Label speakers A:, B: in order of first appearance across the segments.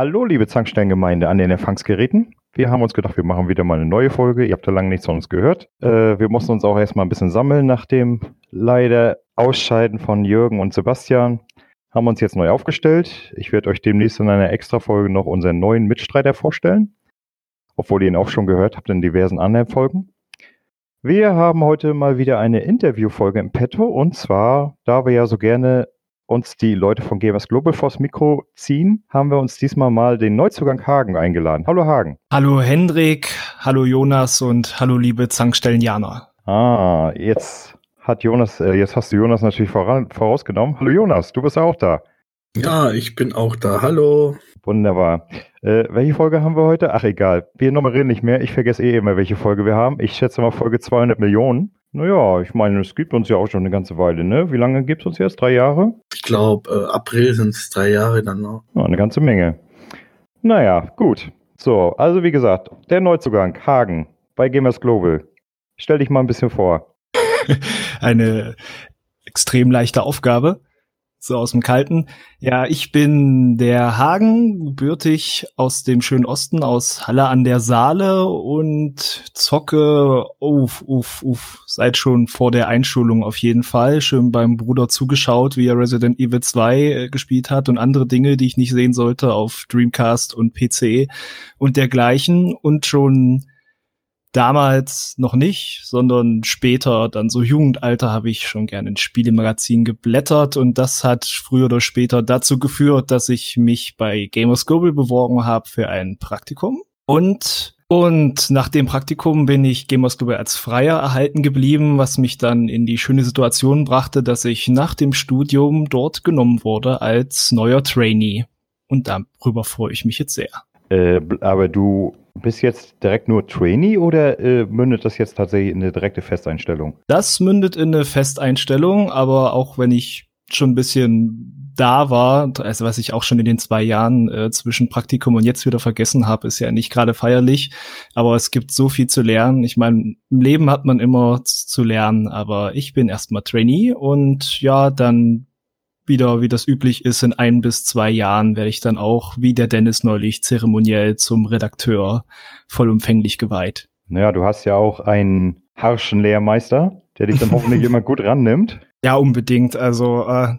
A: Hallo, liebe Zanksteingemeinde an den Empfangsgeräten. Wir haben uns gedacht, wir machen wieder mal eine neue Folge. Ihr habt ja lange nichts von uns gehört. Äh, wir mussten uns auch erstmal ein bisschen sammeln nach dem leider Ausscheiden von Jürgen und Sebastian. Haben uns jetzt neu aufgestellt. Ich werde euch demnächst in einer Extra-Folge noch unseren neuen Mitstreiter vorstellen. Obwohl ihr ihn auch schon gehört habt in diversen anderen Folgen. Wir haben heute mal wieder eine Interviewfolge im Petto und zwar, da wir ja so gerne uns die Leute von Gamers Global vors Mikro ziehen, haben wir uns diesmal mal den Neuzugang Hagen eingeladen. Hallo Hagen.
B: Hallo Hendrik, hallo Jonas und hallo liebe Zankstellenjaner.
A: Ah, jetzt hat Jonas, äh, jetzt hast du Jonas natürlich voran, vorausgenommen. Hallo Jonas, du bist auch da.
C: Ja, ich bin auch da. Hallo.
A: Wunderbar. Äh, welche Folge haben wir heute? Ach egal, wir nummerieren nicht mehr. Ich vergesse eh immer, welche Folge wir haben. Ich schätze mal Folge 200 Millionen. Naja, ich meine, es gibt uns ja auch schon eine ganze Weile, ne? Wie lange gibt es uns jetzt? Drei Jahre?
C: Ich glaube, äh, April sind es drei Jahre dann noch.
A: Ja, eine ganze Menge. Naja, gut. So, also wie gesagt, der Neuzugang, Hagen, bei Gamers Global. Stell dich mal ein bisschen vor.
B: eine extrem leichte Aufgabe so aus dem Kalten. Ja, ich bin der Hagen, gebürtig aus dem schönen Osten, aus Halle an der Saale und zocke, uff, uff, uff, seit schon vor der Einschulung auf jeden Fall. Schön beim Bruder zugeschaut, wie er Resident Evil 2 äh, gespielt hat und andere Dinge, die ich nicht sehen sollte auf Dreamcast und PC und dergleichen und schon damals noch nicht, sondern später, dann so Jugendalter, habe ich schon gerne in Spielemagazin geblättert und das hat früher oder später dazu geführt, dass ich mich bei Gamers Global beworben habe für ein Praktikum. Und und nach dem Praktikum bin ich Gamers Global als Freier erhalten geblieben, was mich dann in die schöne Situation brachte, dass ich nach dem Studium dort genommen wurde als neuer Trainee. Und darüber freue ich mich jetzt sehr.
A: Äh, aber du bist jetzt direkt nur Trainee oder äh, mündet das jetzt tatsächlich in eine direkte Festeinstellung?
B: Das mündet in eine Festeinstellung, aber auch wenn ich schon ein bisschen da war, also was ich auch schon in den zwei Jahren äh, zwischen Praktikum und jetzt wieder vergessen habe, ist ja nicht gerade feierlich, aber es gibt so viel zu lernen. Ich meine, im Leben hat man immer zu lernen, aber ich bin erstmal Trainee und ja, dann wieder, wie das üblich ist, in ein bis zwei Jahren werde ich dann auch, wie der Dennis neulich, zeremoniell zum Redakteur vollumfänglich geweiht.
A: Naja, du hast ja auch einen harschen Lehrmeister, der dich dann hoffentlich immer gut rannimmt.
B: Ja, unbedingt. Also äh,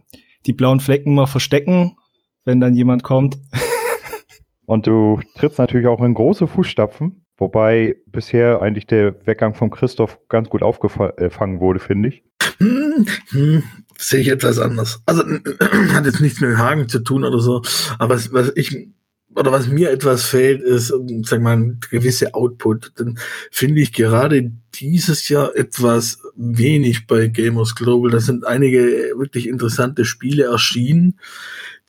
B: die blauen Flecken mal verstecken, wenn dann jemand kommt.
A: Und du trittst natürlich auch in große Fußstapfen, wobei bisher eigentlich der Weggang von Christoph ganz gut aufgefangen wurde, finde ich.
C: Hm, hm, sehe ich etwas anders. Also hat jetzt nichts mit Hagen zu tun oder so, aber was, was ich oder was mir etwas fehlt, ist, sag mal, ein gewisse Output. Dann finde ich gerade dieses Jahr etwas wenig bei Gamers Global. Da sind einige wirklich interessante Spiele erschienen,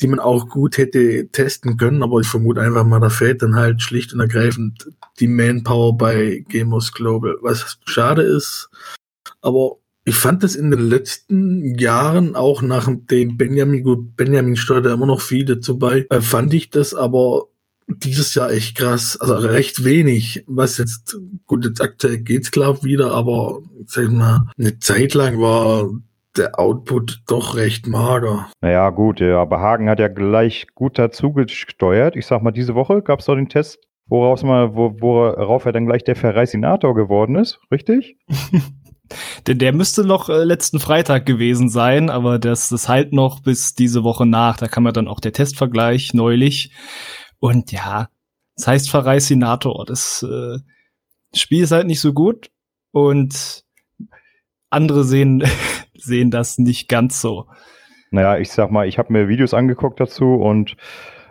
C: die man auch gut hätte testen können, aber ich vermute einfach mal, da fehlt dann halt schlicht und ergreifend die Manpower bei Gamers Global, was schade ist. Aber ich fand das in den letzten Jahren, auch nach dem Benjamin, gut, Benjamin steuert ja immer noch viel dazu bei, äh, fand ich das aber dieses Jahr echt krass, also recht wenig, was jetzt, gut, jetzt aktuell geht's glaub wieder, aber sag ich mal, eine Zeit lang war der Output doch recht mager.
A: Naja, gut, ja, aber Hagen hat ja gleich gut dazu gesteuert. Ich sag mal, diese Woche gab's doch den Test, woraus mal, wo, worauf er dann gleich der Verreisinator geworden ist, richtig?
B: Denn der müsste noch äh, letzten Freitag gewesen sein, aber das ist halt noch bis diese Woche nach. Da kann man dann auch der Testvergleich neulich. Und ja, das heißt Verreisinator. Das äh, Spiel ist halt nicht so gut und andere sehen, sehen das nicht ganz so.
A: Naja, ich sag mal, ich habe mir Videos angeguckt dazu und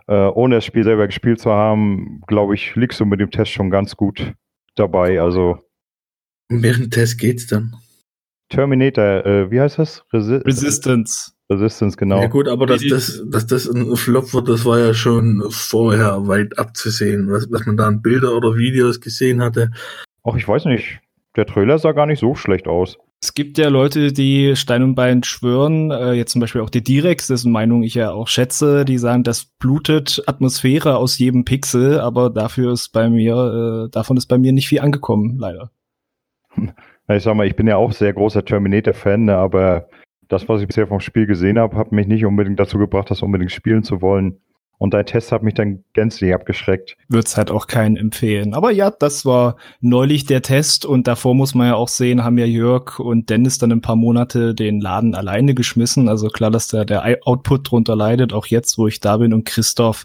A: äh, ohne das Spiel selber gespielt zu haben, glaube ich, liegst du mit dem Test schon ganz gut dabei. Also
C: um welchen Test geht's dann?
A: Terminator, äh, wie heißt das?
B: Resi Resistance.
A: Resistance, genau.
C: Ja gut, aber dass das, dass das ein Flop wird, das war ja schon vorher weit abzusehen, was, was man da an Bilder oder Videos gesehen hatte.
A: Ach, ich weiß nicht. Der Trailer sah gar nicht so schlecht aus.
B: Es gibt ja Leute, die Stein und Bein schwören, äh, jetzt zum Beispiel auch der Direx, dessen Meinung ich ja auch schätze, die sagen, das blutet Atmosphäre aus jedem Pixel, aber dafür ist bei mir, äh, davon ist bei mir nicht viel angekommen, leider.
A: Ich sag mal, ich bin ja auch sehr großer Terminator-Fan, aber das, was ich bisher vom Spiel gesehen habe, hat mich nicht unbedingt dazu gebracht, das unbedingt spielen zu wollen. Und dein Test hat mich dann gänzlich abgeschreckt.
B: Wird's halt auch keinen empfehlen. Aber ja, das war neulich der Test und davor muss man ja auch sehen, haben ja Jörg und Dennis dann ein paar Monate den Laden alleine geschmissen. Also klar, dass da der Output drunter leidet, auch jetzt, wo ich da bin und Christoph,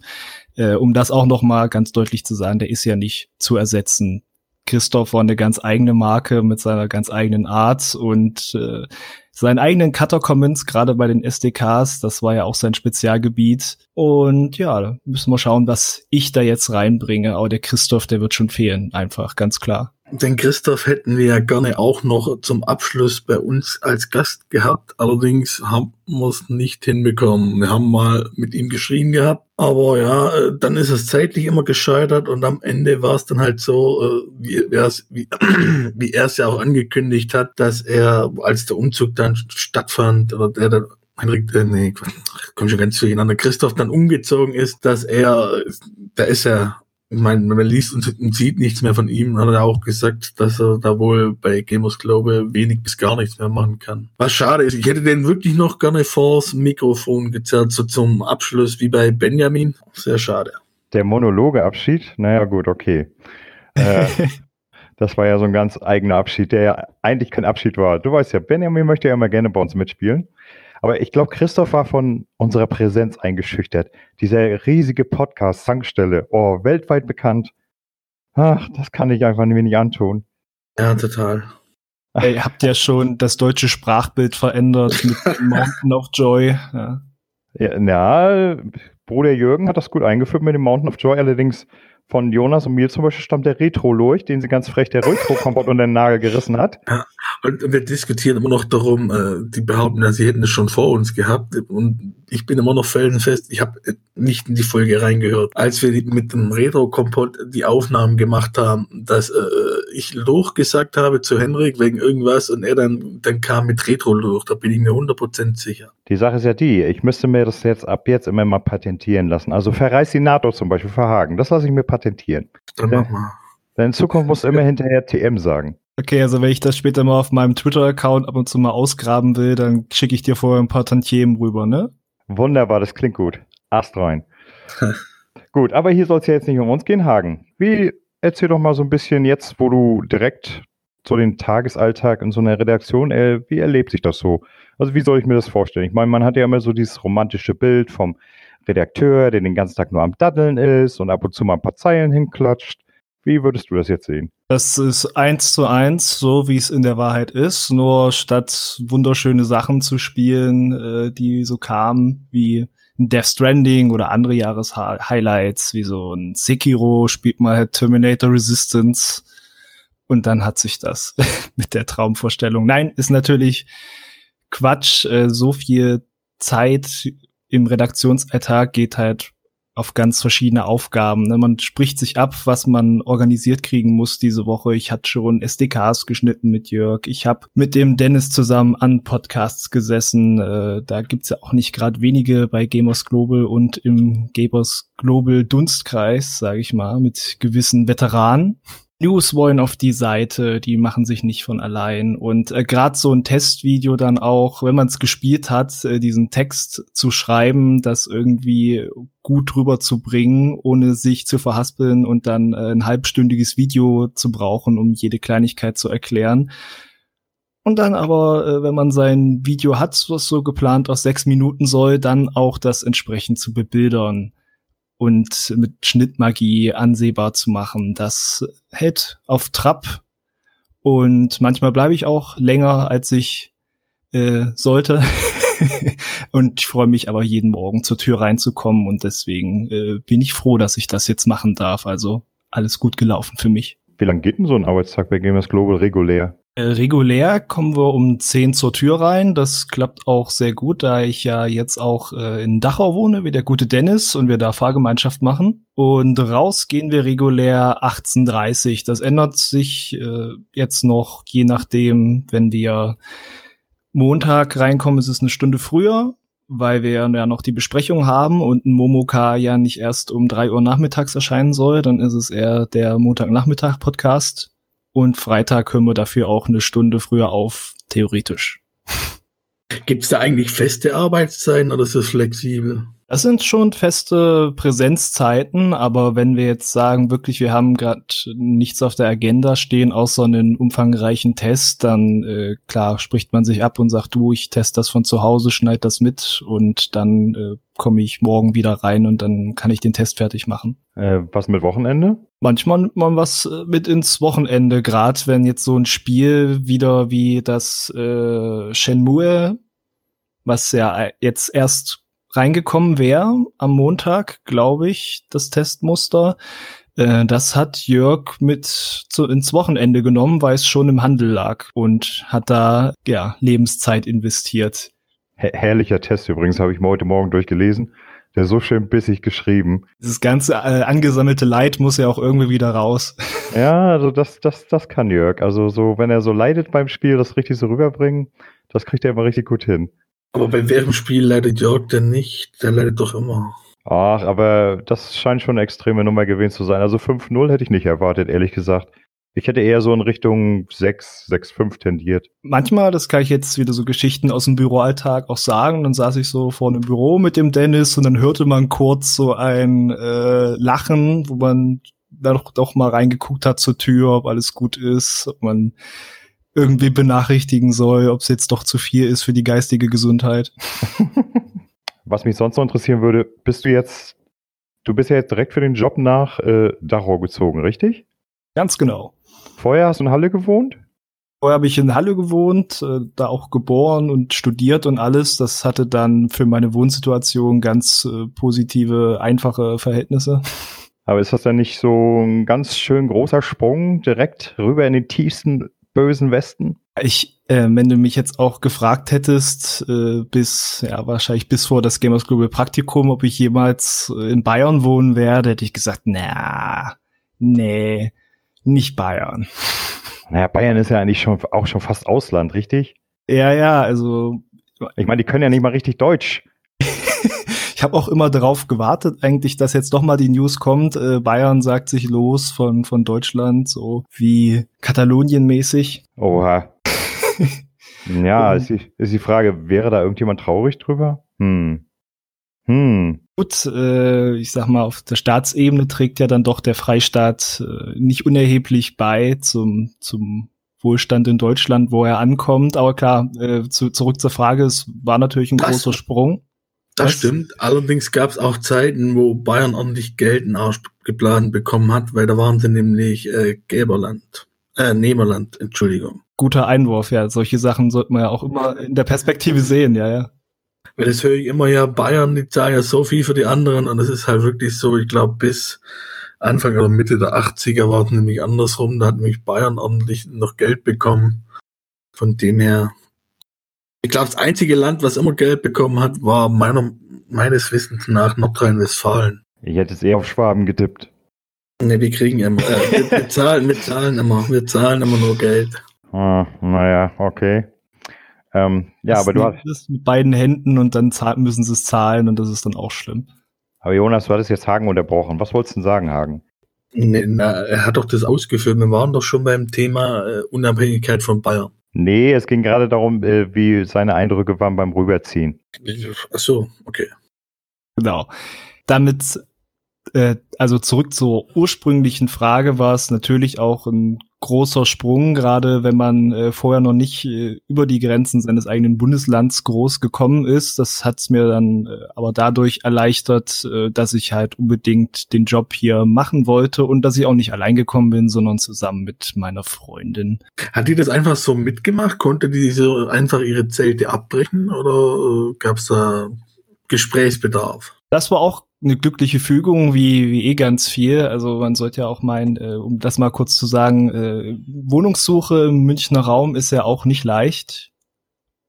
B: äh, um das auch noch mal ganz deutlich zu sagen, der ist ja nicht zu ersetzen. Christoph war eine ganz eigene Marke mit seiner ganz eigenen Art und äh, seinen eigenen Cutter-Comments, gerade bei den SDKs, das war ja auch sein Spezialgebiet. Und ja, müssen wir schauen, was ich da jetzt reinbringe. Aber der Christoph, der wird schon fehlen, einfach, ganz klar.
C: Den Christoph hätten wir ja gerne auch noch zum Abschluss bei uns als Gast gehabt. Allerdings haben wir es nicht hinbekommen. Wir haben mal mit ihm geschrieben gehabt, aber ja, äh, dann ist es zeitlich immer gescheitert und am Ende war es dann halt so, äh, wie, wie, wie er es ja auch angekündigt hat, dass er, als der Umzug dann stattfand, oder der dann Henrik, äh, nee, komm schon ganz durcheinander, Christoph dann umgezogen ist, dass er, da ist er ich meine, wenn man liest und sieht nichts mehr von ihm, hat er auch gesagt, dass er da wohl bei Gamers Global wenig bis gar nichts mehr machen kann. Was schade ist, ich hätte den wirklich noch gerne vors Mikrofon gezerrt, so zum Abschluss wie bei Benjamin. Sehr schade.
A: Der monologe Abschied? Naja, gut, okay. äh, das war ja so ein ganz eigener Abschied, der ja eigentlich kein Abschied war. Du weißt ja, Benjamin möchte ja immer gerne bei uns mitspielen. Aber ich glaube, Christoph war von unserer Präsenz eingeschüchtert. Dieser riesige Podcast, Zankstelle, oh, weltweit bekannt. Ach, das kann ich einfach mir nicht antun.
C: Ja, total.
B: Ey, ihr habt ja schon das deutsche Sprachbild verändert mit Mountain of Joy. Ja.
A: Ja, na, Bruder Jürgen hat das gut eingeführt mit dem Mountain of Joy, allerdings von Jonas und mir zum Beispiel stammt der Retro-Lurch, den sie ganz frech der Retro-Kompott unter den Nagel gerissen hat.
C: Ja, und wir diskutieren immer noch darum, äh, die behaupten, ja, sie hätten es schon vor uns gehabt. Und ich bin immer noch felsenfest, ich habe nicht in die Folge reingehört. Als wir mit dem Retro-Kompott die Aufnahmen gemacht haben, dass äh, ich Loch gesagt habe zu Henrik wegen irgendwas und er dann, dann kam mit Retro-Loch, da bin ich mir 100% sicher.
A: Die Sache ist ja die, ich müsste mir das jetzt ab jetzt immer mal patentieren lassen. Also verreiß die NATO zum Beispiel verhagen, das lasse ich mir patentieren. Dann mach mal. Denn in Zukunft musst du immer hinterher TM sagen.
B: Okay, also wenn ich das später mal auf meinem Twitter-Account ab und zu mal ausgraben will, dann schicke ich dir vorher ein paar Tantiemen rüber, ne?
A: Wunderbar, das klingt gut. Ast rein. gut, aber hier soll es ja jetzt nicht um uns gehen, Hagen. Wie, erzähl doch mal so ein bisschen jetzt, wo du direkt so den Tagesalltag in so einer Redaktion, äh, wie erlebt sich das so? Also wie soll ich mir das vorstellen? Ich meine, man hat ja immer so dieses romantische Bild vom Redakteur, der den ganzen Tag nur am Daddeln ist und ab und zu mal ein paar Zeilen hinklatscht. Wie würdest du das jetzt sehen?
B: Das ist eins zu eins, so wie es in der Wahrheit ist. Nur statt wunderschöne Sachen zu spielen, äh, die so kamen, wie Death Stranding oder andere Jahreshighlights, wie so ein Sekiro, spielt mal halt Terminator Resistance. Und dann hat sich das mit der Traumvorstellung. Nein, ist natürlich Quatsch. Äh, so viel Zeit im Redaktionsalltag geht halt auf ganz verschiedene Aufgaben. Ne? Man spricht sich ab, was man organisiert kriegen muss diese Woche. Ich hatte schon SDKs geschnitten mit Jörg. Ich habe mit dem Dennis zusammen an Podcasts gesessen. Äh, da gibt's ja auch nicht gerade wenige bei Gamers Global und im Gamers Global Dunstkreis, sage ich mal, mit gewissen Veteranen. News wollen auf die Seite, die machen sich nicht von allein. Und äh, gerade so ein Testvideo dann auch, wenn man es gespielt hat, äh, diesen Text zu schreiben, das irgendwie gut rüberzubringen, ohne sich zu verhaspeln und dann äh, ein halbstündiges Video zu brauchen, um jede Kleinigkeit zu erklären. Und dann aber, äh, wenn man sein Video hat, was so geplant aus sechs Minuten soll, dann auch das entsprechend zu bebildern und mit Schnittmagie ansehbar zu machen. Das hält auf Trab und manchmal bleibe ich auch länger, als ich äh, sollte. und ich freue mich aber jeden Morgen zur Tür reinzukommen und deswegen äh, bin ich froh, dass ich das jetzt machen darf. Also alles gut gelaufen für mich.
A: Wie lange geht denn so ein Arbeitstag bei Gamers Global regulär?
B: Äh, regulär kommen wir um 10 zur Tür rein. Das klappt auch sehr gut, da ich ja jetzt auch äh, in Dachau wohne, wie der gute Dennis, und wir da Fahrgemeinschaft machen. Und raus gehen wir regulär 18.30 Das ändert sich äh, jetzt noch, je nachdem, wenn wir Montag reinkommen, ist es eine Stunde früher, weil wir ja noch die Besprechung haben und ein Momoka ja nicht erst um drei Uhr nachmittags erscheinen soll. Dann ist es eher der Montagnachmittag-Podcast und Freitag hören wir dafür auch eine Stunde früher auf, theoretisch.
C: Gibt es da eigentlich feste Arbeitszeiten oder ist das flexibel?
B: Das sind schon feste Präsenzzeiten, aber wenn wir jetzt sagen, wirklich, wir haben gerade nichts auf der Agenda stehen, außer einen umfangreichen Test, dann äh, klar spricht man sich ab und sagt, du, ich teste das von zu Hause, schneid das mit und dann äh, komme ich morgen wieder rein und dann kann ich den Test fertig machen.
A: Äh, was mit Wochenende?
B: Manchmal nimmt man was äh, mit ins Wochenende, gerade wenn jetzt so ein Spiel wieder wie das äh, Shenmue, was ja jetzt erst reingekommen wäre am Montag, glaube ich, das Testmuster. Äh, das hat Jörg mit zu, ins Wochenende genommen, weil es schon im Handel lag und hat da ja Lebenszeit investiert.
A: Her herrlicher Test übrigens, habe ich mir heute Morgen durchgelesen. Der ist so schön bissig geschrieben.
B: Dieses ganze äh, angesammelte Leid muss ja auch irgendwie wieder raus.
A: Ja, also das, das, das kann Jörg. Also so, wenn er so leidet beim Spiel, das richtig so rüberbringen, das kriegt er immer richtig gut hin.
C: Aber bei welchem Spiel leidet Jörg denn nicht? Der leidet doch immer.
A: Ach, aber das scheint schon eine extreme Nummer gewesen zu sein. Also 5-0 hätte ich nicht erwartet, ehrlich gesagt. Ich hätte eher so in Richtung 6, 6, 5 tendiert.
B: Manchmal, das kann ich jetzt wieder so Geschichten aus dem Büroalltag auch sagen, dann saß ich so vor einem Büro mit dem Dennis und dann hörte man kurz so ein äh, Lachen, wo man da doch, doch mal reingeguckt hat zur Tür, ob alles gut ist, ob man irgendwie benachrichtigen soll, ob es jetzt doch zu viel ist für die geistige Gesundheit.
A: Was mich sonst noch interessieren würde, bist du jetzt, du bist ja jetzt direkt für den Job nach äh, Dachau gezogen, richtig?
B: Ganz genau.
A: Vorher hast du in Halle gewohnt?
B: Vorher habe ich in Halle gewohnt, äh, da auch geboren und studiert und alles. Das hatte dann für meine Wohnsituation ganz äh, positive, einfache Verhältnisse.
A: Aber ist das dann nicht so ein ganz schön großer Sprung direkt rüber in den tiefsten bösen Westen?
B: Ich, äh, wenn du mich jetzt auch gefragt hättest, äh, bis, ja, wahrscheinlich bis vor das Gamers Global Praktikum, ob ich jemals äh, in Bayern wohnen werde, hätte ich gesagt, na, nee, nicht Bayern.
A: Naja, Bayern ist ja eigentlich schon, auch schon fast Ausland, richtig?
B: Ja, ja, also.
A: Ich meine, die können ja nicht mal richtig Deutsch.
B: Ich habe auch immer darauf gewartet, eigentlich, dass jetzt doch mal die News kommt. Äh, Bayern sagt sich los von, von Deutschland, so wie Katalonien mäßig.
A: Oha. ja, ist die, ist die Frage, wäre da irgendjemand traurig drüber? Hm. Hm.
B: Gut, äh, ich sag mal, auf der Staatsebene trägt ja dann doch der Freistaat äh, nicht unerheblich bei zum, zum Wohlstand in Deutschland, wo er ankommt. Aber klar, äh, zu, zurück zur Frage, es war natürlich ein
C: Das-
B: großer Sprung.
C: Das
B: Was?
C: stimmt. Allerdings gab es auch Zeiten, wo Bayern ordentlich Geld in Arsch geplant bekommen hat, weil da waren sie nämlich äh, Geberland. Äh, Nehmerland, Entschuldigung.
B: Guter Einwurf, ja. Solche Sachen sollte man ja auch immer in der Perspektive sehen, ja, ja.
C: Weil das höre ich immer ja, Bayern, die zahlen ja so viel für die anderen und das ist halt wirklich so, ich glaube, bis Anfang oder Mitte der 80er war es nämlich andersrum, da hat nämlich Bayern ordentlich noch Geld bekommen. Von dem her, ich glaube, das einzige Land, was immer Geld bekommen hat, war meiner, meines Wissens nach Nordrhein-Westfalen.
A: Ich hätte es eher auf Schwaben getippt.
C: Ne, wir kriegen immer, äh, wir, wir, zahlen, wir zahlen immer, wir zahlen immer nur Geld.
A: Ah, naja, okay. Ähm, ja,
B: Das
A: aber du hast,
B: es mit beiden Händen und dann müssen sie es zahlen und das ist dann auch schlimm.
A: aber Jonas, du hattest jetzt Hagen unterbrochen. Was wolltest du denn sagen, Hagen?
C: Ne, na, er hat doch das ausgeführt, wir waren doch schon beim Thema äh, Unabhängigkeit von Bayern.
A: Nee, es ging gerade darum, äh, wie seine Eindrücke waren beim Rüberziehen.
C: Ach so, okay.
B: Genau. Damit, äh, also zurück zur ursprünglichen Frage, war es natürlich auch ein großer Sprung, gerade wenn man äh, vorher noch nicht äh, über die Grenzen seines eigenen Bundeslands groß gekommen ist. Das hat es mir dann äh, aber dadurch erleichtert, äh, dass ich halt unbedingt den Job hier machen wollte und dass ich auch nicht allein gekommen bin, sondern zusammen mit meiner Freundin.
C: Hat die das einfach so mitgemacht? Konnte die so einfach ihre Zelte abbrechen oder äh, gab es da Gesprächsbedarf?
B: Das war auch eine glückliche Fügung, wie, wie eh ganz viel. Also man sollte ja auch meinen, äh, um das mal kurz zu sagen, äh, Wohnungssuche im Münchner Raum ist ja auch nicht leicht.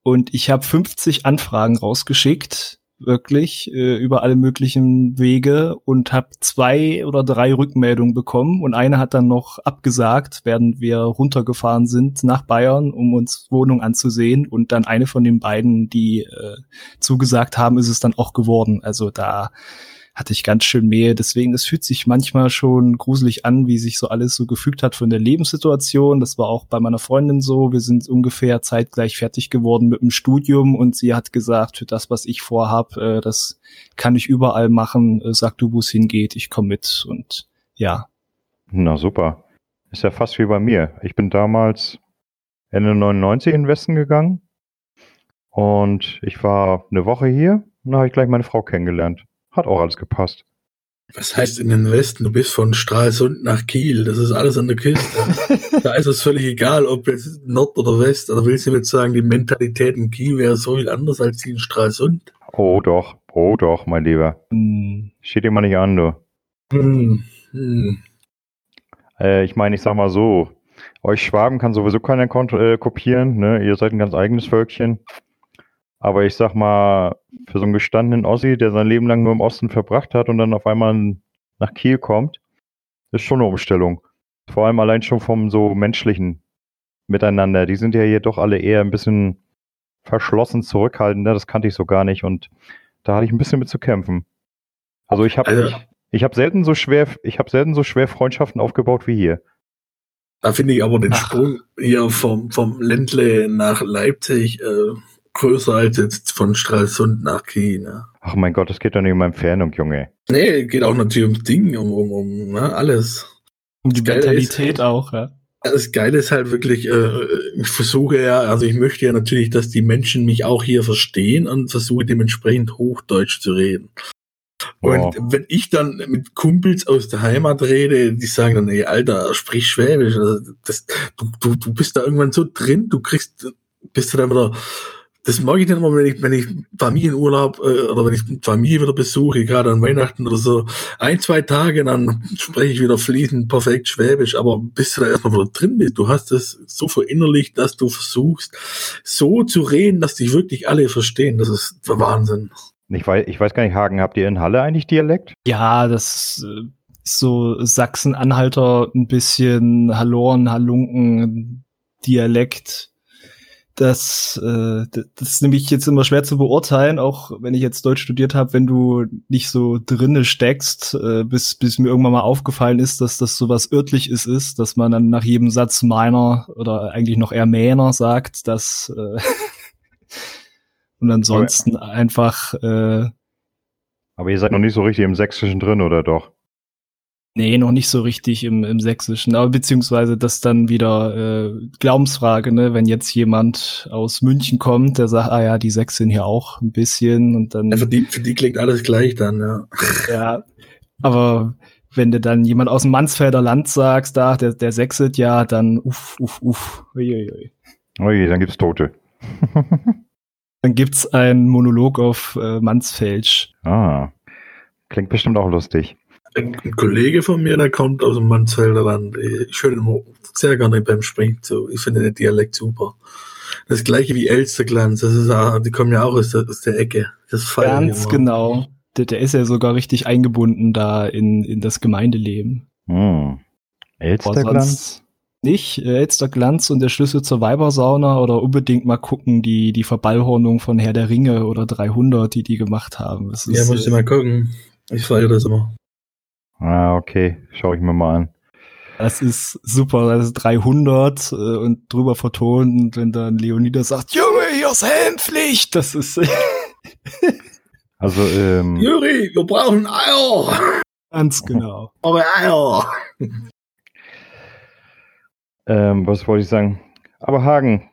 B: Und ich habe 50 Anfragen rausgeschickt, wirklich, äh, über alle möglichen Wege und habe zwei oder drei Rückmeldungen bekommen. Und eine hat dann noch abgesagt, während wir runtergefahren sind nach Bayern, um uns Wohnung anzusehen. Und dann eine von den beiden, die äh, zugesagt haben, ist es dann auch geworden. Also da hatte ich ganz schön Mehl. Deswegen, es fühlt sich manchmal schon gruselig an, wie sich so alles so gefügt hat von der Lebenssituation. Das war auch bei meiner Freundin so. Wir sind ungefähr zeitgleich fertig geworden mit dem Studium und sie hat gesagt, für das, was ich vorhab, äh, das kann ich überall machen. Äh, sag du, wo es hingeht. Ich komme mit und ja.
A: Na super. Ist ja fast wie bei mir. Ich bin damals Ende 99 in den Westen gegangen und ich war eine Woche hier und da habe ich gleich meine Frau kennengelernt. Hat auch alles gepasst.
C: Was heißt in den Westen? Du bist von Stralsund nach Kiel. Das ist alles an der Küste. da ist es völlig egal, ob jetzt Nord oder West. Oder willst du jetzt sagen, die Mentalität in Kiel wäre so viel anders als die in Stralsund?
A: Oh doch, oh doch, mein Lieber. Hm. Steht dir mal nicht an, du. Hm. Hm. Äh, ich meine, ich sag mal so, euch Schwaben kann sowieso keiner äh, kopieren. Ne? Ihr seid ein ganz eigenes Völkchen. Aber ich sag mal, für so einen gestandenen Ossi, der sein Leben lang nur im Osten verbracht hat und dann auf einmal nach Kiel kommt, ist schon eine Umstellung. Vor allem allein schon vom so menschlichen Miteinander. Die sind ja hier doch alle eher ein bisschen verschlossen, zurückhaltender. Das kannte ich so gar nicht und da hatte ich ein bisschen mit zu kämpfen. Also ich habe also, ich, ich habe selten so schwer, ich habe selten so schwer Freundschaften aufgebaut wie hier.
C: Da finde ich aber den Sprung hier vom, vom Ländle nach Leipzig äh, größer als jetzt von Stralsund nach. Ne?
A: Ach mein Gott, das geht doch nicht um Entfernung, Junge.
C: Nee, geht auch natürlich ums Ding, um, um, um ne, alles.
B: Um die Mentalität ist, auch, ja.
C: Das Geile ist halt wirklich, äh, ich versuche ja, also ich möchte ja natürlich, dass die Menschen mich auch hier verstehen und versuche dementsprechend Hochdeutsch zu reden. Und wow. wenn ich dann mit Kumpels aus der Heimat rede, die sagen dann, ey, Alter, sprich Schwäbisch. Also das, du, du, du bist da irgendwann so drin, du kriegst, bist du dann wieder das mag ich nicht immer, wenn ich, wenn ich Familienurlaub äh, oder wenn ich Familie wieder besuche, gerade an Weihnachten oder so, ein, zwei Tage, dann spreche ich wieder fließend perfekt Schwäbisch, aber bis du da erstmal wieder drin bist, du hast es so verinnerlicht, dass du versuchst, so zu reden, dass dich wirklich alle verstehen. Das ist der Wahnsinn.
A: Ich weiß, ich weiß gar nicht, Hagen, habt ihr in Halle eigentlich Dialekt?
B: Ja, das äh, ist so Sachsen-Anhalter ein bisschen Halloren, Halunken, Dialekt das, äh, das ist nämlich jetzt immer schwer zu beurteilen, auch wenn ich jetzt Deutsch studiert habe, wenn du nicht so drinne steckst, äh, bis, bis mir irgendwann mal aufgefallen ist, dass das so was örtliches ist, dass man dann nach jedem Satz meiner oder eigentlich noch eher Mähner sagt, dass äh, und ansonsten aber, einfach äh,
A: Aber ihr seid noch nicht so richtig im Sächsischen drin, oder doch?
B: Nee, noch nicht so richtig im, im Sächsischen, aber beziehungsweise das dann wieder äh, Glaubensfrage, ne? Wenn jetzt jemand aus München kommt, der sagt, ah ja, die Sächsin hier auch ein bisschen und dann. Ja,
C: für, die, für die klingt alles gleich dann, ja.
B: Ja, aber wenn du dann jemand aus dem Mansfelder Land sagst, da, der, der Sächset, ja, dann uff, uff, uff. Uiuiui.
A: Ui, dann gibt's Tote.
B: dann gibt's einen Monolog auf äh, Mansfelsch.
A: Ah, klingt bestimmt auch lustig.
C: Ein, Kollege von mir, der kommt aus dem Mansfelder Land. Ich höre ihn sehr gerne beim Sprechen zu. Ich finde den Dialekt super. Das gleiche wie Elsterglanz, das ist auch, die kommen ja auch aus der, aus der Ecke. Das
B: Ganz genau. Der, der, ist ja sogar richtig eingebunden da in, in das Gemeindeleben. Hm.
A: Elsterglanz?
B: Nicht äh, Elsterglanz und der Schlüssel zur Weibersauna oder unbedingt mal gucken, die, die Verballhornung von Herr der Ringe oder 300, die die gemacht haben.
C: Das ja, muss ich äh, mal gucken. Ich feiere das immer.
A: Ah, okay. Schau ich mir mal an.
B: Das ist super, das ist 300 äh, und drüber vertont und wenn dann Leonidas sagt, Junge, hier ist Helmpflicht, das ist...
A: also, ähm...
C: Juri, wir brauchen Eier!
B: Ganz genau.
C: Aber Eier!
A: ähm, was wollte ich sagen? Aber Hagen,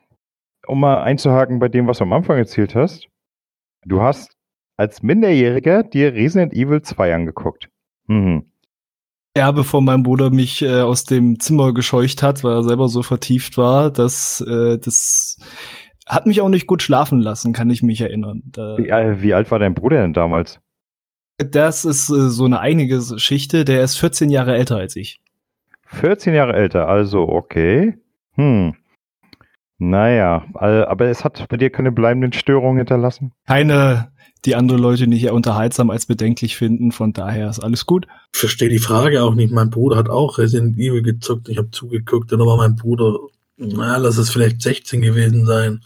A: um mal einzuhaken bei dem, was du am Anfang erzählt hast, du hast als Minderjähriger dir Resident Evil 2 angeguckt. Mhm.
B: Ja, bevor mein Bruder mich äh, aus dem Zimmer gescheucht hat, weil er selber so vertieft war, dass äh, das hat mich auch nicht gut schlafen lassen, kann ich mich erinnern.
A: Da, wie, wie, alt war dein Bruder denn damals?
B: Das ist äh, so eine einige Geschichte. Der ist 14 Jahre älter als ich.
A: 14 Jahre älter, also okay. Hm. Naja, aber es hat bei dir keine bleibenden Störungen hinterlassen?
B: Keine die andere Leute nicht eher unterhaltsam als bedenklich finden. Von daher ist alles gut.
C: Ich verstehe die Frage auch nicht. Mein Bruder hat auch Resident Evil gezockt. Ich habe zugeguckt und da war mein Bruder, na, lass es vielleicht 16 gewesen sein.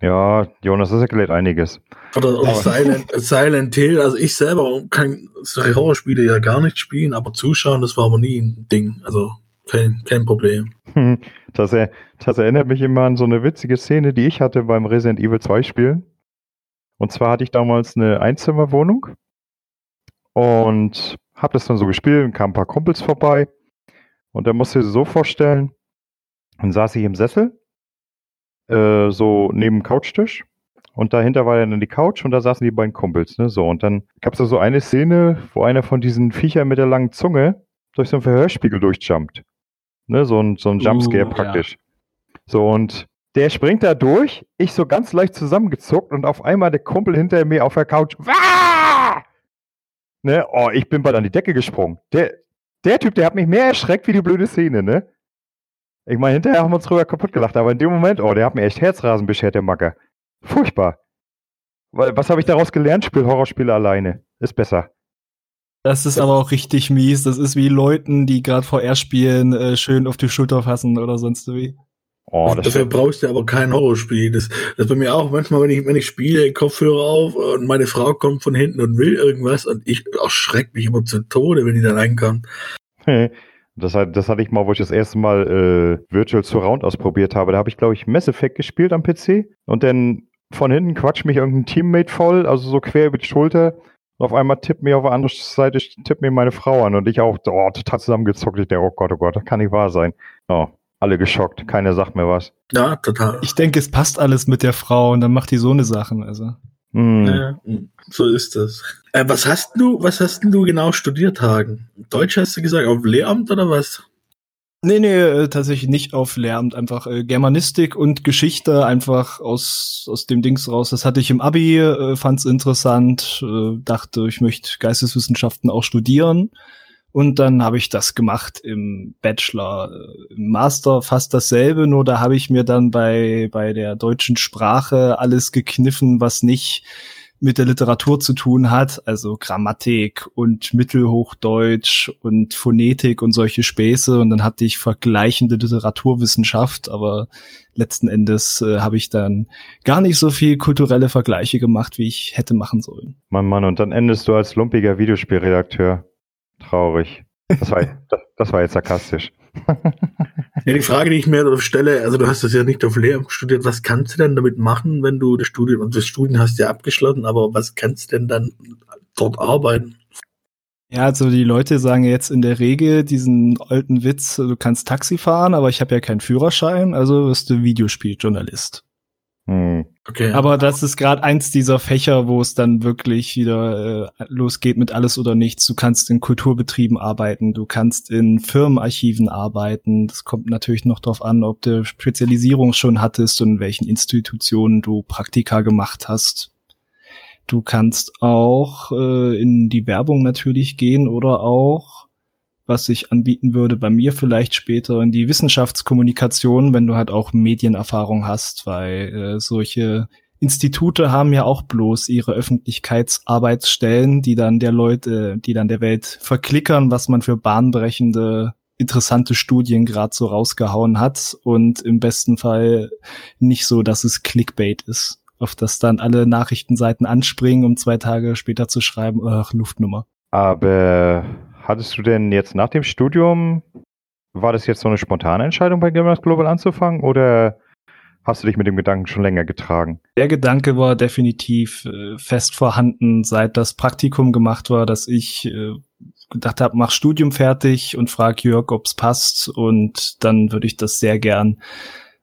A: Ja, Jonas, das erklärt einiges.
C: Oder, oder Silent, Silent Hill. Also ich selber kann solche Horrorspiele ja gar nicht spielen, aber zuschauen, das war aber nie ein Ding. Also kein, kein Problem.
A: Das, er, das erinnert mich immer an so eine witzige Szene, die ich hatte beim Resident Evil 2 Spielen. Und zwar hatte ich damals eine Einzimmerwohnung und habe das dann so gespielt und kamen ein paar Kumpels vorbei. Und da musst du dir so vorstellen, dann saß ich im Sessel, äh, so neben dem Couchtisch. Und dahinter war dann die Couch und da saßen die beiden Kumpels. Ne? So, und dann gab es da so eine Szene, wo einer von diesen Viechern mit der langen Zunge durch so einen Verhörspiegel durchjumpt. Ne? So ein, so ein Jumpscare
B: Uh, ja.
A: praktisch. So, und der springt da durch, ich so ganz leicht zusammengezuckt und auf einmal der Kumpel hinter mir auf der Couch. Wah! Ne? Oh, ich bin bald an die Decke gesprungen. Der, der Typ, der hat mich mehr erschreckt wie die blöde Szene, ne? Ich meine, hinterher haben wir uns drüber kaputt gelacht, aber in dem Moment, oh, der hat mir echt Herzrasen beschert, der Macker. Furchtbar. Was habe ich daraus gelernt? Spiel Horrorspiele alleine. Ist besser.
B: Das ist aber auch richtig mies. Das ist wie Leuten, die gerade VR spielen, äh, schön auf die Schulter fassen oder sonst wie.
A: Oh, das
C: Dafür brauchst du aber kein Horrorspiel. Das, das ist bei mir auch manchmal, wenn ich, wenn ich spiele, Kopfhörer auf und meine Frau kommt von hinten und will irgendwas und ich erschreckt mich immer zu Tode, wenn die da reinkommt.
A: Das, hat, das hatte ich mal, wo ich das erste Mal äh, Virtual Surround ausprobiert habe. Da habe ich, glaube ich, Mass Effect gespielt am PC. Und dann von hinten quatscht mich irgendein Teammate voll, also so quer über die Schulter. Und auf einmal tippt mir auf der anderen Seite tippt mir meine Frau an und ich auch oh, total zusammengezuckt. Ich denke, oh Gott, oh Gott, das kann nicht wahr sein. Oh, alle geschockt, keiner sagt mir was.
C: Ja, total.
B: Ich denke, es passt alles mit der Frau und dann macht die so eine Sachen. Also.
A: Hm.
C: Ja, so ist das. Äh, was hast du, was hast denn du genau studiert, Hagen? Deutsch hast du gesagt, auf Lehramt oder was?
B: Nee, nee, äh, tatsächlich nicht auf Lehramt, einfach äh, Germanistik und Geschichte einfach aus, aus dem Dings raus. Das hatte ich im Abi, äh, fand's interessant, äh, dachte, ich möchte Geisteswissenschaften auch studieren. Und dann habe ich das gemacht im Bachelor, äh, im Master fast dasselbe, nur da habe ich mir dann bei, bei der deutschen Sprache alles gekniffen, was nicht mit der Literatur zu tun hat, also Grammatik und Mittelhochdeutsch und Phonetik und solche Späße. Und dann hatte ich vergleichende Literaturwissenschaft, aber letzten Endes äh, habe ich dann gar nicht so viel kulturelle Vergleiche gemacht, wie ich hätte machen sollen.
A: Mann, Mann, und dann endest du als lumpiger Videospielredakteur. Traurig. Das war, das, das war jetzt sarkastisch.
C: Ja, die Frage, die ich mir stelle, also du hast das ja nicht auf Lehramt studiert, was kannst du denn damit machen, wenn du das Studium, und das Studium hast du ja abgeschlossen, aber was kannst du denn dann dort arbeiten?
B: Ja, also die Leute sagen jetzt in der Regel diesen alten Witz, du kannst Taxi fahren, aber ich habe ja keinen Führerschein, also wirst du Videospieljournalist.
A: Hm.
C: Okay.
B: Aber das ist gerade eins dieser Fächer, wo es dann wirklich wieder äh, losgeht mit alles oder nichts. Du kannst in Kulturbetrieben arbeiten, du kannst in Firmenarchiven arbeiten. Das kommt natürlich noch darauf an, ob du Spezialisierung schon hattest und in welchen Institutionen du Praktika gemacht hast. Du kannst auch äh, in die Werbung natürlich gehen oder auch, was sich anbieten würde, bei mir vielleicht später in die Wissenschaftskommunikation, wenn du halt auch Medienerfahrung hast, weil äh, solche Institute haben ja auch bloß ihre Öffentlichkeitsarbeitsstellen, die dann der Leute, die dann der Welt verklickern, was man für bahnbrechende interessante Studien gerade so rausgehauen hat und im besten Fall nicht so, dass es Clickbait ist, auf das dann alle Nachrichtenseiten anspringen, um zwei Tage später zu schreiben, ach, Luftnummer.
A: Aber hattest du denn jetzt nach dem Studium, war das jetzt so eine spontane Entscheidung bei Gamers Global anzufangen oder hast du dich mit dem Gedanken schon länger getragen?
B: Der Gedanke war definitiv äh, fest vorhanden, seit das Praktikum gemacht war, dass ich äh, gedacht habe, mach Studium fertig und frag Jörg, ob's passt und dann würde ich das sehr gern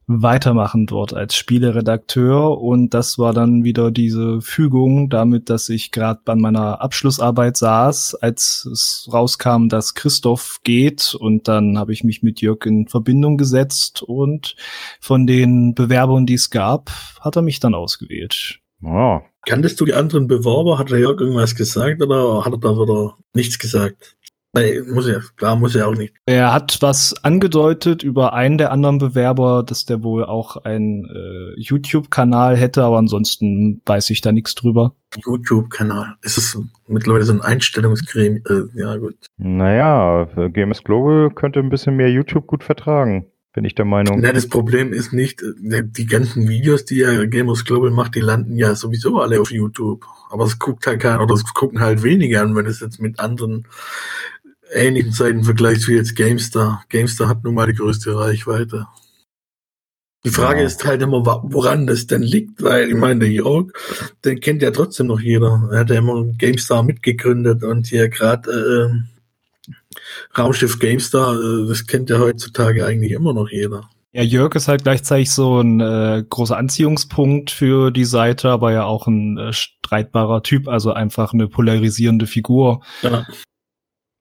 B: weitermachen dort als Spieleredakteur und das war dann wieder diese Fügung damit, dass ich gerade bei meiner Abschlussarbeit saß, als es rauskam, dass Christoph geht und dann habe ich mich mit Jörg in Verbindung gesetzt und von den Bewerbungen, die es gab, hat er mich dann ausgewählt.
A: Oh,
C: Kanntest du die anderen Bewerber? Hat der Jörg irgendwas gesagt oder hat er da wieder nichts gesagt? Nee, muss ja, klar, muss ja auch nicht.
B: Er hat was angedeutet über einen der anderen Bewerber, dass der wohl auch einen äh, YouTube-Kanal hätte, aber ansonsten weiß ich da nichts drüber.
C: YouTube-Kanal. Ist es mittlerweile so ein Einstellungsgremium? Äh, ja, gut.
A: naja, Games Global könnte ein bisschen mehr YouTube gut vertragen. bin ich der Meinung.
C: Ja, das Problem ist nicht, äh, die ganzen Videos, die ja Gamers Global macht, die landen ja sowieso alle auf YouTube. Aber es guckt halt keiner, oder es gucken halt weniger an, wenn es jetzt mit anderen ähnlichen Seiten vergleicht wie jetzt GameStar. GameStar hat nun mal die größte Reichweite. Die Frage ja. ist halt immer, woran das denn liegt, weil ich meine, der Jörg, den kennt ja trotzdem noch jeder. Er hat ja immer GameStar mitgegründet und hier gerade äh, Raumschiff GameStar, äh, das kennt ja heutzutage eigentlich immer noch jeder.
B: Ja, Jörg ist halt gleichzeitig so ein äh, großer Anziehungspunkt für die Seite, aber ja auch ein äh, streitbarer Typ, also einfach eine polarisierende Figur. Ja.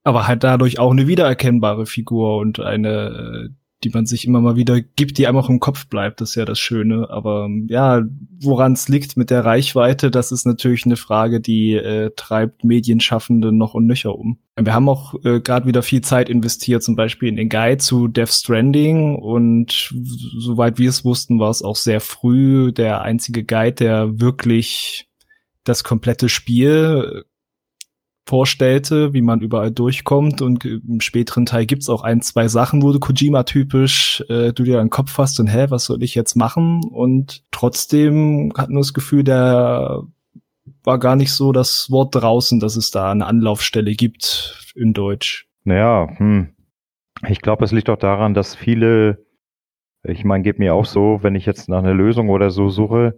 B: Aber halt dadurch auch eine wiedererkennbare Figur und eine, äh, die man sich immer mal wieder gibt, die einem auch im Kopf bleibt. Das ist ja das Schöne. Aber ja, woran es liegt mit der Reichweite, das ist natürlich eine Frage, die äh, treibt Medienschaffende noch und nöcher um. Wir haben auch äh, gerade wieder viel Zeit investiert, zum Beispiel in den Guide zu Death Stranding. Und soweit wir es wussten, war es auch sehr früh der einzige Guide, der wirklich das komplette Spiel vorstellte, wie man überall durchkommt. Und im späteren Teil gibt's auch ein, zwei Sachen, wo du Kojima-typisch äh, du dir einen Kopf hast und hä, was soll ich jetzt machen? Und trotzdem hat man das Gefühl, der war gar nicht so das Wort draußen, dass es da eine Anlaufstelle gibt in Deutsch.
A: Naja, hm. ich glaube, es liegt auch daran, dass viele, ich meine, geht mir auch so, wenn ich jetzt nach einer Lösung oder so suche,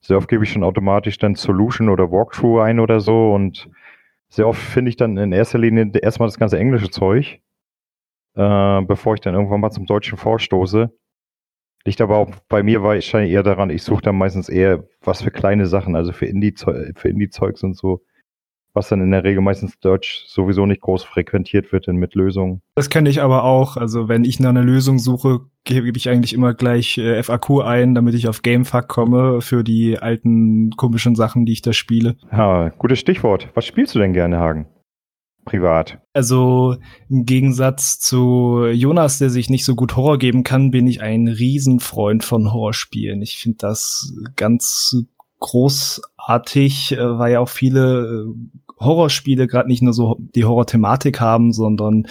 A: sehr oft gebe ich schon automatisch dann Solution oder Walkthrough ein oder so und sehr oft finde ich dann in erster Linie erstmal das ganze englische Zeug, äh, bevor ich dann irgendwann mal zum Deutschen vorstoße. Liegt aber auch bei mir wahrscheinlich eher daran, ich suche dann meistens eher was für kleine Sachen, also für Indie-Zeugs Indie und so was dann in der Regel meistens Deutsch sowieso nicht groß frequentiert wird mit Lösungen.
B: Das kenne ich aber auch. Also wenn ich nach einer Lösung suche, gebe ich eigentlich immer gleich äh, FAQ ein, damit ich auf Gamefuck komme für die alten komischen Sachen, die ich da spiele.
A: Ja, gutes Stichwort. Was spielst du denn gerne, Hagen? Privat.
B: Also im Gegensatz zu Jonas, der sich nicht so gut Horror geben kann, bin ich ein Riesenfreund von Horrorspielen. Ich finde das ganz großartig, äh, weil ja auch viele äh, Horrorspiele gerade nicht nur so die Horror-Thematik haben, sondern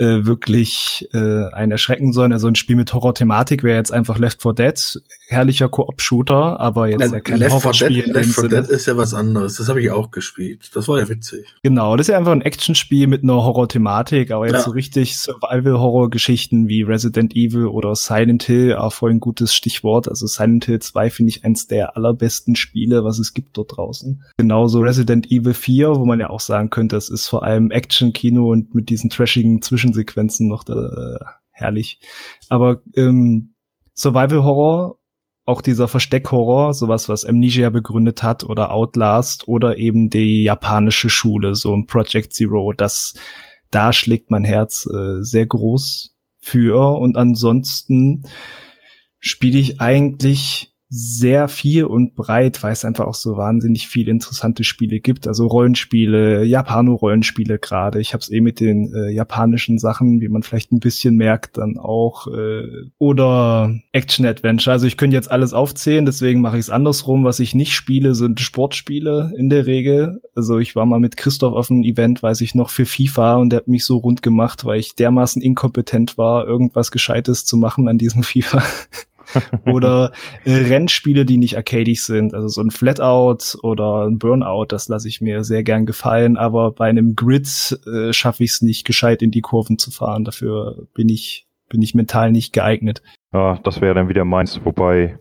B: äh, wirklich äh, einen erschrecken sollen. Also ein Spiel mit Horror-Thematik wäre jetzt einfach Left 4 Dead, herrlicher Koop-Shooter, aber jetzt
C: ja, ja kein Left Horrorspiel. Dead, Left 4 Dead ist ja was anderes. Das habe ich auch gespielt. Das war ja witzig.
B: Genau, das ist ja einfach ein Actionspiel mit einer Horror-Thematik, aber jetzt ja. so richtig Survival-Horror-Geschichten wie Resident Evil oder Silent Hill, auch voll ein gutes Stichwort. Also Silent Hill 2 finde ich eins der allerbesten Spiele, was es gibt dort draußen. Genauso Resident Evil 4, wo man ja auch sagen könnte, es ist vor allem Action-Kino und mit diesen trashigen Zwischen Zwischensequenzen noch da, äh, herrlich. Aber ähm, Survival Horror, auch dieser Versteckhorror, sowas, was Amnesia begründet hat oder Outlast oder eben die japanische Schule, so ein Project Zero, das da schlägt mein Herz äh, sehr groß für und ansonsten spiele ich eigentlich sehr viel und breit, weil es einfach auch so wahnsinnig viele interessante Spiele gibt. Also Rollenspiele, Japano-Rollenspiele gerade. Ich habe es eh mit den äh, japanischen Sachen, wie man vielleicht ein bisschen merkt, dann auch. Äh, oder Action-Adventure. Also ich könnte jetzt alles aufzählen, deswegen mache ich es andersrum. Was ich nicht spiele, sind Sportspiele in der Regel. Also ich war mal mit Christoph auf einem Event, weiß ich noch, für FIFA und der hat mich so rund gemacht, weil ich dermaßen inkompetent war, irgendwas Gescheites zu machen an diesem FIFA. oder äh, Rennspiele, die nicht arcadisch sind. Also so ein Flatout oder ein Burnout, das lasse ich mir sehr gern gefallen. Aber bei einem Grid äh, schaffe ich es nicht, gescheit in die Kurven zu fahren. Dafür bin ich, bin ich mental nicht geeignet.
A: Ja, das wäre dann wieder meins. Wobei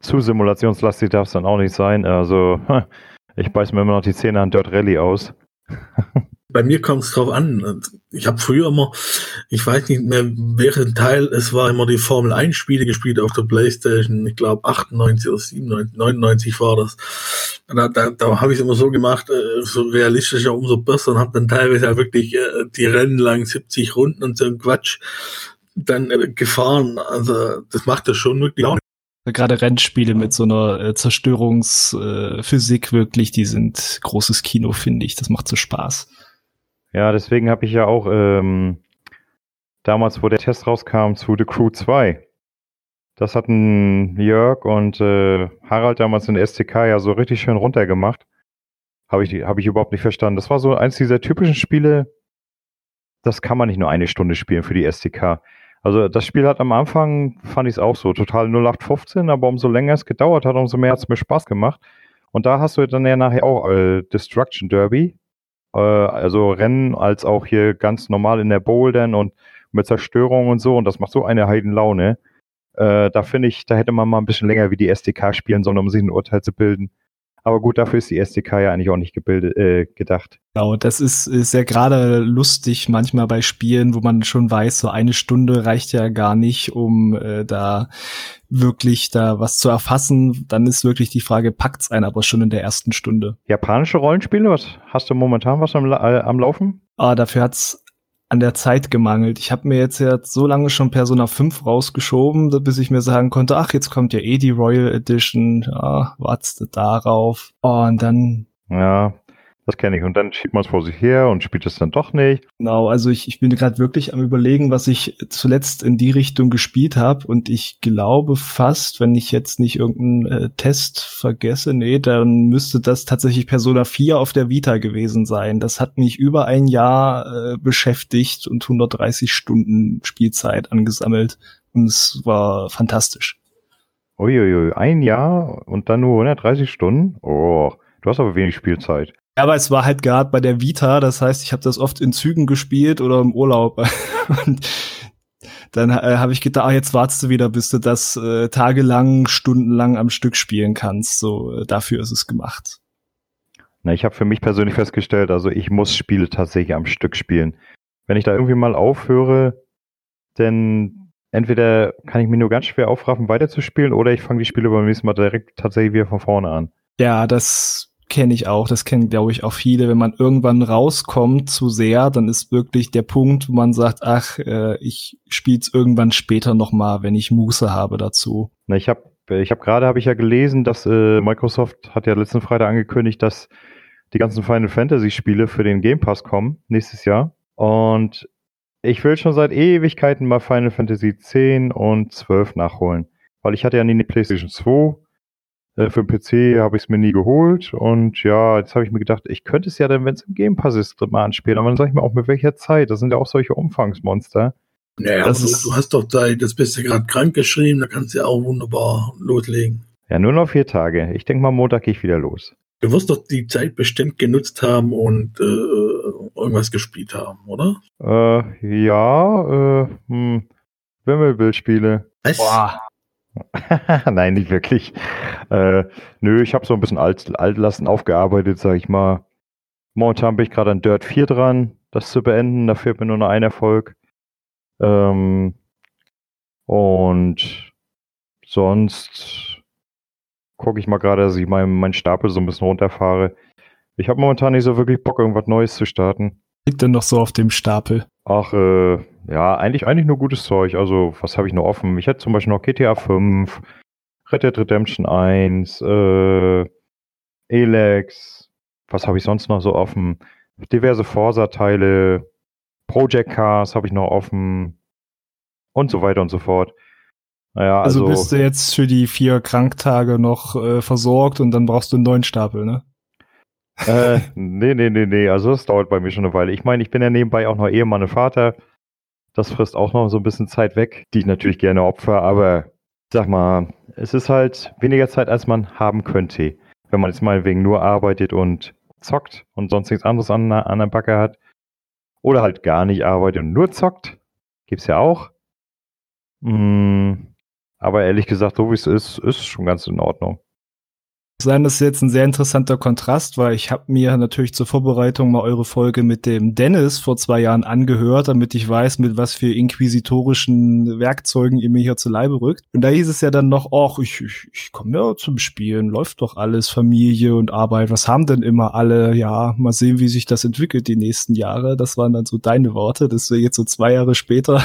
A: zu simulationslastig darf es dann auch nicht sein. Also ich beiß mir immer noch die Zähne an Dirt Rally aus.
C: bei mir kommt es drauf an. Ich habe früher immer, ich weiß nicht mehr, welchen Teil es war, immer die Formel 1 Spiele gespielt auf der Playstation. Ich glaube 98 oder 97, 99 war das. Da, da, da habe ich immer so gemacht, äh, so realistischer, umso besser und habe dann teilweise halt wirklich äh, die Rennen lang 70 Runden und so ein Quatsch dann äh, gefahren. Also das macht das schon wirklich auch
B: gerade Rennspiele mit so einer Zerstörungsphysik wirklich, die sind großes Kino, finde ich. Das macht so Spaß.
A: Ja, deswegen habe ich ja auch ähm, damals, wo der Test rauskam zu The Crew 2, das hatten Jörg und äh, Harald damals in der STK ja so richtig schön runtergemacht. Habe ich, hab ich überhaupt nicht verstanden. Das war so eins dieser typischen Spiele, das kann man nicht nur eine Stunde spielen für die STK. Also das Spiel hat am Anfang, fand ich es auch so, total 0815, aber umso länger es gedauert hat, umso mehr hat es mir Spaß gemacht. Und da hast du dann ja nachher auch äh, Destruction Derby, äh, also Rennen als auch hier ganz normal in der Bowl dann und mit Zerstörung und so. Und das macht so eine Heidenlaune. Äh, da finde ich, da hätte man mal ein bisschen länger wie die SDK spielen sollen, um sich ein Urteil zu bilden. Aber gut, dafür ist die SDK ja eigentlich auch nicht gebildet, äh, gedacht.
B: Genau, das ist, ist ja gerade lustig manchmal bei Spielen, wo man schon weiß, so eine Stunde reicht ja gar nicht, um äh, da wirklich da was zu erfassen. Dann ist wirklich die Frage, packt's einen aber schon in der ersten Stunde.
A: Japanische Rollenspiele, was hast du momentan was am, äh, am Laufen?
B: Ah, dafür hat's an der Zeit gemangelt. Ich habe mir jetzt ja so lange schon Persona 5 rausgeschoben, bis ich mir sagen konnte, ach, jetzt kommt ja eh die Royal Edition, ja, wartest darauf. Oh, und dann
A: ja, das kenne ich. Und dann schiebt man es vor sich her und spielt es dann doch nicht.
B: Genau, also ich, ich bin gerade wirklich am überlegen, was ich zuletzt in die Richtung gespielt habe. Und ich glaube fast, wenn ich jetzt nicht irgendeinen äh, Test vergesse, nee, dann müsste das tatsächlich Persona 4 auf der Vita gewesen sein. Das hat mich über ein Jahr äh, beschäftigt und 130 Stunden Spielzeit angesammelt. Und es war fantastisch.
A: Uiuiui, ein Jahr und dann nur 130 Stunden? Oh, du hast aber wenig Spielzeit.
B: Aber es war halt gerade bei der Vita, das heißt, ich habe das oft in Zügen gespielt oder im Urlaub. Und dann äh, habe ich gedacht, ah, jetzt wartest du wieder, bis du das äh, tagelang, stundenlang am Stück spielen kannst. So, äh, dafür ist es gemacht.
A: Na, ich habe für mich persönlich festgestellt, also ich muss Spiele tatsächlich am Stück spielen. Wenn ich da irgendwie mal aufhöre, dann entweder kann ich mich nur ganz schwer aufraffen, weiterzuspielen, oder ich fange die Spiele beim nächsten Mal direkt tatsächlich wieder von vorne an.
B: Ja, das kenne ich auch, das kennen, glaube ich, auch viele. Wenn man irgendwann rauskommt zu sehr, dann ist wirklich der Punkt, wo man sagt, ach, äh, ich spiele es irgendwann später nochmal, wenn ich Muße habe dazu.
A: Na, ich habe ich hab gerade habe ich ja gelesen, dass äh, Microsoft hat ja letzten Freitag angekündigt, dass die ganzen Final Fantasy Spiele für den Game Pass kommen nächstes Jahr. Und ich will schon seit Ewigkeiten mal Final Fantasy 10 und 12 nachholen. Weil ich hatte ja nie eine PlayStation 2 äh, für den PC habe ich es mir nie geholt und ja, jetzt habe ich mir gedacht, ich könnte es ja dann, wenn es im Game Pass ist, mal anspielen. Aber dann sage ich mir auch, mit welcher Zeit? Das sind ja auch solche Umfangsmonster.
C: Naja, das ist, du hast doch Zeit, das bist du gerade krank geschrieben, da kannst du ja auch wunderbar loslegen.
A: Ja, nur noch vier Tage. Ich denke mal, Montag gehe ich wieder los.
C: Du wirst doch die Zeit bestimmt genutzt haben und äh, irgendwas gespielt haben, oder?
A: Äh, ja, äh, hm, Wimmelbildspiele.
C: Was? Boah.
A: Nein, nicht wirklich. Äh, nö, ich habe so ein bisschen alt, Altlasten aufgearbeitet, sag ich mal. Momentan bin ich gerade an Dirt 4 dran, das zu beenden. Da fehlt mir nur noch ein Erfolg. Ähm, und sonst gucke ich mal gerade, dass ich meinen mein Stapel so ein bisschen runterfahre. Ich habe momentan nicht so wirklich Bock, irgendwas Neues zu starten.
B: Liegt denn noch so auf dem Stapel?
A: Ach, äh, ja, eigentlich, eigentlich nur gutes Zeug. Also, was habe ich noch offen? Ich hätte zum Beispiel noch GTA 5, Red Dead Redemption 1, äh, Elex, was habe ich sonst noch so offen? Diverse Forsa-Teile, Project Cars habe ich noch offen und so weiter und so fort.
B: Naja, also, also bist du jetzt für die vier Kranktage noch äh, versorgt und dann brauchst du einen neuen Stapel, ne?
A: äh, nee, nee, nee, nee. Also das dauert bei mir schon eine Weile. Ich meine, ich bin ja nebenbei auch noch Ehemann und Vater. Das frisst auch noch so ein bisschen Zeit weg, die ich natürlich gerne opfer, aber sag mal, es ist halt weniger Zeit, als man haben könnte. Wenn man jetzt mal wegen nur arbeitet und zockt und sonst nichts anderes an, an der Backe hat. Oder halt gar nicht arbeitet und nur zockt. Gibt's ja auch. Mm, aber ehrlich gesagt, so wie es ist, ist schon ganz in Ordnung
B: sein, das ist jetzt ein sehr interessanter Kontrast, weil ich habe mir natürlich zur Vorbereitung mal eure Folge mit dem Dennis vor zwei Jahren angehört, damit ich weiß, mit was für inquisitorischen Werkzeugen ihr mir hier zu Leibe rückt. Und da hieß es ja dann noch, ach, ich, ich, ich komme ja zum Spielen, läuft doch alles, Familie und Arbeit, was haben denn immer alle? Ja, mal sehen, wie sich das entwickelt die nächsten Jahre. Das waren dann so deine Worte, dass wir jetzt so zwei Jahre später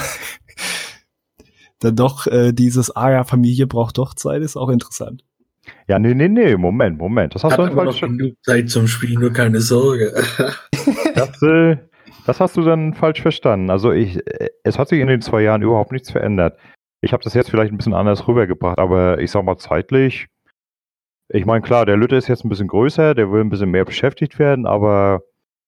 B: dann doch äh, dieses, ah ja, Familie braucht doch Zeit, ist auch interessant.
A: Ja, nee, nee, nee, Moment, Moment. Das hast
C: Hat du aber noch genug Zeit zum Spielen, nur keine Sorge.
A: das, äh, das hast du dann falsch verstanden. Also ich, äh, es hat sich in den zwei Jahren überhaupt nichts verändert. Ich habe das jetzt vielleicht ein bisschen anders rübergebracht, aber ich sag mal zeitlich. Ich meine, klar, der Lütte ist jetzt ein bisschen größer, der will ein bisschen mehr beschäftigt werden, aber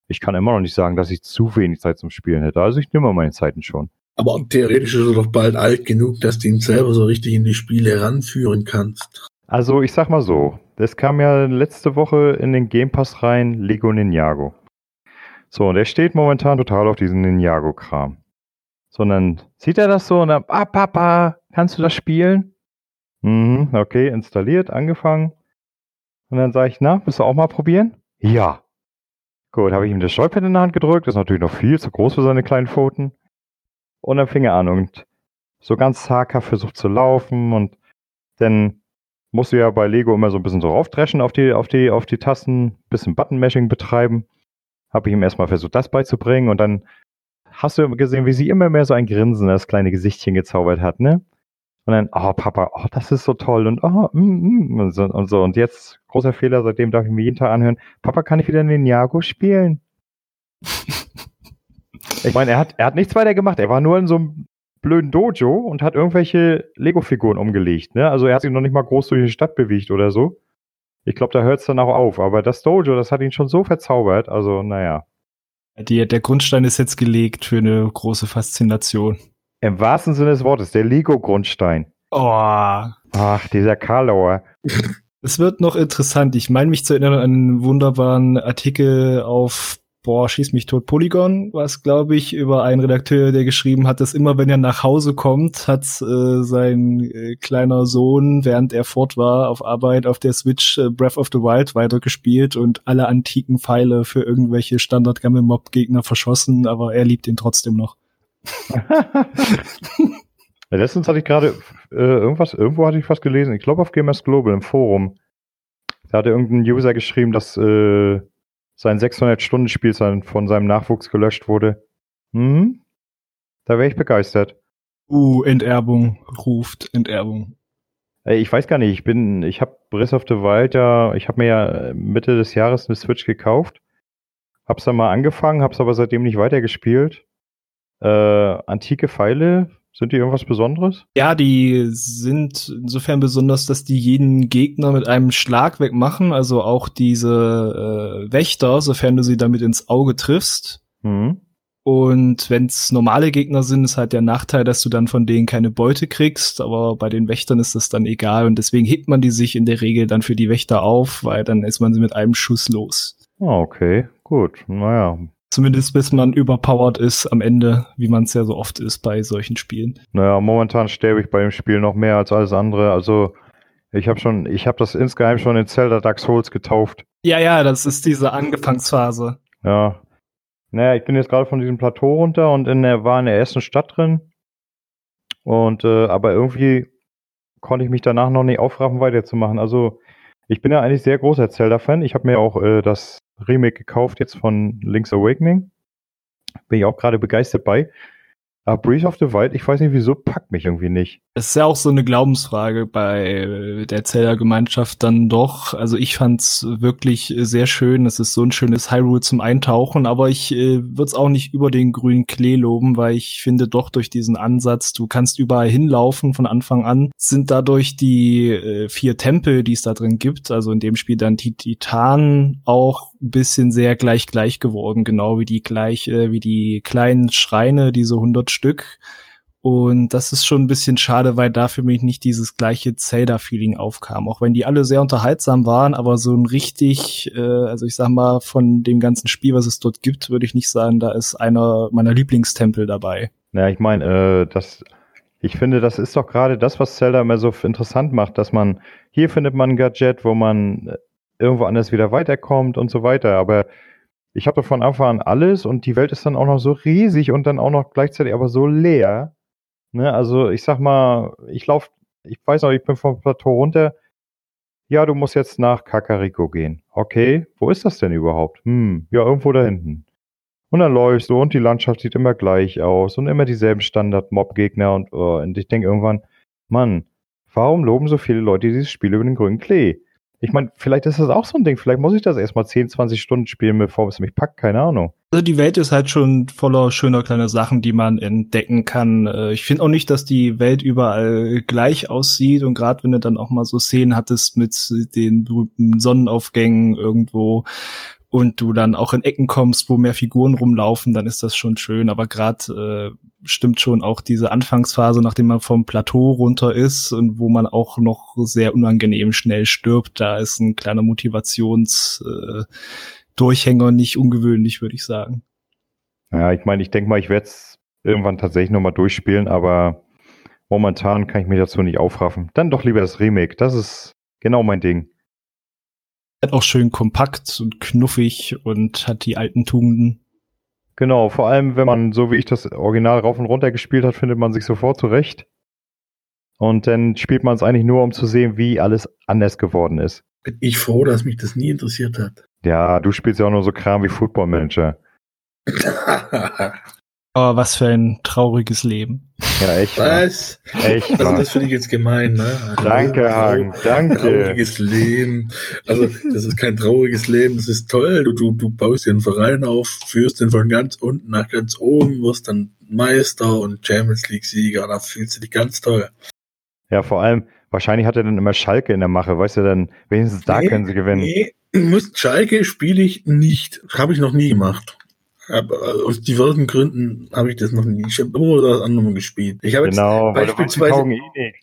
A: ich kann immer noch nicht sagen, dass ich zu wenig Zeit zum Spielen hätte. Also ich nehme meine Zeiten schon.
C: Aber theoretisch ist er doch bald alt genug, dass du ihn selber so richtig in die Spiele ranführen kannst.
A: Also ich sag mal so, das kam ja letzte Woche in den Game Pass rein, Lego Ninjago. So, und er steht momentan total auf diesen Ninjago-Kram. Sondern sieht er das so und dann, ah, Papa, kannst du das spielen? Mhm, okay, installiert, angefangen. Und dann sage ich, na, willst du auch mal probieren? Ja. Gut, habe ich ihm das Joypad in der Hand gedrückt, das ist natürlich noch viel zu groß für seine kleinen Pfoten. Und dann fing er an und so ganz zaghaft versucht zu laufen und dann musst du ja bei Lego immer so ein bisschen so raufdreschen auf die, auf die, auf die Tasten, bisschen Button-Mashing betreiben. Habe ich ihm erstmal versucht, das beizubringen und dann hast du gesehen, wie sie immer mehr so ein Grinsen, das kleine Gesichtchen gezaubert hat, ne? Und dann, oh Papa, oh, das ist so toll und oh, mm, mm, und, so, und so. Und jetzt, großer Fehler, seitdem darf ich mir jeden Tag anhören, Papa, kann ich wieder Ninjago spielen? ich meine, er hat, er hat nichts weiter gemacht, er war nur in so einem blöden Dojo und hat irgendwelche Lego-Figuren umgelegt, ne? Also er hat sich noch nicht mal groß durch die Stadt bewegt oder so. Ich glaube, da hört es dann auch auf. Aber das Dojo, das hat ihn schon so verzaubert. Also, naja.
B: Die, der Grundstein ist jetzt gelegt für eine große Faszination.
A: Im wahrsten Sinne des Wortes, der Lego-Grundstein.
B: Oh.
A: Ach, dieser Karlauer.
B: Es wird noch interessant. Ich meine mich zu erinnern an einen wunderbaren Artikel auf boah, schieß mich tot, Polygon, was glaube ich über einen Redakteur, der geschrieben hat, dass immer wenn er nach Hause kommt, hat äh, sein äh, kleiner Sohn, während er fort war auf Arbeit auf der Switch äh, Breath of the Wild weitergespielt und alle antiken Pfeile für irgendwelche Standard Gammel Mob Gegner verschossen, aber er liebt ihn trotzdem noch.
A: ja, letztens hatte ich gerade äh, irgendwas, irgendwo hatte ich was gelesen, ich glaube auf Gamers Global im Forum. Da hatte irgendein User geschrieben, dass äh, sein 600-Stunden-Spiel von seinem Nachwuchs gelöscht wurde. Hm? Da wäre ich begeistert.
B: Uh, Enterbung ruft Enterbung.
A: Ich weiß gar nicht, ich bin, ich habe Breath of the Wild ja, ich habe mir ja Mitte des Jahres eine Switch gekauft, hab's dann mal angefangen, hab's aber seitdem nicht weitergespielt. Äh, antike Pfeile sind die irgendwas Besonderes?
B: Ja, die sind insofern besonders, dass die jeden Gegner mit einem Schlag wegmachen. Also auch diese äh, Wächter, sofern du sie damit ins Auge triffst. Mhm. Und wenn es normale Gegner sind, ist halt der Nachteil, dass du dann von denen keine Beute kriegst. Aber bei den Wächtern ist das dann egal. Und deswegen hebt man die sich in der Regel dann für die Wächter auf, weil dann ist man sie mit einem Schuss los.
A: Ah, okay, gut. Naja,
B: Zumindest bis man überpowered ist am Ende, wie man es ja so oft ist bei solchen Spielen.
A: Naja, momentan sterbe ich bei dem Spiel noch mehr als alles andere. Also ich habe schon, ich habe das insgeheim schon in Zelda Dark Souls getauft.
B: Ja, ja, das ist diese Angefangsphase.
A: Ja. Naja, ich bin jetzt gerade von diesem Plateau runter und in der, war in der ersten Stadt drin. Und äh, aber irgendwie konnte ich mich danach noch nicht aufraffen, weiterzumachen. Also ich bin ja eigentlich sehr großer Zelda-Fan. Ich habe mir auch äh, das Remake gekauft jetzt von Link's Awakening. Bin ich auch gerade begeistert bei. Aber Breath of the Wild, ich weiß nicht wieso, packt mich irgendwie nicht.
B: Es ist ja auch so eine Glaubensfrage bei der Zelda-Gemeinschaft dann doch. Also ich fand's wirklich sehr schön. Es ist so ein schönes Hyrule zum Eintauchen, aber ich äh, würde auch nicht über den grünen Klee loben, weil ich finde doch durch diesen Ansatz, du kannst überall hinlaufen von Anfang an, sind dadurch die äh, vier Tempel, die es da drin gibt, also in dem Spiel dann die Titanen auch ein bisschen sehr gleich gleich geworden, genau wie die gleich, äh, wie die kleinen Schreine, diese 100 Stück. Und das ist schon ein bisschen schade, weil da für mich nicht dieses gleiche Zelda-Feeling aufkam. Auch wenn die alle sehr unterhaltsam waren, aber so ein richtig, äh, also ich sag mal, von dem ganzen Spiel, was es dort gibt, würde ich nicht sagen, da ist einer meiner Lieblingstempel dabei.
A: Ja, ich meine, äh, das, ich finde, das ist doch gerade das, was Zelda immer so interessant macht, dass man, hier findet man ein Gadget, wo man äh, irgendwo anders wieder weiterkommt und so weiter. Aber ich habe von Anfang an alles und die Welt ist dann auch noch so riesig und dann auch noch gleichzeitig aber so leer. Ne? Also ich sag mal, ich laufe, ich weiß noch, ich bin vom Plateau runter. Ja, du musst jetzt nach Kakariko gehen. Okay, wo ist das denn überhaupt? Hm, ja, irgendwo da hinten. Und dann läufst du und die Landschaft sieht immer gleich aus und immer dieselben Standard-Mob-Gegner und, oh, und ich denke irgendwann, Mann, warum loben so viele Leute dieses Spiel über den grünen Klee? Ich meine, vielleicht ist das auch so ein Ding. Vielleicht muss ich das erstmal 10, 20 Stunden spielen, bevor es mich packt. Keine Ahnung.
B: Also die Welt ist halt schon voller schöner kleiner Sachen, die man entdecken kann. Äh, ich finde auch nicht, dass die Welt überall gleich aussieht. Und gerade wenn du dann auch mal so Szenen hattest mit den berühmten Sonnenaufgängen irgendwo und du dann auch in Ecken kommst, wo mehr Figuren rumlaufen, dann ist das schon schön. Aber gerade äh, stimmt schon auch diese Anfangsphase, nachdem man vom Plateau runter ist und wo man auch noch sehr unangenehm schnell stirbt, da ist ein kleiner Motivationsdurchhänger äh, Durchhänger nicht ungewöhnlich, würde ich sagen.
A: Ja, ich meine, ich denke mal, ich werde es irgendwann tatsächlich nochmal durchspielen, aber momentan kann ich mich dazu nicht aufraffen. Dann doch lieber das Remake. Das ist genau mein Ding.
B: Hat auch schön kompakt und knuffig und hat die alten Tugenden.
A: Genau, vor allem, wenn man, so wie ich das Original rauf und runter gespielt hat, findet man sich sofort zurecht. Und dann spielt man es eigentlich nur, um zu sehen, wie alles anders geworden ist.
C: Bin ich froh, dass mich das nie interessiert hat.
A: Ja, du spielst ja auch nur so Kram wie Football Manager.
B: Aber was für ein trauriges Leben.
A: Ja, echt.
C: Was?
A: Echt.
C: Also das finde ich jetzt gemein, ne?
A: Danke, Hagen, danke.
C: Trauriges Leben. Also das ist kein trauriges Leben, das ist toll. Du, du, du baust dir einen Verein auf, führst den von ganz unten nach ganz oben, wirst dann Meister und Champions League-Sieger. Da fühlst du dich ganz toll.
A: Ja, vor allem, wahrscheinlich hat er dann immer Schalke in der Mache, weißt du, dann wenigstens da
C: Nee,
A: können sie gewinnen.
C: Nee, muss Schalke spiele ich nicht. Habe ich noch nie gemacht. Aber aus diversen Gründen habe ich das noch nie. Ich habe immer das andere gespielt. Ich habe
A: Genau, die
C: beispielsweise-
A: eh.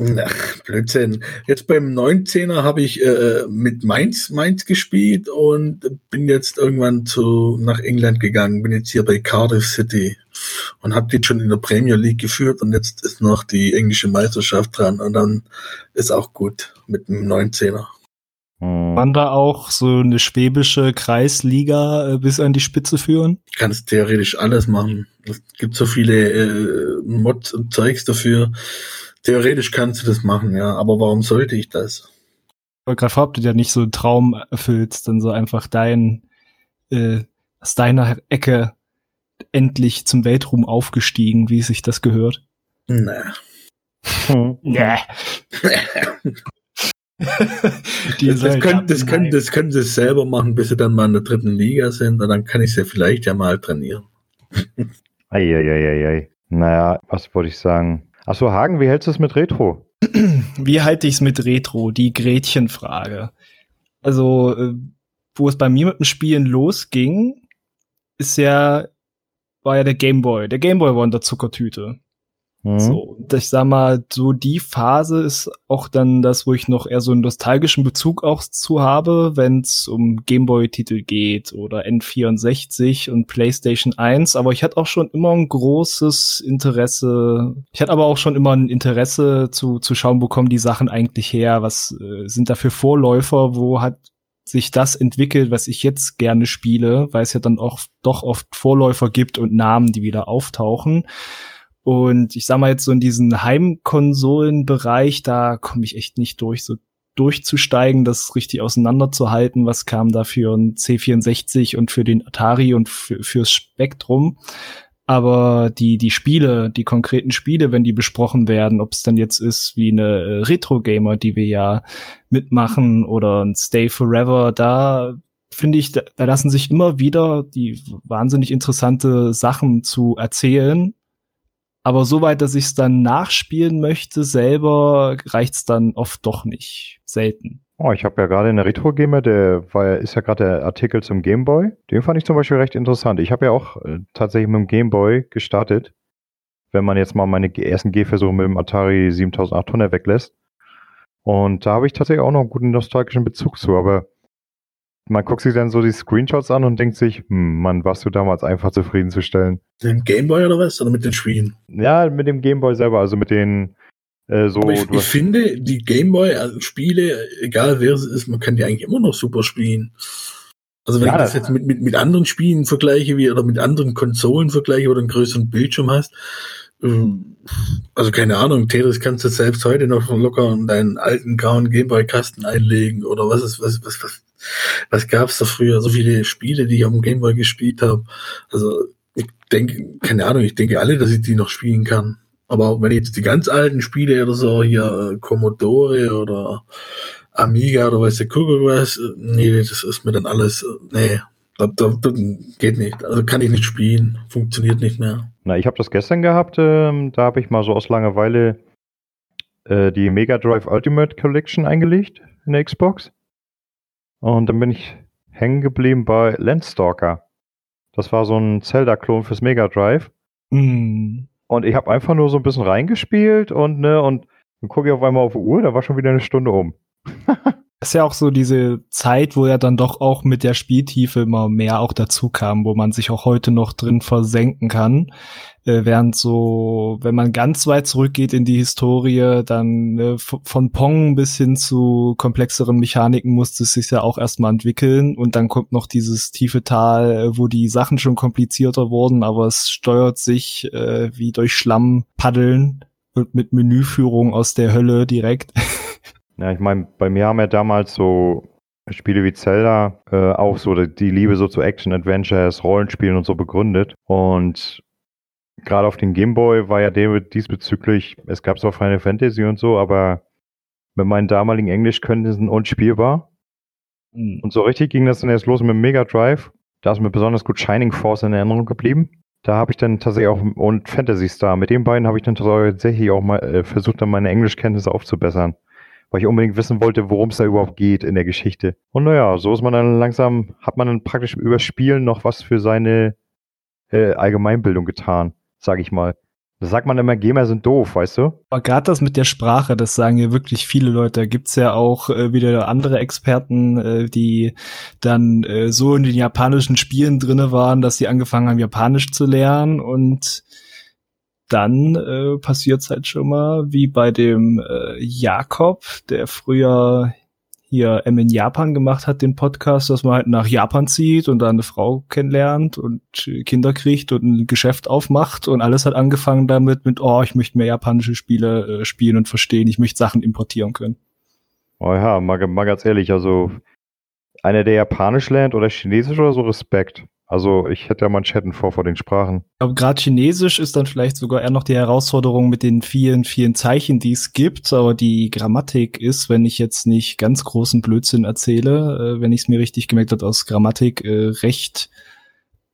C: Ach, Blödsinn. Jetzt beim 19er habe ich äh, mit Mainz, Mainz gespielt und bin jetzt irgendwann zu, nach England gegangen. Bin jetzt hier bei Cardiff City und habe die schon in der Premier League geführt und jetzt ist noch die englische Meisterschaft dran und dann ist auch gut mit dem 19er.
A: Hm.
B: Man da auch so eine schwäbische Kreisliga äh, bis an die Spitze führen?
C: kannst theoretisch alles machen. Es gibt so viele äh, Mods und Zeugs dafür. Theoretisch kannst du das machen, ja. Aber warum sollte ich das?
B: Ich wollte gerade fragen, ob du dir nicht so einen Traum erfüllst, dann so einfach dein, äh, aus deiner Ecke endlich zum Weltruhm aufgestiegen, wie sich das gehört.
C: Na.
A: Hm.
B: Ja. Die
C: Das, das, können, das, können, das können sie selber machen, bis sie dann mal in der dritten Liga sind. Und dann kann ich sie vielleicht ja mal trainieren.
A: Eieieiei. Naja, was wollte ich sagen? Achso, Hagen, wie hältst du es mit Retro?
B: Wie halte ich es mit Retro? Die Gretchenfrage. Also, äh, wo es bei mir mit dem Spielen losging, ist ja, war ja der Gameboy. Der Gameboy war in der Zuckertüte.
A: Hm?
B: So, und ich sag mal, so die Phase ist auch dann das, wo ich noch eher so einen nostalgischen Bezug auch zu habe, wenn es um Gameboy-Titel geht oder N64 und PlayStation 1. Aber ich hatte auch schon immer ein großes Interesse. Ich hatte aber auch schon immer ein Interesse zu, zu schauen, wo kommen die Sachen eigentlich her? Was äh, sind da für Vorläufer? Wo hat sich das entwickelt, was ich jetzt gerne spiele, weil es ja dann auch doch oft Vorläufer gibt und Namen, die wieder auftauchen. Und ich sag mal jetzt so in diesen Heimkonsolenbereich, da komme ich echt nicht durch, so durchzusteigen, das richtig auseinanderzuhalten, was kam da für ein C64 und für den Atari und für, fürs Spektrum. Aber die, die Spiele, die konkreten Spiele, wenn die besprochen werden, ob es dann jetzt ist wie eine äh, Retro-Gamer, die wir ja mitmachen oder ein Stay Forever, da finde ich, da lassen sich immer wieder die wahnsinnig interessante Sachen zu erzählen. Aber soweit, dass ich es dann nachspielen möchte, selber reicht's dann oft doch nicht. Selten.
A: Oh, ich habe ja gerade eine Retro-Gamer, der war, ist ja gerade der Artikel zum Gameboy. Den fand ich zum Beispiel recht interessant. Ich habe ja auch äh, tatsächlich mit dem Gameboy gestartet. Wenn man jetzt mal meine ersten Gehversuche mit dem Atari 7800 weglässt. Und da habe ich tatsächlich auch noch einen guten nostalgischen Bezug zu, aber man guckt sich dann so die Screenshots an und denkt sich, hm, Mann, warst du damals einfach zufriedenzustellen.
C: Mit dem Gameboy oder was? Oder mit den Spielen?
A: Ja, mit dem Gameboy selber, also mit den äh, so.
C: Aber ich, ich finde, die Gameboy-Spiele, egal wer es ist, man kann die eigentlich immer noch super spielen. Also wenn
A: Ja,
C: ich das
A: das-
C: jetzt mit, mit, mit anderen Spielen vergleiche, wie, oder mit anderen Konsolen vergleiche, wo du einen größeren Bildschirm hast, ähm, also keine Ahnung, Tetris kannst du selbst heute noch locker in deinen alten grauen Gameboy-Kasten einlegen oder was ist, was, was, was, was gab's da früher? So viele Spiele, die ich auf dem Gameboy gespielt habe. Also ich denke, keine Ahnung, ich denke alle, dass ich die noch spielen kann. Aber auch wenn ich jetzt die ganz alten Spiele oder so, hier äh, Commodore oder Amiga oder weiß der Kuckuck was, äh, nee, das ist mir dann alles, äh, nee, das, das, das geht nicht. Also kann ich nicht spielen, funktioniert nicht mehr.
A: Na, ich habe das gestern gehabt. Ähm, da habe ich mal so aus Langeweile äh, die Mega Drive Ultimate Collection eingelegt in der Xbox. Und dann bin ich hängen geblieben bei Landstalker. Das war so ein Zelda-Klon fürs Mega Drive.
B: Mm.
A: Und ich habe einfach nur so ein bisschen reingespielt und ne, und dann gucke ich auf einmal auf die Uhr, da war schon wieder eine Stunde um.
B: Das ist ja auch so diese Zeit, wo ja dann doch auch mit der Spieltiefe immer mehr auch dazu kam, wo man sich auch heute noch drin versenken kann. Äh, während so, wenn man ganz weit zurückgeht in die Historie, dann äh, von Pong bis hin zu komplexeren Mechaniken musste es sich ja auch erstmal entwickeln und dann kommt noch dieses tiefe Tal, äh, wo die Sachen schon komplizierter wurden, aber es steuert sich äh, wie durch Schlamm paddeln und mit Menüführung aus der Hölle direkt.
A: Ja, ich meine, bei mir haben ja damals so Spiele wie Zelda äh, auch so die Liebe so zu Action-Adventures, Rollenspielen und so begründet. Und gerade auf den Gameboy war ja diesbezüglich, es gab zwar Final Fantasy und so, aber mit meinen damaligen Englischkenntnissen unspielbar. Mhm. Und so richtig ging das dann erst los mit Mega Drive. Da ist mir besonders gut Shining Force in Erinnerung geblieben. Da habe ich dann tatsächlich auch, und Fantasy Star, mit den beiden habe ich dann tatsächlich auch mal äh, versucht, dann meine Englischkenntnisse aufzubessern weil ich unbedingt wissen wollte, worum es da überhaupt geht in der Geschichte. Und naja, so ist man dann langsam, hat man dann praktisch über Spielen noch was für seine äh, Allgemeinbildung getan, sag ich mal. Das sagt man immer, Gamer sind doof, weißt du?
B: Aber gerade das mit der Sprache, das sagen ja wirklich viele Leute. Da gibt's ja auch äh, wieder andere Experten, äh, die dann äh, so in den japanischen Spielen drinne waren, dass sie angefangen haben, Japanisch zu lernen und dann äh, passiert halt schon mal wie bei dem äh, Jakob, der früher hier M in Japan gemacht hat, den Podcast, dass man halt nach Japan zieht und da eine Frau kennenlernt und Kinder kriegt und ein Geschäft aufmacht und alles hat angefangen damit mit, oh, ich möchte mehr japanische Spiele äh, spielen und verstehen, ich möchte Sachen importieren können.
A: Oh ja, mal, mal ganz ehrlich, also einer, der Japanisch lernt oder Chinesisch oder so, Respekt. Also ich hätte ja Manschetten vor vor den Sprachen.
B: Aber gerade Chinesisch ist dann vielleicht sogar eher noch die Herausforderung mit den vielen, vielen Zeichen, die es gibt. Aber die Grammatik ist, wenn ich jetzt nicht ganz großen Blödsinn erzähle, äh, wenn ich es mir richtig gemerkt habe, aus Grammatik äh, recht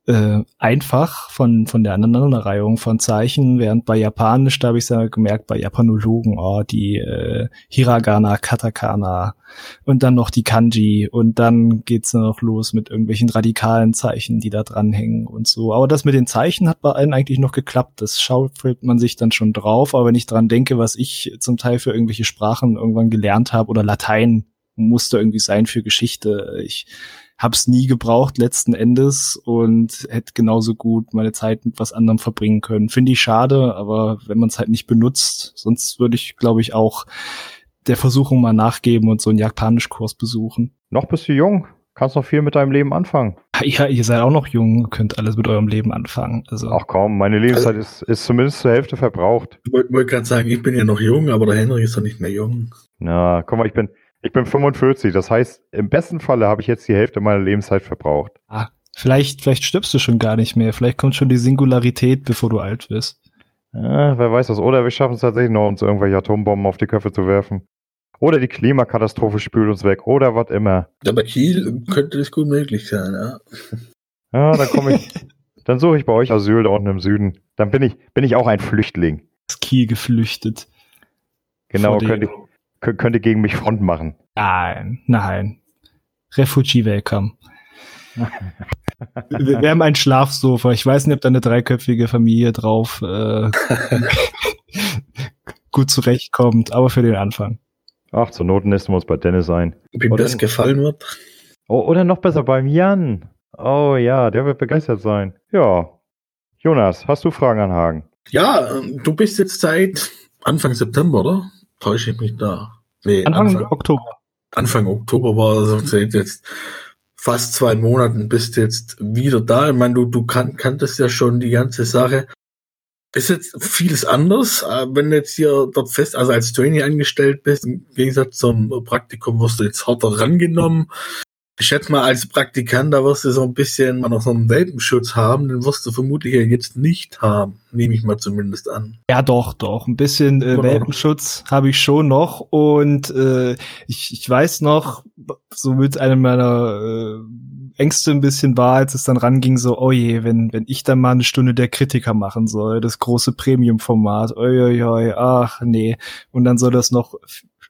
B: äh, einfach von, von der Aneinanderreihung von Zeichen, während bei Japanisch, da habe ich ja gemerkt, bei Japanologen, oh, die äh, Hiragana, Katakana und dann noch die Kanji und dann geht's dann noch los mit irgendwelchen radikalen Zeichen, die da dranhängen und so. Aber das mit den Zeichen hat bei allen eigentlich noch geklappt. Das schaufelt man sich dann schon drauf, aber wenn ich dran denke, was ich zum Teil für irgendwelche Sprachen irgendwann gelernt habe oder Latein musste irgendwie sein für Geschichte. Ich hab's nie gebraucht letzten Endes und hätte genauso gut meine Zeit mit was anderem verbringen können. Finde ich schade, aber wenn man es halt nicht benutzt, sonst würde ich, glaube ich, auch der Versuchung mal nachgeben und so einen Japanischkurs besuchen.
A: Noch bist du jung, kannst noch viel mit deinem Leben anfangen.
B: Ja, ihr seid auch noch jung, könnt alles mit eurem Leben anfangen.
A: Also. Ach komm, meine Lebenszeit also, ist, ist zumindest zur Hälfte verbraucht.
C: Ich wollte wollt gerade sagen, ich bin ja noch jung, aber der Henry ist doch nicht mehr jung.
A: Na, guck mal, ich bin, ich bin 45, das heißt, im besten Falle habe ich jetzt die Hälfte meiner Lebenszeit verbraucht.
B: Ah, vielleicht, vielleicht stirbst du schon gar nicht mehr. Vielleicht kommt schon die Singularität, bevor du alt wirst.
A: Ja, wer weiß das. Oder wir schaffen es tatsächlich noch, uns irgendwelche Atombomben auf die Köpfe zu werfen. Oder die Klimakatastrophe spült uns weg. Oder was immer.
C: Ja, bei Kiel könnte das gut möglich sein, ja.
A: Ja, dann komme ich. dann suche ich bei euch Asyl da unten im Süden. Dann bin ich, bin ich auch ein Flüchtling.
B: Das Kiel geflüchtet.
A: Genau, könnte ich, könnte gegen mich Front machen.
B: Nein, nein. Refugee welcome. wir, wir, haben ein Schlafsofa. Ich weiß nicht, ob da eine dreiköpfige Familie drauf äh, gut zurechtkommt, aber für den Anfang.
A: Ach, zur Not nächsten wir uns bei Dennis ein.
C: Ob ihm das gefallen wird?
A: Oh, oder noch besser beim Jan. Oh ja, der wird begeistert sein. Ja. Jonas, hast du Fragen an Hagen?
C: Ja, du bist jetzt seit Anfang September, oder? Täusche ich mich da?
B: Nee, Anfang, Anfang Oktober.
C: Anfang Oktober war also jetzt fast zwei Monaten bist jetzt wieder da. Ich meine, du, du kan kanntest ja schon die ganze Sache. Ist jetzt vieles anders, äh, wenn du jetzt hier dort fest, also als Trainee angestellt bist, im Gegensatz zum Praktikum wirst du jetzt härter rangenommen. Ich schätze mal, als Praktikant, da wirst du so ein bisschen noch so einen Welpenschutz haben, den wirst du vermutlich ja jetzt nicht haben, nehme ich mal zumindest an.
B: Ja, doch, doch. Ein bisschen äh, Welpenschutz habe ich schon noch. Und äh, ich, ich weiß noch, so mit einem meiner äh, Ängste ein bisschen war, als es dann ranging, so, oh je, wenn, wenn ich dann mal eine Stunde der Kritiker machen soll, das große Premium-Format, oi, oi, oi, ach nee. Und dann soll das noch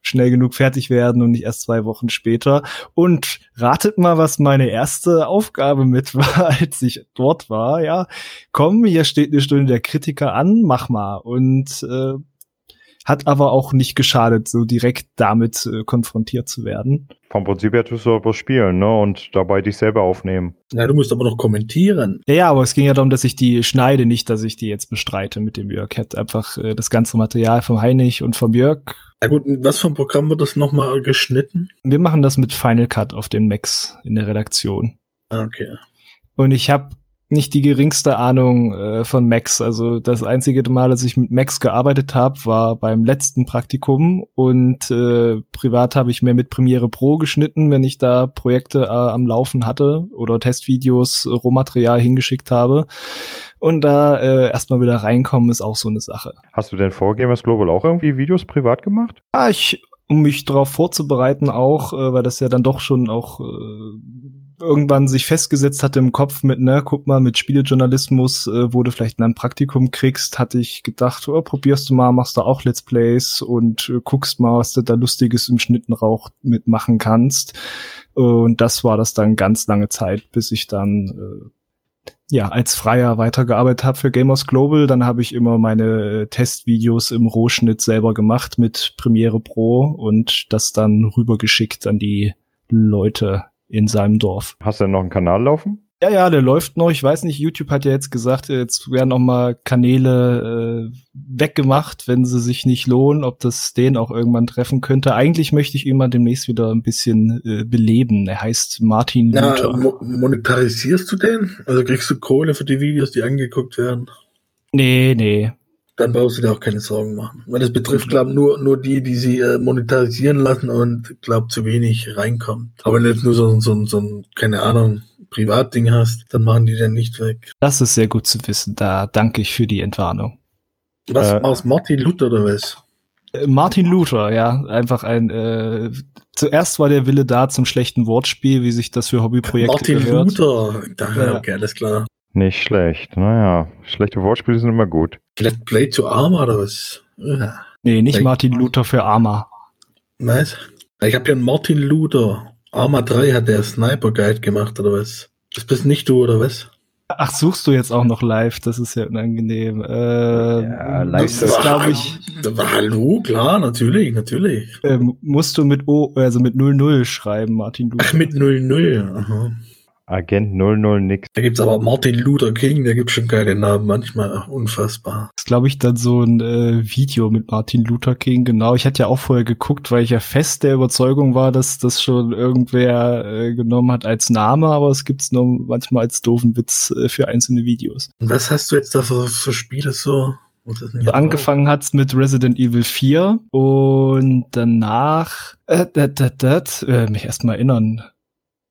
B: schnell genug fertig werden und nicht erst zwei Wochen später. Und ratet mal, was meine erste Aufgabe mit war, als ich dort war. Ja, komm, hier steht eine Stunde der Kritiker an, mach mal. Und äh, hat aber auch nicht geschadet, so direkt damit äh, konfrontiert zu werden.
A: Vom Prinzip her tust du aber spielen, ne? Und dabei dich selber aufnehmen.
C: Ja, du musst aber noch kommentieren.
B: Ja, ja, aber es ging ja darum, dass ich die schneide, nicht, dass ich die jetzt bestreite mit dem Jörg. Ich hätte einfach äh, das ganze Material vom Heinig und vom Jörg.
C: Ja gut, was für ein Programm wird das nochmal geschnitten?
B: Wir machen das mit Final Cut auf den Macs in der Redaktion.
C: Ah, Okay.
B: Und ich habe nicht die geringste Ahnung äh, von Macs. Also das einzige Mal, dass ich mit Macs gearbeitet habe, war beim letzten Praktikum und äh, privat habe ich mehr mit Premiere Pro geschnitten, wenn ich da Projekte äh, am Laufen hatte oder Testvideos, äh, Rohmaterial hingeschickt habe. Und da äh, erstmal wieder reinkommen, ist auch so eine Sache.
A: Hast du denn vor Gamers Global auch irgendwie Videos privat gemacht?
B: Ah, ich, um mich darauf vorzubereiten, auch, äh, weil das ja dann doch schon auch äh, irgendwann sich festgesetzt hatte im Kopf mit, ne, guck mal, mit Spielejournalismus, äh, wo du vielleicht ein Praktikum kriegst, hatte ich gedacht, oh, probierst du mal, machst du auch Let's Plays und äh, guckst mal, was du da Lustiges im Schnittenrauch mitmachen kannst. Und das war das dann ganz lange Zeit, bis ich dann äh, ja als Freier weitergearbeitet habe für Gamers Global. Dann habe ich immer meine äh, Testvideos im Rohschnitt selber gemacht mit Premiere Pro und das dann rübergeschickt an die Leute in seinem Dorf.
A: Hast du denn noch einen Kanal laufen?
B: Ja, ja, der läuft noch. Ich weiß nicht, YouTube hat ja jetzt gesagt, jetzt werden auch mal Kanäle äh, weggemacht, wenn sie sich nicht lohnen, ob das den auch irgendwann treffen könnte. Eigentlich möchte ich ihn mal demnächst wieder ein bisschen äh, beleben. Er heißt Martin
C: Na,
B: Luther.
C: mo monetarisierst du den? Also kriegst du Kohle für die Videos, die angeguckt werden?
B: Nee, nee.
C: Dann brauchst du dir auch keine Sorgen machen. Weil das betrifft, glaube nur, nur die, die sie äh, monetarisieren lassen und, glaub zu wenig reinkommt. Aber wenn du jetzt nur so, so, so ein, keine Ahnung, Privatding hast, dann machen die den nicht weg.
B: Das ist sehr gut zu wissen. Da danke ich für die Entwarnung.
C: Was
A: Äh,
C: aus Martin Luther oder was?
B: Äh, Martin Luther, ja, einfach ein. Äh, zuerst war der Wille da zum schlechten Wortspiel, wie sich das für Hobbyprojekte
C: Martin
B: gehört.
C: Luther. Da,
B: Ja.
C: Okay, alles klar.
A: Nicht schlecht. Naja, schlechte Wortspiele sind immer gut.
C: Let Play to Arma oder was? Ja.
B: Nee, nicht
C: Echt?
B: Martin Luther für Arma.
C: Was? Ich habe ja einen Martin Luther. Arma 3 hat der Sniper Guide gemacht oder was? Das bist nicht du oder was?
B: Ach, suchst du jetzt auch noch live? Das ist ja unangenehm. Äh,
A: Ja, live
B: das ist, glaube ich,
C: Hallo, klar, natürlich, natürlich.
B: ähm, musst du mit O, also mit 00 schreiben, Martin Luther.
C: Ach, mit 00. Aha.
A: Agent 00 nix.
C: Da gibt's aber Martin Luther King, der gibt schon geile Namen, manchmal unfassbar.
B: Das ist, glaube ich, dann so ein äh, Video mit Martin Luther King, genau. Ich hatte ja auch vorher geguckt, weil ich ja fest der Überzeugung war, dass das schon irgendwer äh, genommen hat als Name, aber es gibt's nur manchmal als doofen Witz äh, für einzelne Videos.
C: Und was hast du jetzt da für, für Spiele so? Hier
B: Angefangen hat's mit Resident Evil 4 und danach äh, dat, dat, dat, äh, mich erst mal erinnern.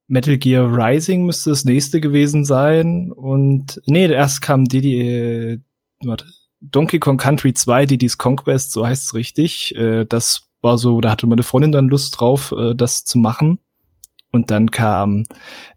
B: Metal Gear Rising müsste das nächste gewesen sein und nee, erst kam Diddy äh, warte, Donkey Kong Country 2, Diddy's Conquest, so heißt's richtig. Äh, das war so, da hatte meine Freundin dann Lust drauf, äh, das zu machen. Und dann kam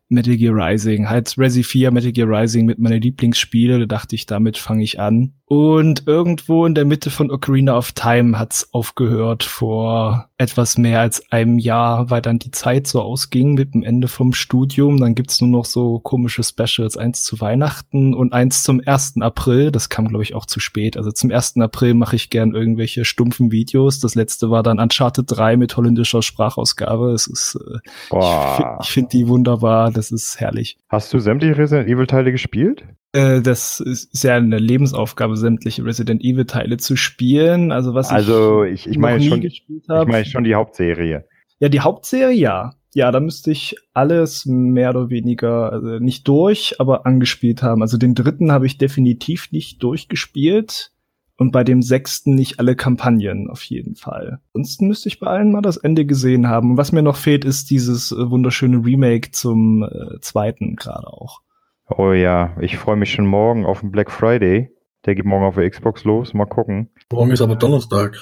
B: Metal Gear Rising, halt Resi 4, Metal Gear Rising mit meinen Lieblingsspiele, da dachte ich, damit fange ich an. Und irgendwo in der Mitte von Ocarina of Time hat's aufgehört vor etwas mehr als einem Jahr, weil dann die Zeit so ausging mit dem Ende vom Studium. Dann gibt's nur noch so komische Specials, eins zu Weihnachten und eins zum 1. April. Das kam, glaube ich, auch zu spät. Also zum 1. April mache ich gern irgendwelche stumpfen Videos. Das letzte war dann Uncharted 3 mit holländischer Sprachausgabe. Es ist, äh, ich,
A: Boah.
B: fi- ich finde die wunderbar. Das ist herrlich.
A: Hast du sämtliche Resident Evil Teile gespielt?
B: Äh, das ist ja eine Lebensaufgabe, sämtliche Resident Evil Teile zu spielen. Also was
A: Also ich, ich
B: noch
A: meine schon,
B: gespielt
A: ich
B: habe.
A: meine schon die Hauptserie.
B: Ja, die Hauptserie, ja. Ja, da müsste ich alles mehr oder weniger, also nicht durch, aber angespielt haben. Also den dritten habe ich definitiv nicht durchgespielt. Und bei dem sechsten nicht alle Kampagnen, auf jeden Fall. Ansonsten müsste ich bei allen mal das Ende gesehen haben. Und was mir noch fehlt, ist dieses äh, wunderschöne Remake zum äh, zweiten gerade auch.
A: Oh ja, ich freue mich schon morgen auf den Black Friday. Der geht morgen auf der Xbox los. Mal gucken.
C: Morgen ist aber Donnerstag.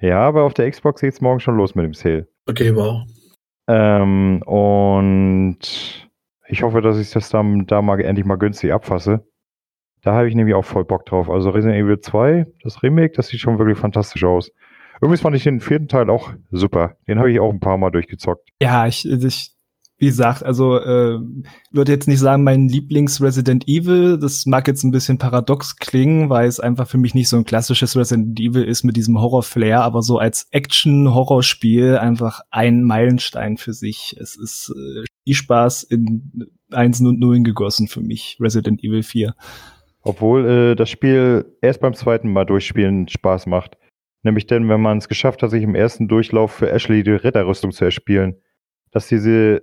A: Ja, aber auf der Xbox geht's morgen schon los mit dem Sale.
C: Okay, wow.
A: Ähm, und ich hoffe, dass ich das dann da mal endlich mal günstig abfasse. Da habe ich nämlich auch voll Bock drauf. Also Resident Evil 2, das Remake, das sieht schon wirklich fantastisch aus. Irgendwie fand ich den vierten Teil auch super. Den habe ich auch ein paar Mal durchgezockt.
B: Ja, ich, ich wie gesagt, also äh, würde jetzt nicht sagen, mein Lieblings-Resident Evil. Das mag jetzt ein bisschen paradox klingen, weil es einfach für mich nicht so ein klassisches Resident Evil ist mit diesem Horror-Flair, aber so als Action-Horrorspiel einfach ein Meilenstein für sich. Es ist äh, Spaß in 1 und 0 gegossen für mich, Resident Evil 4.
A: Obwohl äh, das Spiel erst beim zweiten Mal durchspielen Spaß macht. Nämlich denn, wenn man es geschafft hat, sich im ersten Durchlauf für Ashley die Ritterrüstung zu erspielen. Dass diese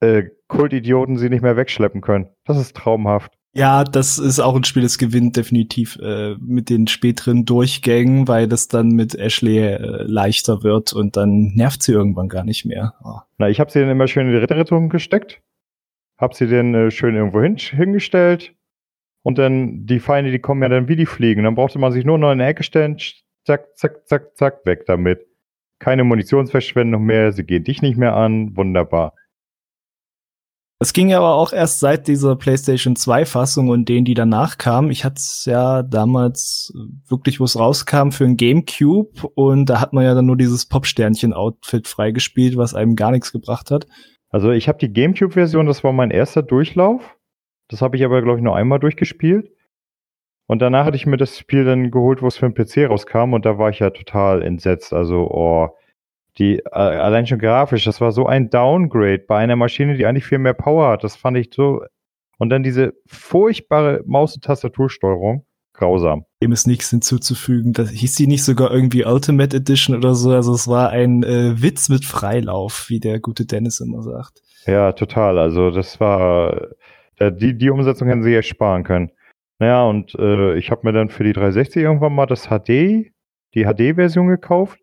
A: äh, Kultidioten sie nicht mehr wegschleppen können. Das ist traumhaft.
B: Ja, das ist auch ein Spiel, das gewinnt definitiv äh, mit den späteren Durchgängen, weil das dann mit Ashley äh, leichter wird und dann nervt sie irgendwann gar nicht mehr.
A: Oh. Na, ich habe sie dann immer schön in die Ritterrettung gesteckt, hab sie dann äh, schön irgendwo hin, hingestellt und dann die Feinde, die kommen ja dann wie die fliegen. Dann brauchte man sich nur noch in eine Ecke stellen, zack, zack, zack, zack, weg damit. Keine Munitionsverschwendung mehr, sie gehen dich nicht mehr an, wunderbar.
B: Es ging aber auch erst seit dieser PlayStation 2 Fassung und denen, die danach kamen. Ich hatte es ja damals wirklich, wo es rauskam, für ein Gamecube und da hat man ja dann nur dieses Popsternchen-Outfit freigespielt, was einem gar nichts gebracht hat.
A: Also ich habe die Gamecube-Version, das war mein erster Durchlauf. Das habe ich aber, glaube ich, nur einmal durchgespielt. Und danach hatte ich mir das Spiel dann geholt, wo es für den PC rauskam und da war ich ja total entsetzt. Also, oh, die, äh, allein schon grafisch, das war so ein Downgrade bei einer Maschine, die eigentlich viel mehr Power hat. Das fand ich so. Und dann diese furchtbare Maus- und Tastatursteuerung. Grausam.
B: Dem ist nichts hinzuzufügen. Das hieß die nicht sogar irgendwie Ultimate Edition oder so. Also es war ein äh, Witz mit Freilauf, wie der gute Dennis immer sagt.
A: Ja, total. Also das war äh, die, die Umsetzung hätten sie echt sparen können. Naja, und äh, ich habe mir dann für die 360 irgendwann mal das HD, die HD-Version gekauft.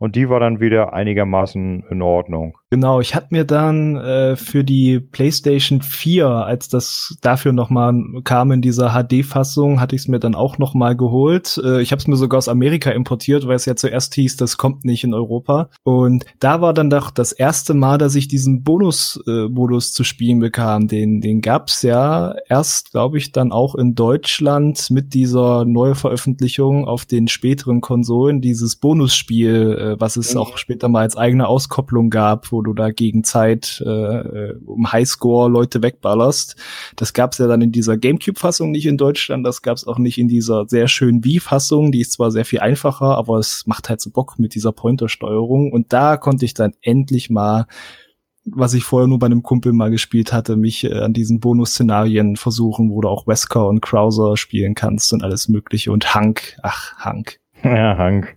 A: Und die war dann wieder einigermaßen in Ordnung.
B: Genau, ich hatte mir dann äh, für die PlayStation 4, als das dafür nochmal kam in dieser HD-Fassung, hatte ich es mir dann auch nochmal geholt. Äh, ich habe es mir sogar aus Amerika importiert, weil es ja zuerst hieß, das kommt nicht in Europa. Und da war dann doch das erste Mal, dass ich diesen Bonus-Modus äh, zu spielen bekam. Den, den gab's ja erst, glaube ich, dann auch in Deutschland mit dieser Neuveröffentlichung auf den späteren Konsolen, dieses Bonusspiel äh, was es auch später mal als eigene Auskopplung gab, wo du da gegen Zeit äh, äh um Highscore Leute wegballerst. Das gab's ja dann in dieser GameCube-Fassung nicht in Deutschland, das gab's auch nicht in dieser sehr schönen Wii-Fassung, die ist zwar sehr viel einfacher, aber es macht halt so Bock mit dieser Pointer-Steuerung. Und da konnte ich dann endlich mal was ich vorher nur bei einem Kumpel mal gespielt hatte, mich äh, an diesen Bonus-Szenarien versuchen, wo du auch Wesker und Krauser spielen kannst und alles mögliche und Hank, ach, Hank.
A: Ja, Hank.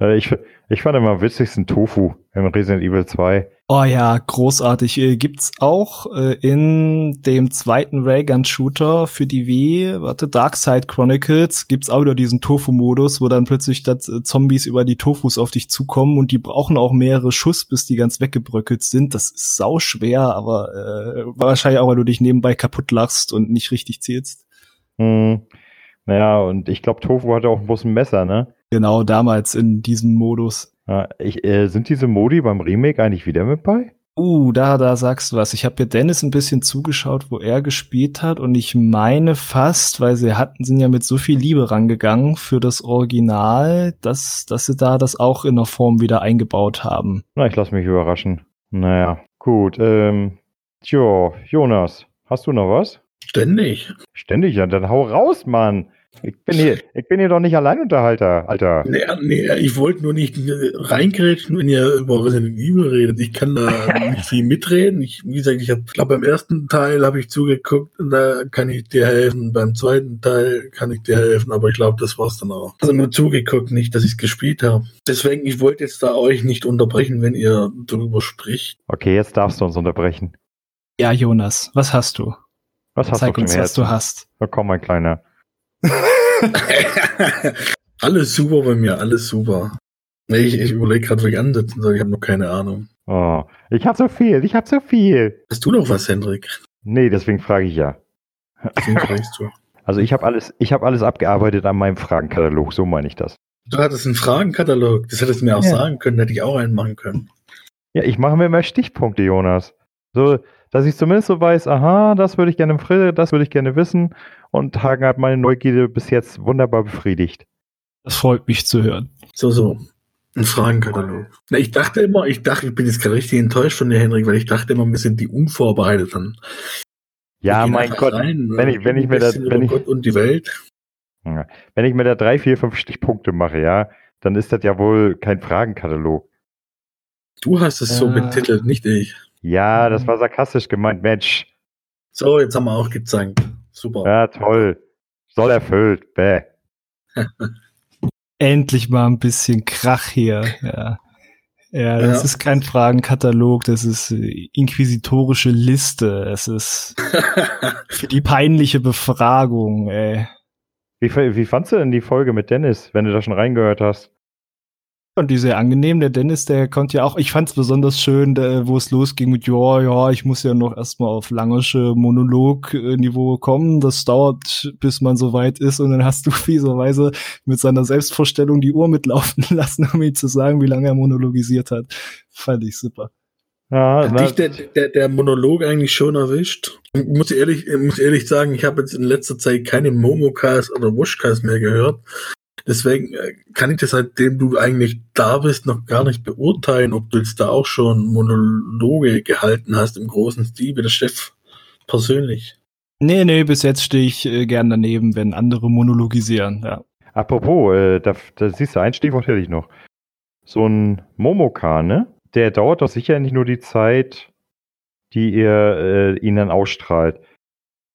A: Äh, ich, ich fand immer am witzigsten Tofu im Resident Evil 2.
B: Oh ja, großartig. Äh, gibt's auch äh, in dem zweiten Raygun-Shooter für die Wii, warte, Darkside Chronicles, gibt's auch wieder diesen Tofu-Modus, wo dann plötzlich das, äh, Zombies über die Tofus auf dich zukommen und die brauchen auch mehrere Schuss, bis die ganz weggebröckelt sind. Das ist sau schwer, aber äh, wahrscheinlich auch, weil du dich nebenbei kaputt lachst und nicht richtig zählst.
A: Hm. Naja, und ich glaube, Tofu hatte auch bloß ein Messer, ne?
B: Genau, damals in diesem Modus.
A: Ja, ich, äh, sind diese Modi beim Remake eigentlich wieder mit bei?
B: Uh, da, da sagst du was. Ich habe ja Dennis ein bisschen zugeschaut, wo er gespielt hat und ich meine fast, weil sie hatten, sind ja mit so viel Liebe rangegangen für das Original, dass, dass sie da das auch in der Form wieder eingebaut haben.
A: Na, ich lass mich überraschen. Naja, gut. Ähm, tjo, Jonas, hast du noch was?
C: Ständig.
A: Ständig, ja, dann hau raus, Mann. Ich bin hier, ich bin hier doch nicht Alleinunterhalter, Alter.
C: Nee, nee ich wollte nur nicht reingrätschen, wenn ihr über Resident Evil redet. Ich kann da nicht viel mitreden. Ich, wie gesagt, ich glaube, beim ersten Teil habe ich zugeguckt und da kann ich dir helfen. Beim zweiten Teil kann ich dir helfen, aber ich glaube, das war's dann auch. Also nur zugeguckt, nicht, dass ich es gespielt habe. Deswegen, ich wollte jetzt da euch nicht unterbrechen, wenn ihr darüber spricht.
A: Okay, jetzt darfst du uns unterbrechen.
B: Ja, Jonas, was hast du?
A: Was hast
B: Zeig
A: du
B: uns, was du hast.
A: Na komm, mein Kleiner.
C: alles super bei mir, alles super. Ich, ich überlege gerade, wie ich ansetzen soll. Ich habe noch keine Ahnung.
A: Oh, ich habe so viel, ich habe so viel.
C: Hast du noch was, Hendrik?
A: Nee, deswegen frage ich ja.
C: Deswegen fragst du.
A: Also ich habe alles, ich habe alles abgearbeitet an meinem Fragenkatalog, so meine ich das.
C: Du hattest einen Fragenkatalog, das hättest du mir auch ja. sagen können, hätte ich auch einen machen können.
A: Ja, ich mache mir immer Stichpunkte, Jonas. So, dass ich zumindest so weiß, aha, das würde ich gerne im das würde ich gerne wissen. Und Hagen hat meine Neugierde bis jetzt wunderbar befriedigt.
B: Das freut mich zu hören.
C: So, so. Ein Fragenkatalog. Na, ich dachte immer, ich dachte, ich bin jetzt gerade richtig enttäuscht von dir, Henrik, weil ich dachte immer, wir sind die Unvorbereiteten.
A: Ja, mein Gott, rein, wenn ich, wenn ich mir das, wenn ich,
C: Gott und die Welt.
A: Wenn ich mir da drei, vier, fünf Stichpunkte mache, ja, dann ist das ja wohl kein Fragenkatalog.
C: Du hast es so betitelt, nicht ich.
A: Ja, das war sarkastisch gemeint, Mensch.
C: So, jetzt haben wir auch gezeigt. Super.
A: Ja, toll. Soll erfüllt. Bäh.
B: Endlich mal ein bisschen Krach hier. Ja. Ja, das ja. ist kein Fragenkatalog, das ist inquisitorische Liste. Es ist für die peinliche Befragung, ey.
A: Wie, wie fandst du denn die Folge mit Dennis, wenn du da schon reingehört hast?
B: Und die sehr angenehm. Der Dennis, der konnte ja auch, ich fand es besonders schön, der, wo es losging mit, ja, ja, ich muss ja noch erstmal auf langische Monolog-Niveau kommen. Das dauert, bis man so weit ist. Und dann hast du fieserweise mit seiner Selbstvorstellung die Uhr mitlaufen lassen, um ihm zu sagen, wie lange er monologisiert hat. Fand ich super.
C: Ja, Hat dich der, der, der Monolog eigentlich schon erwischt? Ich muss ehrlich, ich muss ehrlich sagen, ich habe jetzt in letzter Zeit keine Momocast oder Wushcast mehr gehört. Deswegen äh, kann ich das, seitdem du eigentlich da bist, noch gar nicht beurteilen, ob du jetzt da auch schon Monologe gehalten hast im großen Stil wie der Chef persönlich.
B: Nee, nee, bis jetzt stehe ich äh, gern daneben, wenn andere monologisieren, ja.
A: Apropos, äh, da, da siehst du, ein Stichwort hätte ich noch. So ein Momoka, ne? Der dauert doch sicher nicht nur die Zeit, die ihr äh, ihn dann ausstrahlt.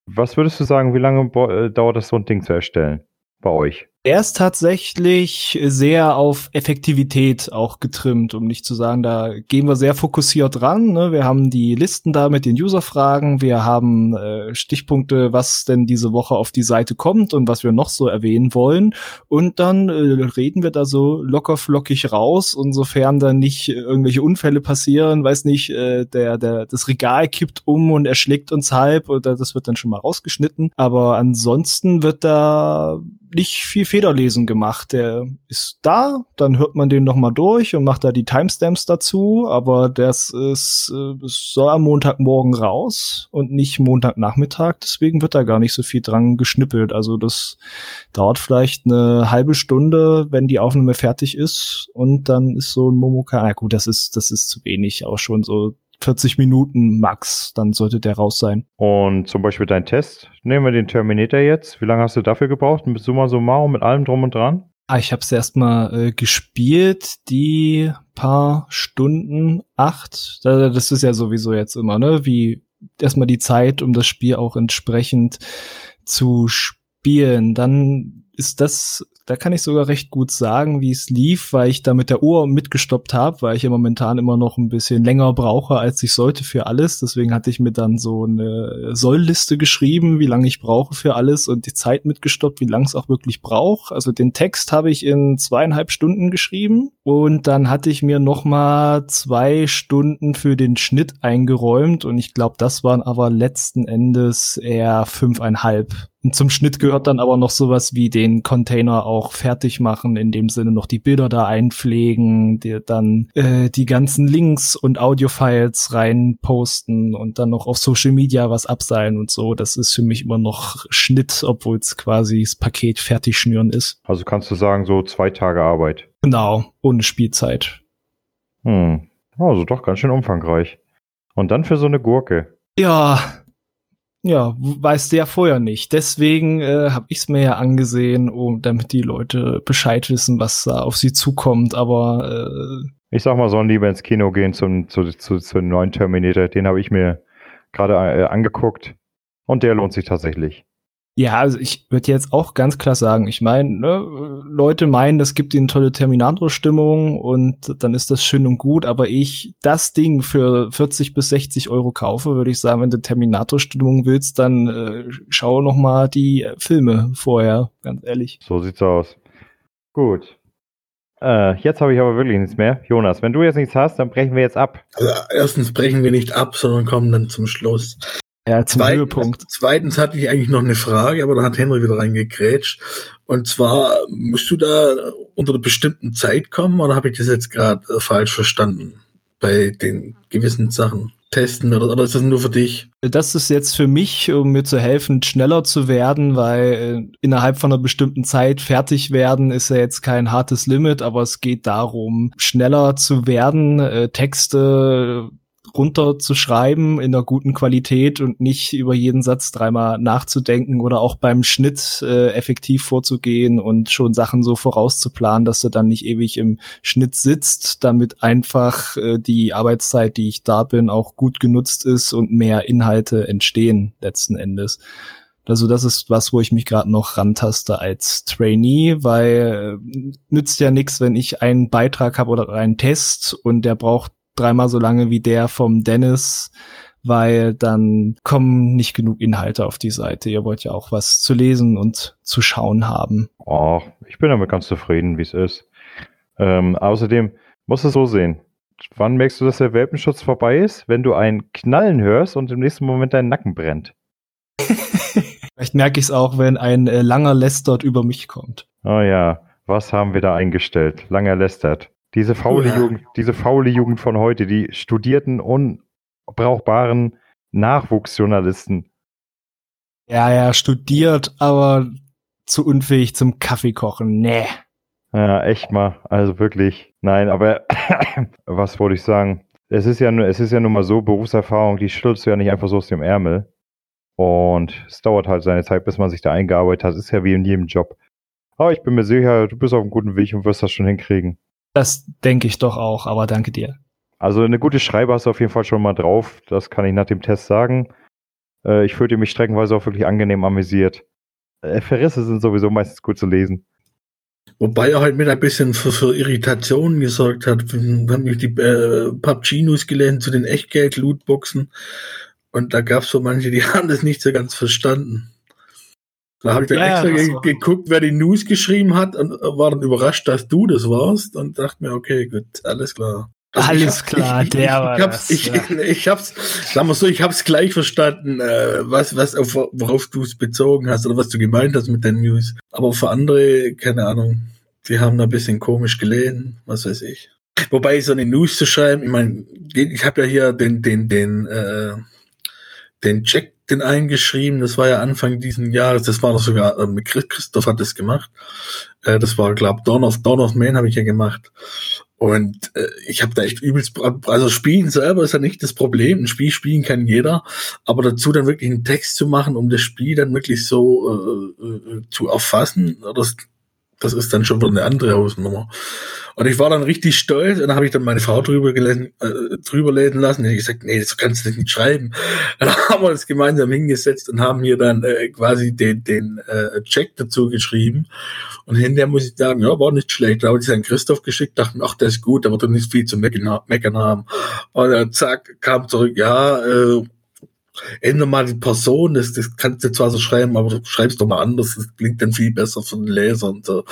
A: Was würdest du sagen, wie lange äh, dauert das, so ein Ding zu erstellen bei euch?
B: Er ist tatsächlich sehr auf Effektivität auch getrimmt, um nicht zu sagen, da gehen wir sehr fokussiert ran. Ne? Wir haben die Listen da mit den User-Fragen, wir haben äh, Stichpunkte, was denn diese Woche auf die Seite kommt und was wir noch so erwähnen wollen. Und dann äh, reden wir da so locker flockig raus, und sofern dann nicht irgendwelche Unfälle passieren, weiß nicht, äh, der, der, das Regal kippt um und erschlägt uns halb oder das wird dann schon mal rausgeschnitten. Aber ansonsten wird da nicht viel Federlesen gemacht. Der ist da, dann hört man den noch mal durch und macht da die Timestamps dazu, aber das ist, äh, soll am Montagmorgen raus und nicht Montagnachmittag, deswegen wird da gar nicht so viel dran geschnippelt. Also das dauert vielleicht eine halbe Stunde, wenn die Aufnahme fertig ist und dann ist so ein Momoka, na gut, das ist, das ist zu wenig, auch schon so 40 Minuten max, dann sollte der raus sein.
A: Und zum Beispiel dein Test, nehmen wir den Terminator jetzt. Wie lange hast du dafür gebraucht? Mit Summa summarum, mit allem drum und dran?
B: Ah, ich habe es erstmal äh, gespielt, die paar Stunden, acht. Das ist ja sowieso jetzt immer, ne? Wie erstmal die Zeit, um das Spiel auch entsprechend zu spielen. Dann ist das da kann ich sogar recht gut sagen, wie es lief, weil ich da mit der Uhr mitgestoppt habe, weil ich ja momentan immer noch ein bisschen länger brauche, als ich sollte für alles. Deswegen hatte ich mir dann so eine Sollliste geschrieben, wie lange ich brauche für alles und die Zeit mitgestoppt, wie lange es auch wirklich braucht. Also den Text habe ich in zweieinhalb Stunden geschrieben und dann hatte ich mir noch mal zwei Stunden für den Schnitt eingeräumt und ich glaube, das waren aber letzten Endes eher fünfeinhalb und zum Schnitt gehört dann aber noch sowas wie den Container auch fertig machen, in dem Sinne noch die Bilder da einpflegen, die, dann äh, die ganzen Links und Audiofiles rein posten und dann noch auf Social Media was abseilen und so. Das ist für mich immer noch Schnitt, obwohl es quasi das Paket fertig schnüren ist.
A: Also kannst du sagen, so zwei Tage Arbeit.
B: Genau, ohne Spielzeit.
A: Hm. Also doch ganz schön umfangreich. Und dann für so eine Gurke.
B: Ja, ja, weißt du ja vorher nicht. Deswegen äh, habe ich es mir ja angesehen, um, damit die Leute Bescheid wissen, was da auf sie zukommt. Aber äh,
A: ich sag mal, sollen lieber ins Kino gehen zum zu, zu, zu neuen Terminator. Den habe ich mir gerade äh, angeguckt und der lohnt sich tatsächlich.
B: Ja, also ich würde jetzt auch ganz klar sagen, ich meine, ne, Leute meinen, das gibt ihnen tolle Terminator-Stimmung und dann ist das schön und gut, aber ich das Ding für 40 bis 60 Euro kaufe, würde ich sagen, wenn du Terminator-Stimmung willst, dann äh, schau noch mal die Filme vorher, ganz ehrlich.
A: So sieht's aus. Gut. Äh, jetzt habe ich aber wirklich nichts mehr. Jonas, wenn du jetzt nichts hast, dann brechen wir jetzt ab.
C: Also erstens brechen wir nicht ab, sondern kommen dann zum Schluss.
B: Ja, zum zweitens, Höhepunkt.
C: Zweitens hatte ich eigentlich noch eine Frage, aber da hat Henry wieder reingekrätscht. Und zwar, musst du da unter einer bestimmten Zeit kommen oder habe ich das jetzt gerade äh, falsch verstanden? bei den gewissen Sachen testen oder, oder ist das nur für dich?
B: Das ist jetzt für mich, um mir zu helfen, schneller zu werden, weil äh, innerhalb von einer bestimmten Zeit fertig werden ist ja jetzt kein hartes Limit, aber es geht darum, schneller zu werden, äh, Texte runterzuschreiben in einer guten Qualität und nicht über jeden Satz dreimal nachzudenken oder auch beim Schnitt äh, effektiv vorzugehen und schon Sachen so vorauszuplanen, dass du dann nicht ewig im Schnitt sitzt, damit einfach äh, die Arbeitszeit, die ich da bin, auch gut genutzt ist und mehr Inhalte entstehen letzten Endes. Also das ist was, wo ich mich gerade noch rantaste als Trainee, weil äh, nützt ja nichts, wenn ich einen Beitrag habe oder einen Test und der braucht dreimal so lange wie der vom Dennis, weil dann kommen nicht genug Inhalte auf die Seite. Ihr wollt ja auch was zu lesen und zu schauen haben.
A: Oh, ich bin damit ganz zufrieden, wie es ist. Ähm, außerdem musst du es so sehen. Wann merkst du, dass der Welpenschutz vorbei ist? Wenn du ein Knallen hörst und im nächsten Moment dein Nacken brennt.
B: Vielleicht merke ich es auch, wenn ein äh, langer Lästert über mich kommt.
A: Oh ja, was haben wir da eingestellt? Langer Lästert. Diese faule, ja. Jugend, diese faule Jugend von heute, die studierten, unbrauchbaren Nachwuchsjournalisten.
B: Ja, ja, studiert, aber zu unfähig zum Kaffeekochen. Nee.
A: Ja, echt mal. Also wirklich. Nein, aber was wollte ich sagen? Es ist ja es ist ja nun mal so, Berufserfahrung, die schüttelst du ja nicht einfach so aus dem Ärmel. Und es dauert halt seine Zeit, bis man sich da eingearbeitet hat. Es ist ja wie in jedem Job. Aber ich bin mir sicher, du bist auf einem guten Weg und wirst das schon hinkriegen.
B: Das denke ich doch auch, aber danke dir.
A: Also eine gute Schreibe hast du auf jeden Fall schon mal drauf. Das kann ich nach dem Test sagen. Äh, ich fühlte mich streckenweise auch wirklich angenehm amüsiert. Äh, Verrisse sind sowieso meistens gut zu lesen.
C: Wobei er halt mit ein bisschen für, für Irritationen gesorgt hat. Wir haben die äh, PUBG-News gelesen zu den Echtgeld-Lootboxen. Und da gab es so manche, die haben das nicht so ganz verstanden. Da habe ich dann ja, extra ge geguckt, wer die News geschrieben hat und war dann überrascht, dass du das warst und dachte mir, okay, gut, alles klar.
B: Also alles hab, klar,
C: ich,
B: der ich,
C: war ich hab's, das, ich, ja. ich, ich hab's, sagen wir so, ich hab's gleich verstanden, äh, was, was auf, worauf du es bezogen hast oder was du gemeint hast mit den News. Aber für andere, keine Ahnung, die haben da ein bisschen komisch gelesen, was weiß ich. Wobei so eine News zu schreiben, ich meine, ich habe ja hier den, den, den, äh, den Check den eingeschrieben. Das war ja Anfang diesen Jahres. Das war doch sogar, äh, Christoph hat das gemacht. Äh, das war, glaube Dawn of, Dawn of Man habe ich ja gemacht. Und äh, ich habe da echt übelst, also Spielen selber ist ja nicht das Problem. Ein Spiel spielen kann jeder, aber dazu dann wirklich einen Text zu machen, um das Spiel dann wirklich so äh, äh, zu erfassen, das, das ist dann schon wieder eine andere Hausnummer. Und ich war dann richtig stolz und dann habe ich dann meine Frau drüber, gelesen, äh, drüber lesen lassen. Und ich gesagt, nee, das kannst du nicht schreiben. Dann haben wir uns gemeinsam hingesetzt und haben hier dann äh, quasi den, den äh, Check dazu geschrieben. Und hinterher muss ich sagen, ja, war nicht schlecht. Da habe ich an Christoph geschickt, dachten, ach, das ist gut, aber du nicht viel zu meckern haben. Und dann zack, kam zurück, ja, äh, ändere mal die Person, das, das kannst du zwar so schreiben, aber du schreibst doch mal anders, das klingt dann viel besser für den Leser und so.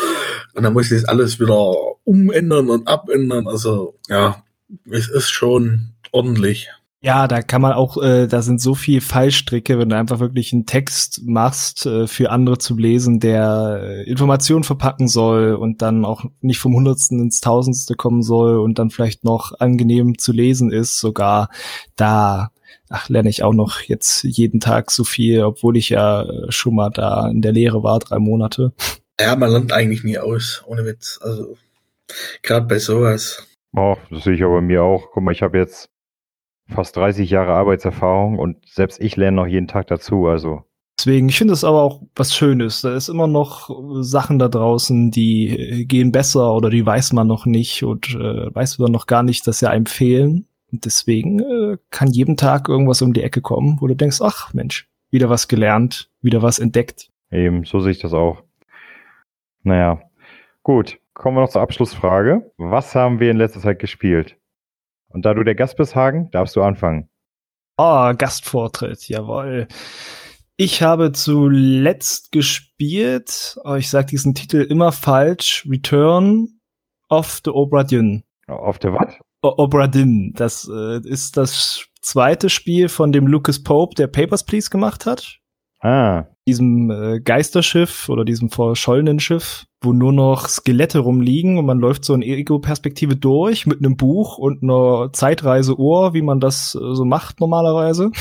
C: Und dann muss ich das alles wieder umändern und abändern. Also ja, es ist schon ordentlich.
B: Ja, da kann man auch, äh, da sind so viel Fallstricke, wenn du einfach wirklich einen Text machst äh, für andere zu lesen, der äh, Informationen verpacken soll und dann auch nicht vom Hundertsten ins Tausendste kommen soll und dann vielleicht noch angenehm zu lesen ist, sogar da ach, lerne ich auch noch jetzt jeden Tag so viel, obwohl ich ja äh, schon mal da in der Lehre war, drei Monate.
C: Ja, man lernt eigentlich nie aus, ohne Witz. Also gerade bei sowas.
A: Oh, das sehe ich aber bei mir auch. Guck mal, ich habe jetzt fast 30 Jahre Arbeitserfahrung und selbst ich lerne noch jeden Tag dazu. Also
B: Deswegen, ich finde es aber auch was Schönes. Da ist immer noch Sachen da draußen, die äh, gehen besser oder die weiß man noch nicht und äh, weiß man noch gar nicht, dass sie einem fehlen. Und deswegen äh, kann jeden Tag irgendwas um die Ecke kommen, wo du denkst, ach Mensch, wieder was gelernt, wieder was entdeckt.
A: Eben, so sehe ich das auch. Naja, gut. Kommen wir noch zur Abschlussfrage. Was haben wir in letzter Zeit gespielt? Und da du der Gast bist, Hagen, darfst du anfangen.
B: Oh, Gastvortritt, jawohl. Ich habe zuletzt gespielt, oh, ich sage diesen Titel immer falsch, Return of the Obra Dinn.
A: Auf der was?
B: Obra Dinn. Das äh, ist das zweite Spiel von dem Lucas Pope, der Papers, Please gemacht hat.
A: Ah.
B: Diesem äh, Geisterschiff oder diesem verschollenen Schiff, wo nur noch Skelette rumliegen und man läuft so in Ego-Perspektive durch mit einem Buch und einer Zeitreiseuhr, wie man das äh, so macht normalerweise.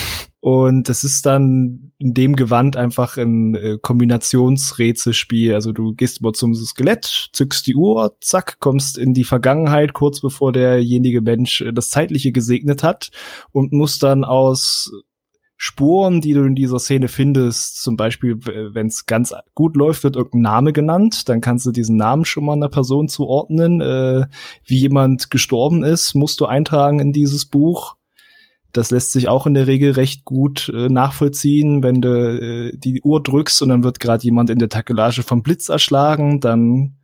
B: Und das ist dann in dem Gewand einfach ein äh, Kombinationsrätselspiel. Also du gehst immer zum Skelett, zückst die Uhr, zack, kommst in die Vergangenheit, kurz bevor derjenige Mensch äh, das Zeitliche gesegnet hat und musst dann aus Spuren, die du in dieser Szene findest, zum Beispiel, wenn es ganz gut läuft, wird irgendein Name genannt, dann kannst du diesen Namen schon mal einer Person zuordnen. Äh, wie jemand gestorben ist, musst du eintragen in dieses Buch. Das lässt sich auch in der Regel recht gut äh, nachvollziehen, wenn du äh, die Uhr drückst und dann wird gerade jemand in der Takelage vom Blitz erschlagen, dann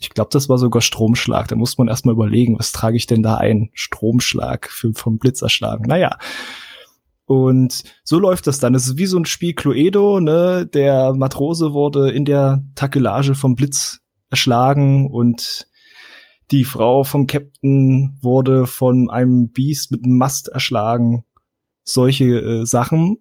B: ich glaube, das war sogar Stromschlag. Da muss man erstmal überlegen, was trage ich denn da ein? Stromschlag für, vom Blitz erschlagen. Naja, und so läuft das dann. Es ist wie so ein Spiel Cluedo, ne? Der Matrose wurde in der Takelage vom Blitz erschlagen und die Frau vom Captain wurde von einem Biest mit einem Mast erschlagen. Solche äh, Sachen.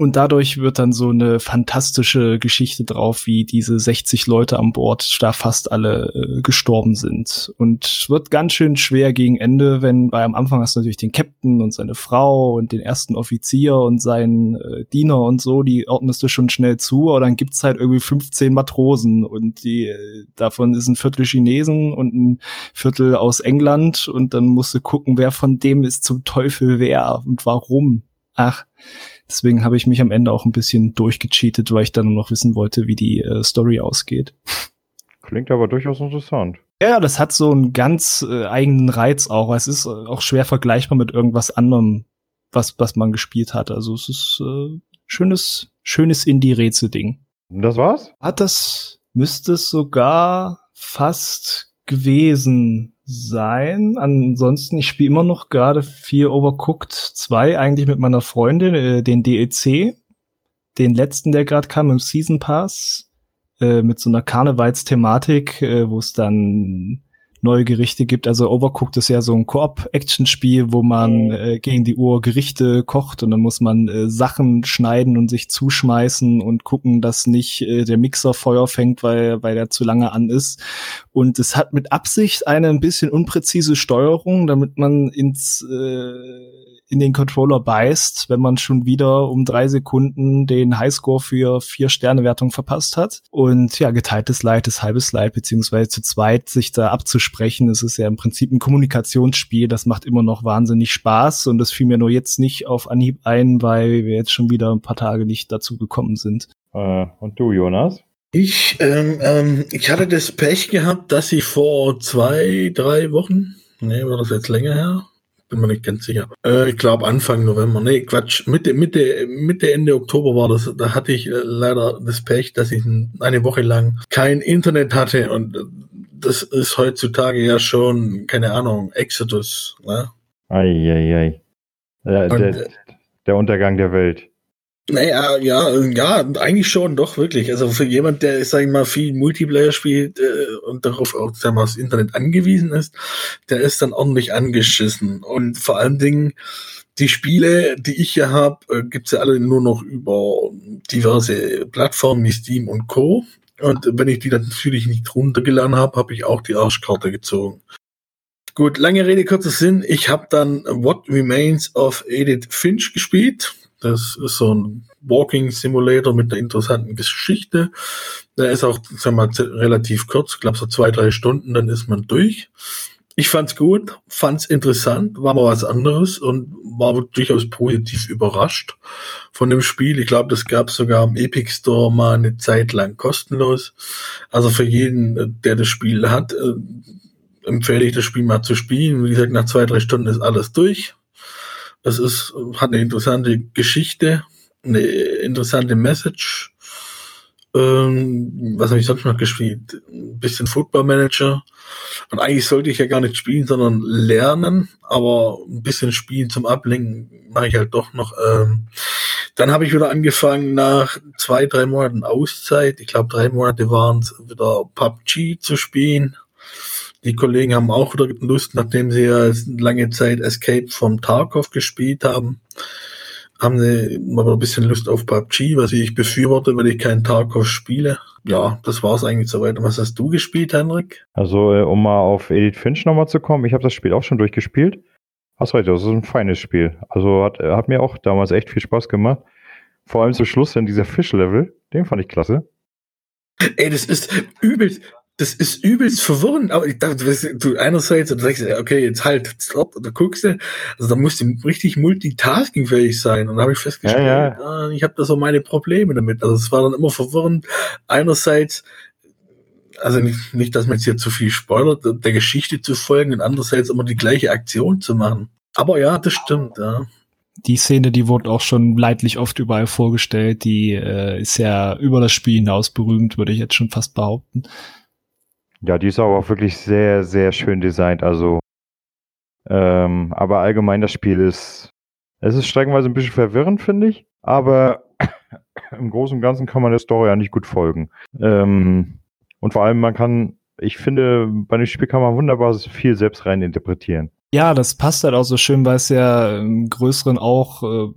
B: Und dadurch wird dann so eine fantastische Geschichte drauf, wie diese 60 Leute an Bord da fast alle äh, gestorben sind. Und wird ganz schön schwer gegen Ende, wenn, weil am Anfang hast du natürlich den Captain und seine Frau und den ersten Offizier und seinen äh, Diener und so, die ordnest du schon schnell zu, aber dann gibt's halt irgendwie 15 Matrosen und die, äh, davon ist ein Viertel Chinesen und ein Viertel aus England und dann musst du gucken, wer von dem ist zum Teufel wer und warum. Ach, Deswegen habe ich mich am Ende auch ein bisschen durchgecheatet, weil ich dann noch wissen wollte, wie die äh, Story ausgeht.
A: Klingt aber durchaus interessant.
B: Ja, das hat so einen ganz äh, eigenen Reiz auch. Es ist äh, auch schwer vergleichbar mit irgendwas anderem, was, was man gespielt hat. Also es ist äh, schönes, schönes Indie-Rätsel-Ding.
A: Das war's?
B: Hat das, müsste es sogar fast gewesen sein. Ansonsten, ich spiele immer noch gerade viel Overcooked 2, eigentlich mit meiner Freundin, äh, den DLC. Den letzten, der gerade kam im Season Pass, äh, mit so einer Karnevalsthematik, äh, wo es dann neue Gerichte gibt. Also Overcooked ist ja so ein Koop-Action-Spiel, wo man äh, gegen die Uhr Gerichte kocht und dann muss man äh, Sachen schneiden und sich zuschmeißen und gucken, dass nicht äh, der Mixer Feuer fängt, weil, weil der zu lange an ist. Und es hat mit Absicht eine ein bisschen unpräzise Steuerung, damit man ins äh, in den Controller beißt, wenn man schon wieder um drei Sekunden den Highscore für vier Sterne Wertung verpasst hat. Und ja, geteiltes Leid ist halbes Leid, beziehungsweise zu zweit sich da abzusprechen. Es ist ja im Prinzip ein Kommunikationsspiel, das macht immer noch wahnsinnig Spaß und das fiel mir nur jetzt nicht auf Anhieb ein, weil wir jetzt schon wieder ein paar Tage nicht dazu gekommen sind.
A: Äh, und du, Jonas?
C: Ich, ähm, ähm, ich hatte das Pech gehabt, dass ich vor zwei, drei Wochen, nee, war das jetzt länger her, bin mir nicht ganz sicher. Äh, ich glaube Anfang November. Nee, Quatsch. Mitte, Mitte, Mitte, Ende Oktober war das. Da hatte ich äh, leider das Pech, dass ich eine Woche lang kein Internet hatte und äh, das ist heutzutage ja schon, keine Ahnung, Exodus. Ne?
A: Eieiei. Ja, der, äh, der Untergang der Welt.
C: Naja, ja, ja, eigentlich schon, doch, wirklich. Also für jemand, der, sag ich mal, viel Multiplayer spielt äh, und darauf auch, sag mal, das Internet angewiesen ist, der ist dann ordentlich angeschissen. Und vor allen Dingen, die Spiele, die ich hier habe, äh, gibt's ja alle nur noch über diverse Plattformen wie Steam und Co. Und wenn ich die dann natürlich nicht runtergeladen habe, habe ich auch die Arschkarte gezogen. Gut, lange Rede, kurzer Sinn. Ich habe dann What Remains of Edith Finch gespielt. Das ist so ein Walking Simulator mit einer interessanten Geschichte. Der ist auch, sag mal, relativ kurz, ich glaube so zwei, drei Stunden, dann ist man durch. Ich fand's gut, fand's interessant, war mal was anderes und war durchaus positiv überrascht von dem Spiel. Ich glaube, das gab sogar im Epic Store mal eine Zeit lang kostenlos. Also für jeden, der das Spiel hat, äh, empfehle ich das Spiel mal zu spielen. Wie gesagt, nach zwei, drei Stunden ist alles durch. Es ist, hat eine interessante Geschichte, eine interessante Message. Ähm, was habe ich sonst noch gespielt? Ein bisschen Football Manager. Und eigentlich sollte ich ja gar nicht spielen, sondern lernen, aber ein bisschen spielen zum Ablenken mache ich halt doch noch. Ähm, dann habe ich wieder angefangen, nach zwei, drei Monaten Auszeit, ich glaube drei Monate waren es, wieder PUBG zu spielen. Die Kollegen haben auch wieder Lust, nachdem sie ja lange Zeit Escape vom Tarkov gespielt haben. Haben eine, aber ein bisschen Lust auf PUBG, was ich befürworte, weil ich keinen Tarkov spiele. Ja, das war's eigentlich soweit. Was hast du gespielt, Henrik?
A: Also, äh, um mal auf Edith Finch nochmal zu kommen, ich habe das Spiel auch schon durchgespielt. Hast recht, das ist ein feines Spiel. Also hat, hat mir auch damals echt viel Spaß gemacht. Vor allem zum Schluss in dieser Fischlevel, den fand ich klasse.
C: Ey, das ist übelst, das ist übelst verwirrend. Aber ich dachte, du einerseits, du sagst, okay, jetzt halt, stopp, oder guckst du, also da musst du richtig multitaskingfähig sein. Und da habe ich festgestellt, ja, ja. Ah, ich habe da so meine Probleme damit. Also es war dann immer verwirrend. Einerseits, also nicht, nicht, dass man jetzt hier zu viel spoilert, der Geschichte zu folgen und andererseits immer die gleiche Aktion zu machen. Aber ja, das stimmt, ja
B: die Szene, die wurde auch schon leidlich oft überall vorgestellt. Die äh, ist ja über das Spiel hinaus berühmt, würde ich jetzt schon fast behaupten.
A: Ja, die ist aber auch wirklich sehr, sehr schön designt. Also, ähm, aber allgemein das Spiel ist, es ist streckenweise ein bisschen verwirrend, finde ich. Aber im Großen und Ganzen kann man der Story ja nicht gut folgen. Ähm, und vor allem, man kann, ich finde, bei dem Spiel kann man wunderbar viel selbst rein interpretieren.
B: Ja, das passt halt auch so schön, weil es ja im Größeren auch äh,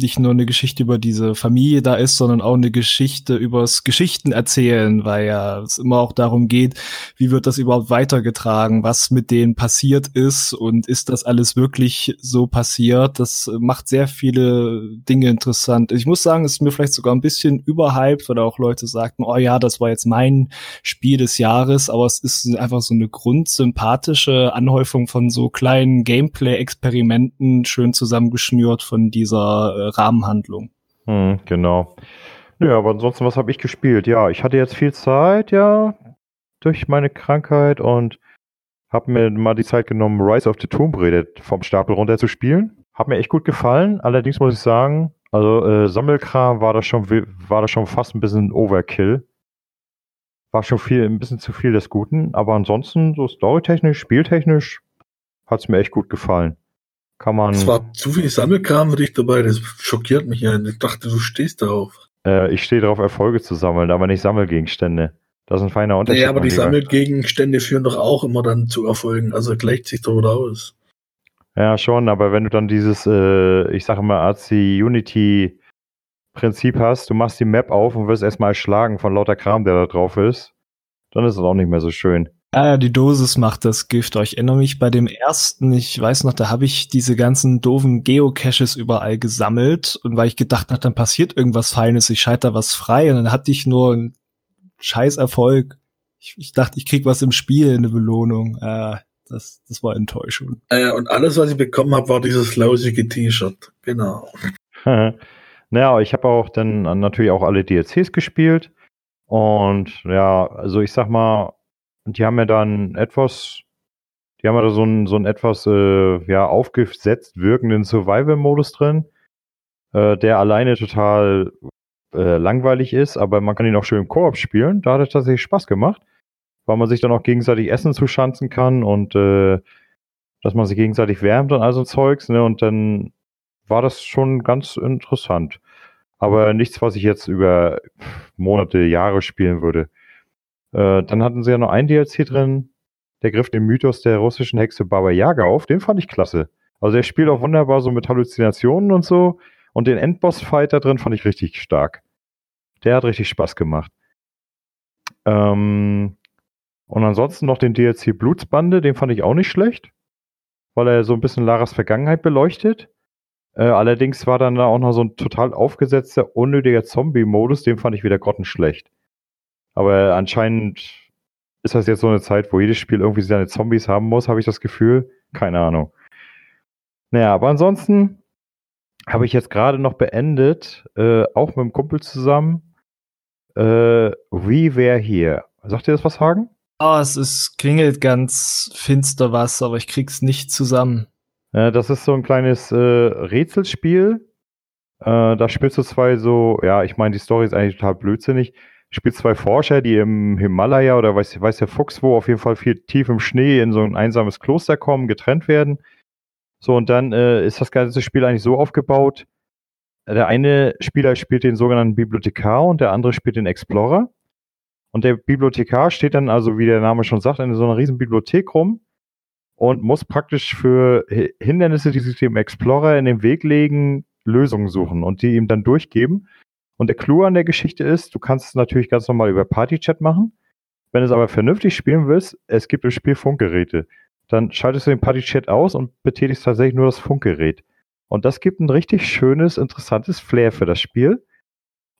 B: nicht nur eine Geschichte über diese Familie da ist, sondern auch eine Geschichte übers Geschichten erzählen, weil ja es immer auch darum geht, wie wird das überhaupt weitergetragen, was mit denen passiert ist und ist das alles wirklich so passiert. Das macht sehr viele Dinge interessant. Ich muss sagen, es ist mir vielleicht sogar ein bisschen überhyped, weil auch Leute sagten, oh ja, das war jetzt mein Spiel des Jahres, aber es ist einfach so eine grundsympathische Anhäufung von so kleinen Gameplay-Experimenten, schön zusammengeschnürt von dieser äh, Rahmenhandlung.
A: Hm, genau. Ja, aber ansonsten, was habe ich gespielt? Ja, ich hatte jetzt viel Zeit, ja, durch meine Krankheit und habe mir mal die Zeit genommen, Rise of the Tomb Raider vom Stapel runter zu spielen. Hat mir echt gut gefallen. Allerdings muss ich sagen, also äh, Sammelkram war das schon war das schon fast ein bisschen Overkill. War schon viel, ein bisschen zu viel des Guten. Aber ansonsten, so storytechnisch, spieltechnisch, hat es mir echt gut gefallen. Kann man.
C: Es war zu viel Sammelkram für dich dabei, das schockiert mich ja. Ich dachte, du stehst darauf.
A: Äh, ich stehe darauf, Erfolge zu sammeln, aber nicht Sammelgegenstände. Das ist ein feiner Unterschied.
C: Ja, aber die Sammelgegenstände führen doch auch immer dann zu Erfolgen, also gleicht sich doch wieder aus.
A: Ja, schon, aber wenn du dann dieses, äh, ich sage mal, AC Unity Prinzip hast, du machst die Map auf und wirst erstmal erschlagen von lauter Kram, der da drauf ist, dann ist es auch nicht mehr so schön.
B: Ja, die Dosis macht das Gift. Ich erinnere mich bei dem ersten, ich weiß noch, da habe ich diese ganzen doofen Geocaches überall gesammelt und weil ich gedacht habe, dann passiert irgendwas Feines, ich schalte da was frei und dann hatte ich nur einen scheiß Erfolg. Ich, ich dachte, ich krieg was im Spiel, eine Belohnung. Äh, das, das war Enttäuschung.
C: Äh, und alles, was ich bekommen habe, war dieses lausige T-Shirt. Genau.
A: naja, ich habe auch dann natürlich auch alle DLCs gespielt. Und ja, also ich sag mal, und die haben ja dann etwas, die haben ja da so einen, so etwas äh, ja, aufgesetzt wirkenden Survival-Modus drin, äh, der alleine total äh, langweilig ist, aber man kann ihn auch schön im Koop spielen. Da hat es tatsächlich Spaß gemacht, weil man sich dann auch gegenseitig Essen zuschanzen kann und äh, dass man sich gegenseitig wärmt und all so Zeugs, ne? Und dann war das schon ganz interessant. Aber nichts, was ich jetzt über Monate, Jahre spielen würde. Äh, dann hatten sie ja noch ein DLC drin, der griff den Mythos der russischen Hexe Baba Yaga auf. Den fand ich klasse. Also der spielt auch wunderbar so mit Halluzinationen und so. Und den Endboss-Fight da drin fand ich richtig stark. Der hat richtig Spaß gemacht. Ähm, und ansonsten noch den DLC Blutsbande, den fand ich auch nicht schlecht, weil er so ein bisschen Laras Vergangenheit beleuchtet. Äh, allerdings war dann da auch noch so ein total aufgesetzter, unnötiger Zombie-Modus, den fand ich wieder grottenschlecht. Aber anscheinend ist das jetzt so eine Zeit, wo jedes Spiel irgendwie seine Zombies haben muss, habe ich das Gefühl. Keine Ahnung. Naja, aber ansonsten habe ich jetzt gerade noch beendet, äh, auch mit einem Kumpel zusammen, äh, We Were Here. Sagt ihr das was, Hagen?
B: Oh, es ist, klingelt ganz finster was, aber ich krieg's nicht zusammen.
A: Äh, das ist so ein kleines äh, Rätselspiel. Äh, da spielst du zwei so, ja, ich meine, die Story ist eigentlich total blödsinnig spielt zwei Forscher, die im Himalaya oder weiß, weiß der Fuchs wo, auf jeden Fall viel tief im Schnee in so ein einsames Kloster kommen, getrennt werden. So, und dann äh, ist das ganze Spiel eigentlich so aufgebaut. Der eine Spieler spielt den sogenannten Bibliothekar und der andere spielt den Explorer. Und der Bibliothekar steht dann also, wie der Name schon sagt, in so einer riesen Bibliothek rum und muss praktisch für Hindernisse, die sich dem Explorer in den Weg legen, Lösungen suchen und die ihm dann durchgeben. Und der Clou an der Geschichte ist, du kannst es natürlich ganz normal über Partychat machen. Wenn du es aber vernünftig spielen willst, es gibt im Spiel Funkgeräte. Dann schaltest du den Partychat aus und betätigst tatsächlich nur das Funkgerät. Und das gibt ein richtig schönes, interessantes Flair für das Spiel.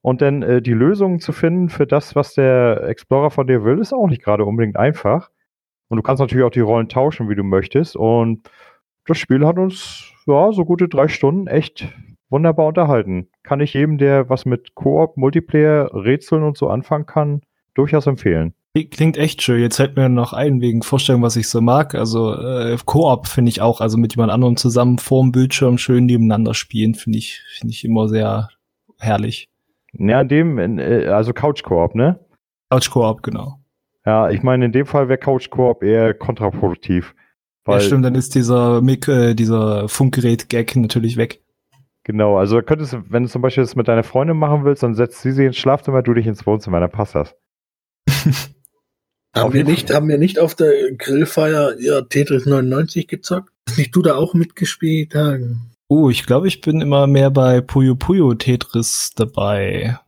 A: Und dann äh, die Lösungen zu finden für das, was der Explorer von dir will, ist auch nicht gerade unbedingt einfach. Und du kannst natürlich auch die Rollen tauschen, wie du möchtest. Und das Spiel hat uns, ja, so gute drei Stunden echt wunderbar unterhalten. Kann ich jedem, der was mit Koop, Multiplayer, Rätseln und so anfangen kann, durchaus empfehlen.
B: Klingt echt schön. Jetzt fällt mir noch ein, wegen Vorstellung, was ich so mag. Also äh, Koop finde ich auch, also mit jemand anderem zusammen vorm Bildschirm schön nebeneinander spielen, finde ich, finde ich immer sehr herrlich.
A: Ja, in dem, äh, also Couch Koop, ne?
B: Couch Koop, genau.
A: Ja, ich meine, in dem Fall wäre Couch Koop eher kontraproduktiv.
B: ja, stimmt, dann ist dieser Mic, äh, dieser Funkgerät-Gag natürlich weg.
A: Genau, also könntest du, wenn du zum Beispiel das mit deiner Freundin machen willst, dann setzt sie sich ins Schlafzimmer, du dich ins Wohnzimmer, dann passt das.
C: Haben wir, nicht, haben wir nicht auf der Grillfeier ja, Tetris 99 gezockt? Hast nicht du da auch mitgespielt, Hagen?
B: Oh, ich glaube, ich bin immer mehr bei Puyo Puyo Tetris dabei.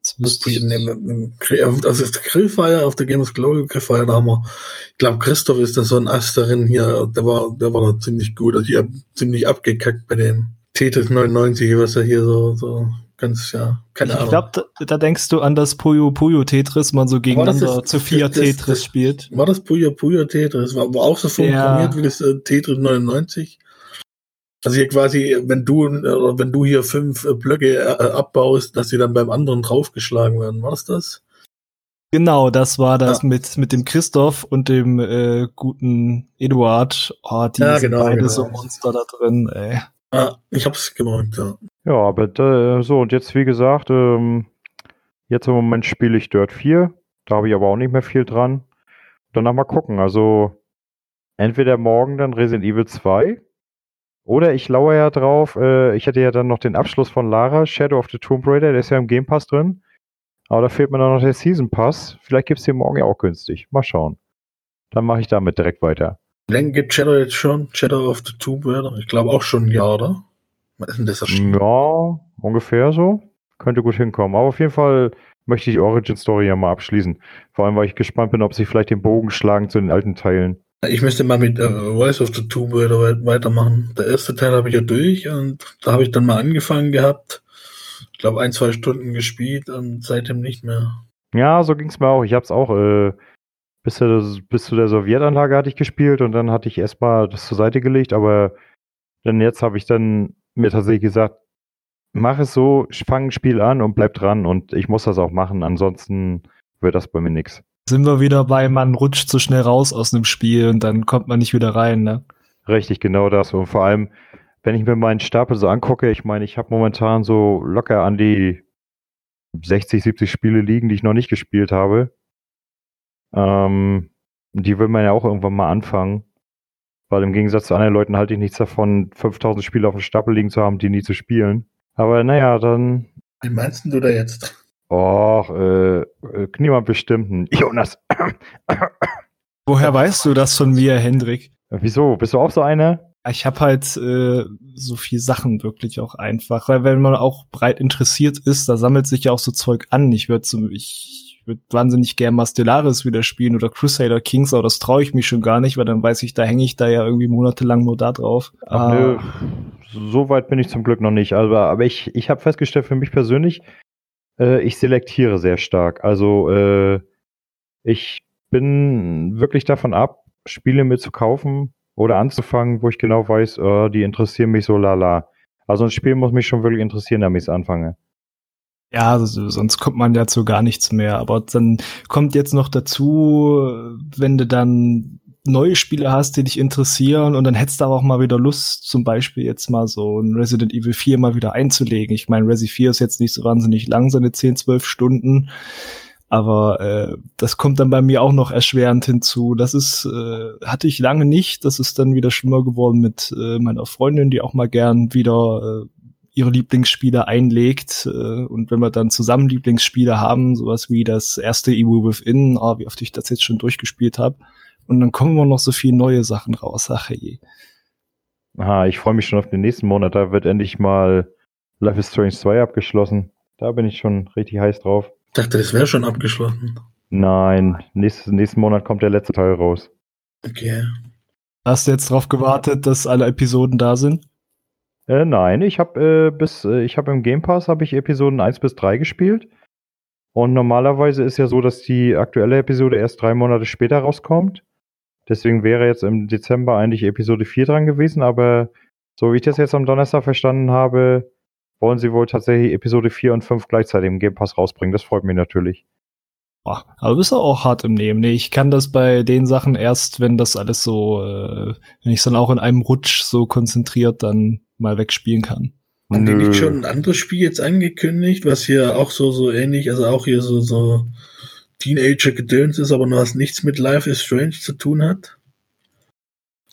C: Das also ist der Grillfeier auf der Gamers Global Grillfeier, da haben wir, ich glaube, Christoph ist da so ein Ass darin hier, der war, der war da ziemlich gut. Also ich habe ziemlich abgekackt bei dem Tetris 99, was er hier so, so ganz, ja, keine
B: ich Ahnung. Ich glaube, da, da, denkst du an das Puyo Puyo Tetris, man so gegeneinander das, zu vier das, Tetris das, spielt.
C: War das Puyo Puyo Tetris? War, war auch so funktioniert ja. wie das äh, Tetris 99? Also hier quasi, wenn du, äh, wenn du hier fünf äh, Blöcke äh, abbaust, dass sie dann beim anderen draufgeschlagen werden. War das das?
B: Genau, das war das ja. mit, mit dem Christoph und dem äh, guten Eduard. Oh, die ja, sind genau, beide genau. so Monster da drin, ey.
C: Ah, ich hab's gemerkt, ja.
A: Ja, aber äh, so, und jetzt, wie gesagt, ähm, jetzt im Moment spiele ich Dirt 4. Da habe ich aber auch nicht mehr viel dran. Danach mal gucken. Also, entweder morgen dann Resident Evil 2. Oder ich lauere ja drauf. Äh, ich hätte ja dann noch den Abschluss von Lara, Shadow of the Tomb Raider. Der ist ja im Game Pass drin. Aber da fehlt mir dann noch der Season Pass. Vielleicht gibt es den morgen ja auch günstig. Mal schauen. Dann mache ich damit direkt weiter.
C: Lange geht Shadow jetzt schon? Shadow of the Tomb Raider? Ich glaube auch schon ein Jahr, oder?
A: Was ist denn das erschienen? Ja, ungefähr so. Könnte gut hinkommen. Aber auf jeden Fall möchte ich Origin Story ja mal abschließen. Vor allem, weil ich gespannt bin, ob sie vielleicht den Bogen schlagen zu den alten Teilen.
C: Ich müsste mal mit äh, Voice of the Tomb Raider weitermachen. Der erste Teil habe ich ja durch und da habe ich dann mal angefangen gehabt. Ich glaube, ein, zwei Stunden gespielt und seitdem nicht mehr.
A: Ja, so ging es mir auch. Ich habe es auch äh, bis, zu, bis zu der Sowjetanlage hatte ich gespielt und dann hatte ich erstmal das zur Seite gelegt, aber dann jetzt habe ich dann mir tatsächlich gesagt, mach es so, fang ein Spiel an und bleib dran und ich muss das auch machen, ansonsten wird das bei mir nichts.
B: Sind wir wieder bei, man rutscht zu schnell raus aus einem Spiel und dann kommt man nicht wieder rein, ne?
A: Richtig, genau das. Und vor allem, wenn ich mir meinen Stapel so angucke, ich meine, ich habe momentan so locker an die 60, 70 Spiele liegen, die ich noch nicht gespielt habe. Ähm, die will man ja auch irgendwann mal anfangen. Weil im Gegensatz zu anderen Leuten halte ich nichts davon, 5000 Spiele auf dem Stapel liegen zu haben, die nie zu spielen. Aber naja, dann.
C: Wie meinst du da jetzt?
A: Och, äh, äh niemand bestimmten. Jonas.
B: Woher weißt du das von mir, Hendrik?
A: Wieso? Bist du auch so einer?
B: Ich habe halt äh, so viel Sachen wirklich auch einfach, weil wenn man auch breit interessiert ist, da sammelt sich ja auch so Zeug an. Ich würde so, ich ich würde wahnsinnig gern mal Stellaris wieder spielen oder Crusader Kings, aber das traue ich mich schon gar nicht, weil dann weiß ich, da hänge ich da ja irgendwie monatelang nur da drauf.
A: Ach, nö, so weit bin ich zum Glück noch nicht. Aber, aber ich, ich habe festgestellt für mich persönlich, äh, ich selektiere sehr stark. Also äh, ich bin wirklich davon ab, Spiele mir zu kaufen oder anzufangen, wo ich genau weiß, äh, die interessieren mich so lala. Also ein Spiel muss mich schon wirklich interessieren, damit ich es anfange.
B: Ja, sonst kommt man ja zu gar nichts mehr. Aber dann kommt jetzt noch dazu, wenn du dann neue Spiele hast, die dich interessieren und dann hättest du aber auch mal wieder Lust, zum Beispiel jetzt mal so ein Resident Evil 4 mal wieder einzulegen. Ich meine, Resi 4 ist jetzt nicht so wahnsinnig lang, seine 10, 12 Stunden. Aber äh, das kommt dann bei mir auch noch erschwerend hinzu. Das ist, äh, hatte ich lange nicht. Das ist dann wieder schlimmer geworden mit äh, meiner Freundin, die auch mal gern wieder äh, ihre Lieblingsspiele einlegt. Äh, und wenn wir dann zusammen Lieblingsspiele haben, sowas wie das erste Evil Within, oh, wie oft ich das jetzt schon durchgespielt habe, und dann kommen immer noch so viele neue Sachen raus. Ach je.
A: Aha, ich freue mich schon auf den nächsten Monat. Da wird endlich mal Life is Strange 2 abgeschlossen. Da bin ich schon richtig heiß drauf.
C: Ich dachte, das wäre schon abgeschlossen.
A: Nein, nächstes, nächsten Monat kommt der letzte Teil raus.
C: Okay.
B: Hast du jetzt darauf gewartet, dass alle Episoden da sind?
A: Äh, nein, ich habe äh, bis äh, ich habe im Game Pass habe ich Episoden 1 bis 3 gespielt. Und normalerweise ist ja so, dass die aktuelle Episode erst drei Monate später rauskommt. Deswegen wäre jetzt im Dezember eigentlich Episode 4 dran gewesen, aber so wie ich das jetzt am Donnerstag verstanden habe, wollen sie wohl tatsächlich Episode 4 und 5 gleichzeitig im Game Pass rausbringen. Das freut mich natürlich.
B: Boah, aber bist du auch hart im Nehmen. Nee, ich kann das bei den Sachen erst, wenn das alles so, äh, wenn ich es dann auch in einem Rutsch so konzentriert dann mal wegspielen kann.
C: Haben die nicht schon ein anderes Spiel jetzt angekündigt, was hier auch so, so ähnlich, also auch hier so, so Teenager-Gedöns ist, aber noch was nichts mit Life is Strange zu tun hat?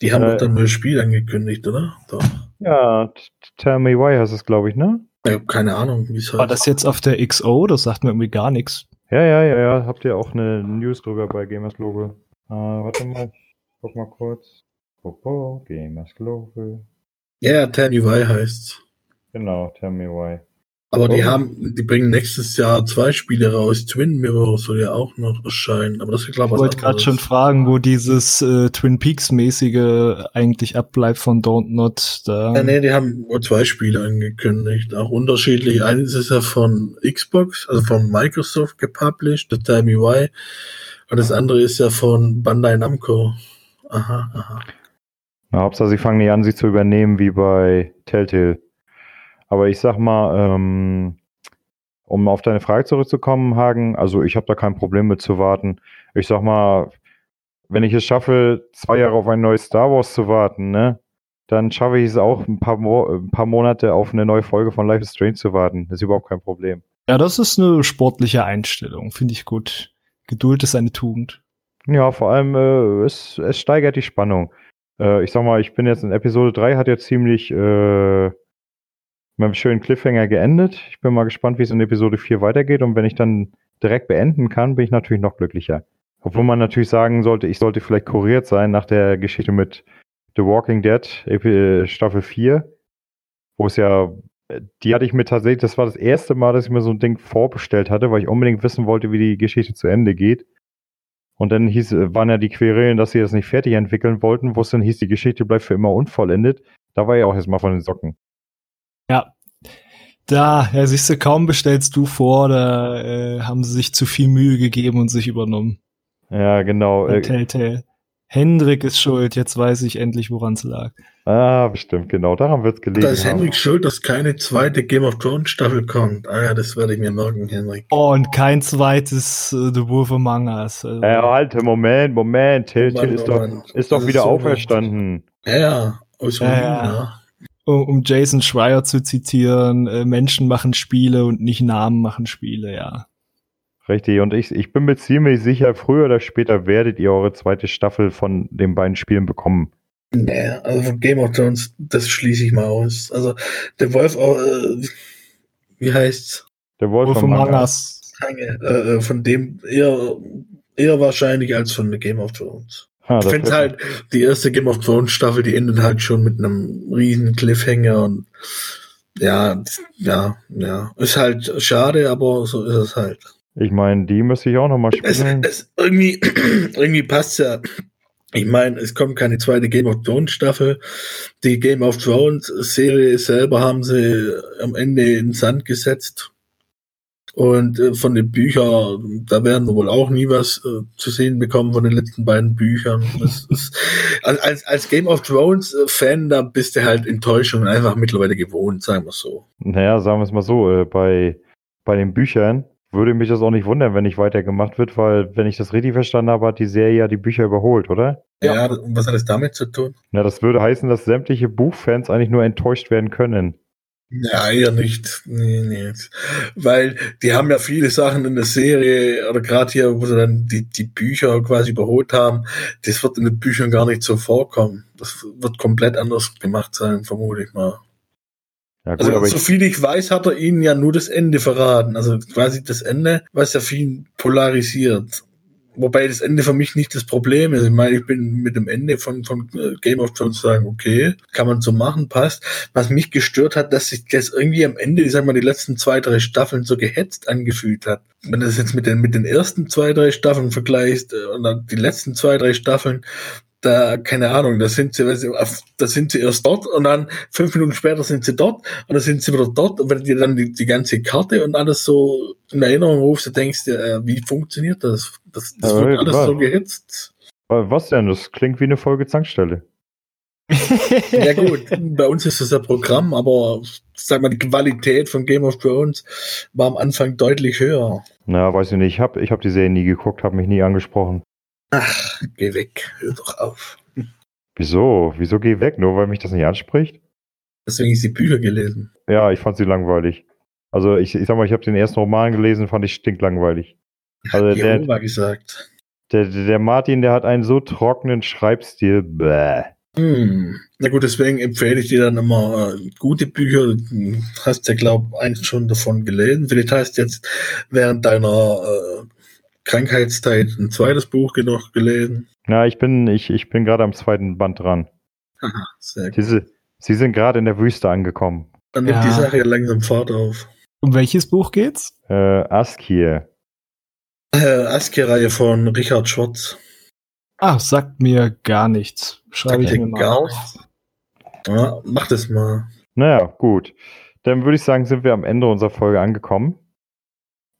C: Die haben
A: Äh,
C: doch dann nur ein Spiel angekündigt, oder? Doch.
A: Ja, Tell Me Why heißt es, glaube ich, ne?
C: Ich keine Ahnung, wie es
B: War
C: heißt.
B: das jetzt auf der XO? Das sagt mir irgendwie gar nichts.
A: Ja, ja, ja, ja. Habt ihr auch eine News drüber bei Gamers Global? Äh, warte mal, guck mal kurz. Popo, Gamers Global.
C: Ja, Tell Me Why heißt
A: Genau, Tell Me Why.
C: Aber die haben, die bringen nächstes Jahr zwei Spiele raus. Twin Mirror soll ja auch noch erscheinen, aber das ist glaube
B: Ich
C: was
B: wollte gerade schon fragen, wo dieses äh, Twin Peaks-mäßige eigentlich abbleibt von Don't Not. Da.
C: Ja, nee, die haben nur zwei Spiele angekündigt, auch unterschiedlich. Eines ist ja von Xbox, also von Microsoft gepublished, The Tell Me Why. Und das andere ist ja von Bandai Namco. Aha, aha.
A: Na, Hauptsache, sie fangen nicht an, sie zu übernehmen wie bei Telltale. Aber ich sag mal, ähm, um auf deine Frage zurückzukommen, Hagen, also ich habe da kein Problem mit zu warten. Ich sag mal, wenn ich es schaffe, zwei Jahre auf ein neues Star Wars zu warten, ne, dann schaffe ich es auch, ein paar, Mo ein paar Monate auf eine neue Folge von Life is Strange zu warten. Das ist überhaupt kein Problem.
B: Ja, das ist eine sportliche Einstellung, finde ich gut. Geduld ist eine Tugend.
A: Ja, vor allem, äh, es, es steigert die Spannung. Äh, ich sag mal, ich bin jetzt in Episode 3, hat jetzt ziemlich äh, mit einem schönen Cliffhanger geendet. Ich bin mal gespannt, wie es in Episode 4 weitergeht. Und wenn ich dann direkt beenden kann, bin ich natürlich noch glücklicher. Obwohl man natürlich sagen sollte, ich sollte vielleicht kuriert sein nach der Geschichte mit The Walking Dead, Staffel 4, wo es ja, die hatte ich mir tatsächlich, das war das erste Mal, dass ich mir so ein Ding vorbestellt hatte, weil ich unbedingt wissen wollte, wie die Geschichte zu Ende geht. Und dann hieß, waren ja die Querelen, dass sie das nicht fertig entwickeln wollten, wo es dann hieß, die Geschichte bleibt für immer unvollendet. Da war ich auch erstmal von den Socken.
B: Ja. Da, ja, siehst du, kaum bestellst du vor, da äh, haben sie sich zu viel Mühe gegeben und sich übernommen.
A: Ja, genau. Äh,
B: Telltale. Hendrik ist schuld, jetzt weiß ich endlich, woran es lag.
A: ah, bestimmt, genau. Daran wird's gelegen.
C: Da ist
A: haben.
C: Henrik schuld, dass keine zweite Game of Thrones Staffel kommt. Ah ja, das werde ich mir merken, Henrik.
B: Oh, und kein zweites äh, The Wolf Among Us. Also,
A: Äh, halt, Moment, Moment. Telltale ist doch, ist doch wieder
C: ist so
A: auferstanden.
C: Ja, ja, aus Ruinen,
B: ja. Um, um Jason Schreier zu zitieren, äh, Menschen machen Spiele und nicht Namen machen Spiele, ja.
A: Richtig. Und ich, ich bin mir ziemlich sicher, früher oder später werdet ihr eure zweite Staffel von den beiden Spielen bekommen.
C: Nee, also von Game of Thrones, das schließe ich mal aus. Also der Wolf, äh, wie heißt's?
A: Der Wolf,
B: Wolf
A: von
B: Among
A: Manga.
B: Us.
C: Äh, äh, von dem eher, eher wahrscheinlich als von Game of Thrones.
A: Ha,
C: Ich
A: das
C: finde halt, die erste Game of Thrones Staffel, die endet halt schon mit einem riesen Cliffhanger und ja, ja, ja. Ist halt schade, aber so ist es halt.
A: Ich meine, die müsste ich auch nochmal
C: Es,
A: spielen.
C: es irgendwie, irgendwie passt ja. Ich meine, es kommt keine zweite Game of Thrones Staffel. Die Game of Thrones Serie selber haben sie am Ende in den Sand gesetzt. Und äh, von den Büchern, da werden wir wohl auch nie was äh, zu sehen bekommen von den letzten beiden Büchern. Ist, als- als, Game of Thrones äh, Fan, da bist du halt Enttäuschung einfach mittlerweile gewohnt, sagen wir so.
A: Naja, sagen wir es mal so, äh, bei, bei den Büchern würde mich das auch nicht wundern, wenn nicht weitergemacht wird, weil, wenn ich das richtig verstanden habe, hat die Serie ja die Bücher überholt, oder?
B: Ja.
C: Ja, und was hat das damit zu tun?
A: Na, das würde heißen, dass sämtliche Buchfans eigentlich nur enttäuscht werden können.
C: Ja, eher nicht. Nee, nee. Weil die haben ja viele Sachen in der Serie, oder gerade hier, wo sie dann die, die Bücher quasi überholt haben, das wird in den Büchern gar nicht so vorkommen. Das wird komplett anders gemacht sein, vermute ich mal.
A: Ja, gut,
C: Also,
A: aber
C: so
A: ich,
C: viel ich weiß, hat er ihnen ja nur das Ende verraten. Also quasi das Ende, was ja viel polarisiert. Wobei das Ende für mich nicht das Problem ist. Ich meine, ich bin mit dem Ende von, von äh, Game of Thrones sagen, okay, kann man so machen, passt. Was mich gestört hat, dass sich das irgendwie am Ende, ich sag mal, die letzten zwei, drei Staffeln so gehetzt angefühlt hat. Wenn du das jetzt mit den, mit den ersten zwei, drei Staffeln vergleichst äh, und dann die letzten zwei, drei Staffeln, da, keine Ahnung, da sind sie, da sind sie erst dort und dann fünf Minuten später sind sie dort und dann sind sie wieder dort und wenn dir dann die, die ganze Karte und alles so in Erinnerung rufst, du denkst äh, wie funktioniert das? Das, das
A: Ja,
C: wird alles
A: klar.
C: so gehitzt.
A: Was denn? Das klingt wie eine Folge Zankstelle.
C: Ja gut, bei uns ist das ja Programm, aber sag mal, die Qualität von Game of Thrones war am Anfang deutlich höher.
A: Na, weiß ich nicht. Ich habe ich hab die Serie nie geguckt, habe mich nie angesprochen.
C: Ach, geh weg, hör doch auf.
A: Wieso? Wieso geh weg? Nur weil mich das nicht anspricht?
C: Deswegen ist die Bücher gelesen.
A: Ja, ich fand sie langweilig. Also ich, ich sag mal, ich habe den ersten Roman gelesen, fand ich stinklangweilig. Also der,
C: Jehova gesagt.
A: der, der Martin, der hat einen so trockenen Schreibstil. Bäh.
C: Hm. Na gut, deswegen empfehle ich dir dann immer äh, gute Bücher. Du hast ja, glaub eins schon davon gelesen. Vielleicht hast du jetzt während deiner äh, Krankheitszeit ein zweites Buch noch gelesen.
A: Na, ich bin, ich, ich bin gerade am zweiten Band dran.
C: Haha, sehr gut.
A: Diese, sie sind gerade in der Wüste angekommen.
C: Dann nimmt
B: Ja.
C: die Sache ja langsam Fahrt auf.
B: Um welches Buch geht's?
A: Äh, Askir.
C: Äh, Aski-Reihe von Richard Schwarz.
B: Ah, sagt mir gar nichts. Schreibe ich mir
C: dir
B: mal
C: gar
B: auf.
C: Ja, mach das mal.
A: Naja, gut. Dann würde ich sagen, sind wir am Ende unserer Folge angekommen.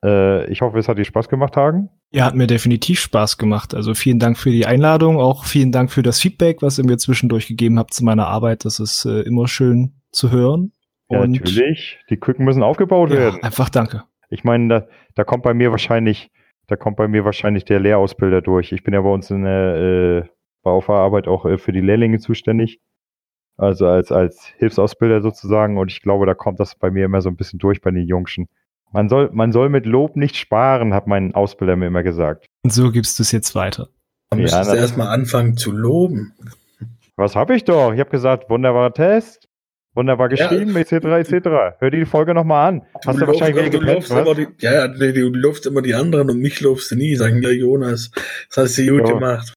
A: Äh, ich hoffe, es hat dir Spaß gemacht, Hagen.
B: Ja, hat mir definitiv Spaß gemacht. Also vielen Dank für die Einladung, auch vielen Dank für das Feedback, was ihr mir zwischendurch gegeben habt zu meiner Arbeit. Das ist äh, immer schön zu hören.
A: Ja,
B: Und
A: natürlich. Die Küken müssen aufgebaut
B: ja,
A: werden.
B: einfach danke.
A: Ich meine, da, da kommt bei mir wahrscheinlich, da kommt bei mir wahrscheinlich der Lehrausbilder durch. Ich bin ja bei uns in der äh, bei auf der Arbeit auch äh, für die Lehrlinge zuständig. Also als, als Hilfsausbilder sozusagen. Und ich glaube, da kommt das bei mir immer so ein bisschen durch bei den Jungschen. Man soll, man soll mit Lob nicht sparen, hat mein Ausbilder mir immer gesagt.
B: Und so gibst du es jetzt weiter.
C: Man
A: Ja,
C: müsste
A: na-
C: erstmal anfangen zu loben.
A: Was habe ich doch? Ich habe gesagt, wunderbarer Test, wunderbar
C: Ja.
A: geschrieben, etc., etc. Hör dir die Folge nochmal an. Hast du,
C: lobst-
A: wahrscheinlich wieder
C: du
A: gepennt,
C: immer
A: was?
C: die, ja, ja, nee, du lobst immer die anderen und mich lobst du nie. Sagen, ja, Jonas, das hast du gut
A: Ja.
C: gemacht.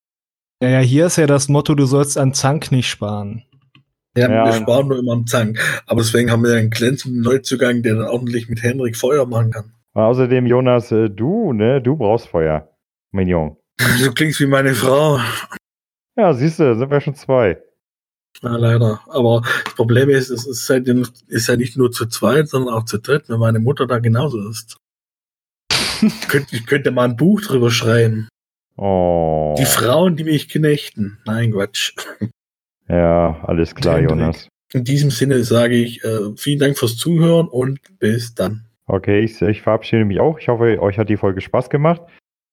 B: Ja, ja, hier ist ja das Motto, du sollst an Zank nicht sparen.
C: Ja,
A: Ja.
C: wir sparen nur immer am Zank. Aber deswegen haben wir ja einen glänzenden Neuzugang, der dann ordentlich mit Henrik Feuer machen kann.
A: Außerdem, Jonas, äh, du, ne, du brauchst Feuer, mein Junge.
C: Du klingst wie meine Frau.
A: Ja, siehst du, sind wir schon zwei.
C: Ja, leider. Aber das Problem ist, es ist, halt, ist ja nicht nur zu zweit, sondern auch zu dritt, wenn meine Mutter da genauso ist. ich, könnte, ich könnte mal ein Buch drüber schreiben.
A: Oh.
C: Die Frauen, die mich knechten. Nein, Quatsch.
A: Ja, alles klar,
C: Hendrik.
A: Jonas.
C: In diesem Sinne sage ich äh, vielen Dank fürs Zuhören und bis dann.
A: Okay, ich, ich verabschiede mich auch. Ich hoffe, euch hat die Folge Spaß gemacht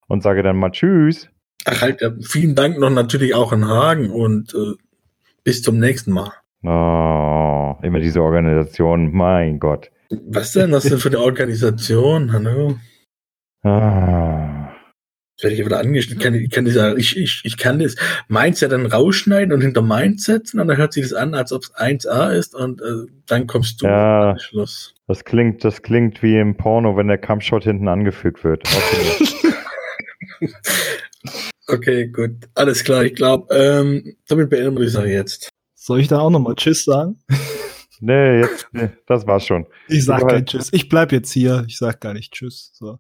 A: und sage dann mal Tschüss.
C: Ach halt, äh, vielen Dank noch natürlich auch an Hagen und äh, bis zum nächsten Mal.
A: Oh, immer diese Organisation, mein Gott.
C: Was denn? Was denn für eine Organisation? Hallo?
A: Ah.
C: Jetzt werde ich wieder angeschnitten. Ich kann, ich, kann das, ja- ich, ich, ich kann das ja dann rausschneiden und hinter meins setzen und dann hört sich das an, als ob es 1a ist und äh, dann kommst du
A: Ja.
C: Schluss.
A: Das klingt, das klingt wie im Porno, wenn der Kampfshot hinten angefügt wird. Okay.
C: Okay, gut. Alles klar, ich glaube, ähm, damit beenden wir die Sache jetzt.
B: Soll ich da auch nochmal Tschüss sagen?
A: nee, jetzt, nee, das war's schon.
B: Ich sag kein Tschüss. Ich bleib jetzt hier. Ich sag gar nicht Tschüss. So.